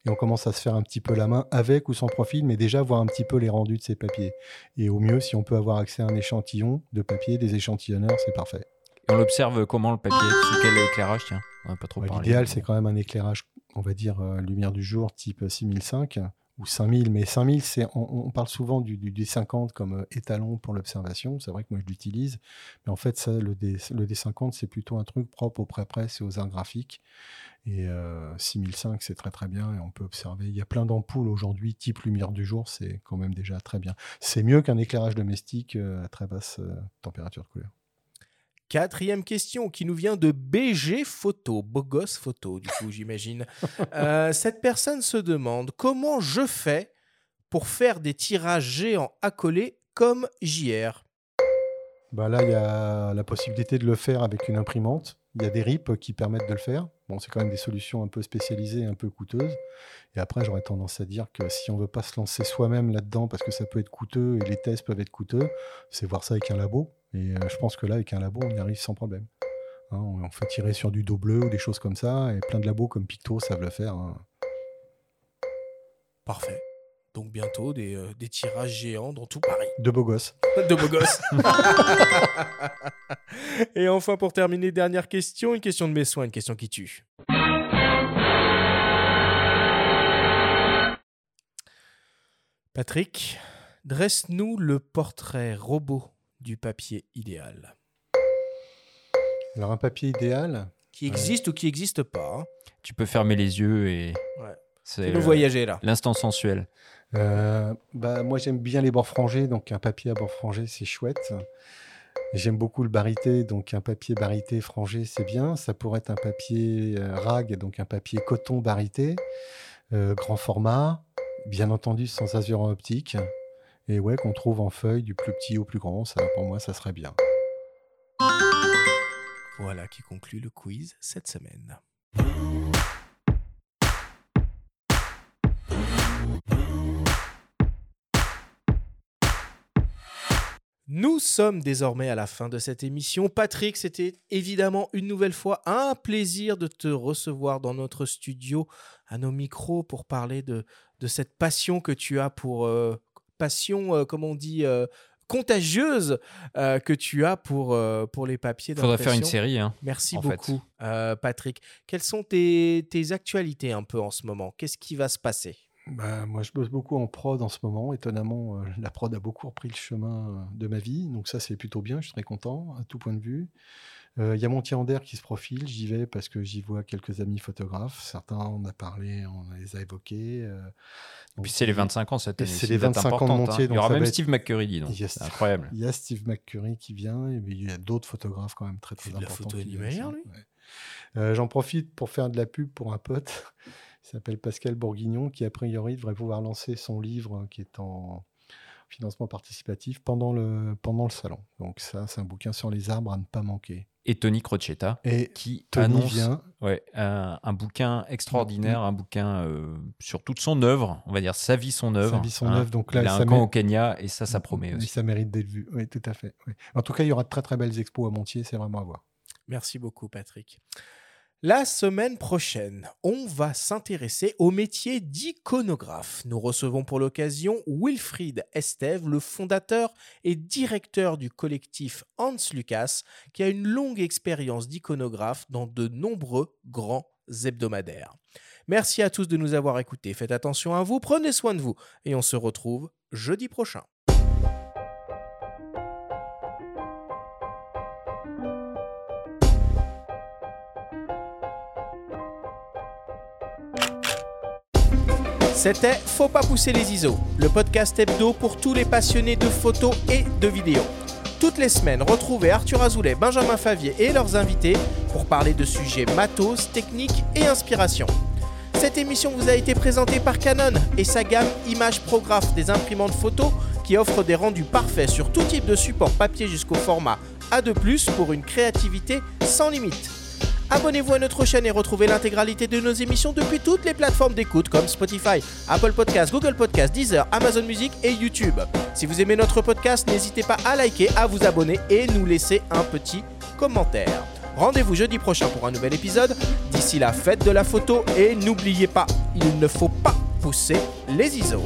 Et on commence à se faire un petit peu la main avec ou sans profil, mais déjà voir un petit peu les rendus de ces papiers. Et au mieux, si on peut avoir accès à un échantillon de papier, des échantillonneurs, c'est parfait. Et on l'observe comment le papier? Sous quel éclairage Tiens, on n'a pas trop parlé. L'idéal, c'est quand même un éclairage, on va dire, euh, lumière du jour type 6005 ou 5000. Mais 5000, c'est, on, parle souvent du, du D50 comme euh, étalon pour l'observation. C'est vrai que moi, je l'utilise. Mais en fait, le, D, le D50, c'est plutôt un truc propre au pré-presse et aux arts graphiques. Et euh, 6005, c'est très très bien et on peut observer. Il y a plein d'ampoules aujourd'hui, type lumière du jour, c'est quand même déjà très bien. C'est mieux qu'un éclairage domestique euh, à très basse euh, température de couleur. Quatrième question qui nous vient de BG Photo, beau gosse photo, du coup, j'imagine. <laughs> Euh, cette personne se demande comment je fais pour faire des tirages géants accolés comme JR. Bah là, il y a la possibilité de le faire avec une imprimante. Il y a des RIP qui permettent de le faire. Bon, c'est quand même des solutions un peu spécialisées, un peu coûteuses. Et après, j'aurais tendance à dire que si on veut pas se lancer soi-même là-dedans, parce que ça peut être coûteux et les tests peuvent être coûteux, c'est voir ça avec un labo. Et euh, je pense que là, avec un labo, on y arrive sans problème. Hein, on fait tirer sur du dos bleu ou des choses comme ça, et plein de labos comme Picto savent le faire. hein. Parfait. Donc bientôt des, euh, des tirages géants dans tout Paris. De beaux gosses. <laughs> De beaux gosses. <laughs> Et enfin, pour terminer, dernière question, une question de mes soins, une question qui tue. Patrick, dresse-nous le portrait robot du papier idéal. Alors, un papier idéal. Qui existe ou qui n'existe pas. hein. Tu peux fermer les yeux et. Ouais. C'est Fais-nous le- voyager, là. L'instant sensuel. Euh, bah, moi, j'aime bien les bords frangés, donc un papier à bords frangés, c'est chouette. J'aime beaucoup le barité, donc un papier barité frangé, c'est bien. Ça pourrait être un papier euh, rag, donc un papier coton barité, euh, grand format, bien entendu sans azuran optique. Et ouais, qu'on trouve en feuille du plus petit au plus grand, ça, pour moi, ça serait bien. Voilà qui conclut le quiz cette semaine. Nous sommes désormais à la fin de cette émission. Patrick, c'était évidemment une nouvelle fois un plaisir de te recevoir dans notre studio, à nos micros, pour parler de, de cette passion que tu as pour... euh, passion, euh, comme on dit, euh, contagieuse euh, que tu as pour, euh, pour les papiers Faudrait faire une série, hein, Merci beaucoup, euh, Patrick. Quelles sont tes, tes actualités un peu en ce moment? Qu'est-ce qui va se passer? Bah, moi, je bosse beaucoup en prod en ce moment. Étonnamment, euh, la prod a beaucoup repris le chemin euh, de ma vie. Donc ça, c'est plutôt bien. Je suis très content à tout point de vue. Euh, Il y a mon d'air qui se profile. J'y vais parce que j'y vois quelques amis photographes. Certains, on a parlé, on les a évoqués. euh, Et puis c'est les il- 25 ans cette et année. C'est c'est les une date 25 ans de Montier. hein. Il y aura même être- Steve McCurry, dis donc. Il Steve- incroyable. Il y a Steve McCurry qui vient. Et puis il y a d'autres photographes quand même très très de la importants. photo animalière, lui? Ouais. Euh, J'en profite pour faire de la pub pour un pote. Il s'appelle Pascal Bourguignon, qui a priori devrait pouvoir lancer son livre euh, qui est en financement participatif pendant le, pendant le salon. Donc ça, c'est un bouquin sur les arbres à ne pas manquer. Et Tony Crocetta, Et qui Tony annonce vient. ouais, un, un bouquin extraordinaire, un bouquin euh, sur toute son œuvre, on va dire sa vie, son œuvre. Sa vie, son hein. œuvre, donc là, il a ça un camp met- au Kenya et ça, ça promet Et aussi. ça mérite d'être vu. Oui, tout à fait. oui. En tout cas, il y aura de très très belles expos à Montier, c'est vraiment à voir. Merci beaucoup, Patrick. La semaine prochaine, on va s'intéresser au métier d'iconographe. Nous recevons pour l'occasion Wilfried Estève, le fondateur et directeur du collectif Hans Lucas, qui a une longue expérience d'iconographe dans de nombreux grands hebdomadaires. Merci à tous de nous avoir écoutés. Faites attention à vous, prenez soin de vous et on se retrouve jeudi prochain. C'était Faut pas pousser les ISO, le podcast hebdo pour tous les passionnés de photos et de vidéos. Toutes les semaines, retrouvez Arthur Azoulay, Benjamin Favier et leurs invités pour parler de sujets matos, techniques et inspiration. Cette émission vous a été présentée par Canon et sa gamme Image Prograph des imprimantes photos qui offrent des rendus parfaits sur tout type de support papier jusqu'au format A2+, pour une créativité sans limite. Abonnez-vous à notre chaîne et retrouvez l'intégralité de nos émissions depuis toutes les plateformes d'écoute comme Spotify, Apple Podcasts, Google Podcasts, Deezer, Amazon Music et YouTube. Si vous aimez notre podcast, n'hésitez pas à liker, à vous abonner et nous laisser un petit commentaire. Rendez-vous jeudi prochain pour un nouvel épisode. D'ici la fête de la photo et n'oubliez pas, il ne faut pas pousser les ISO.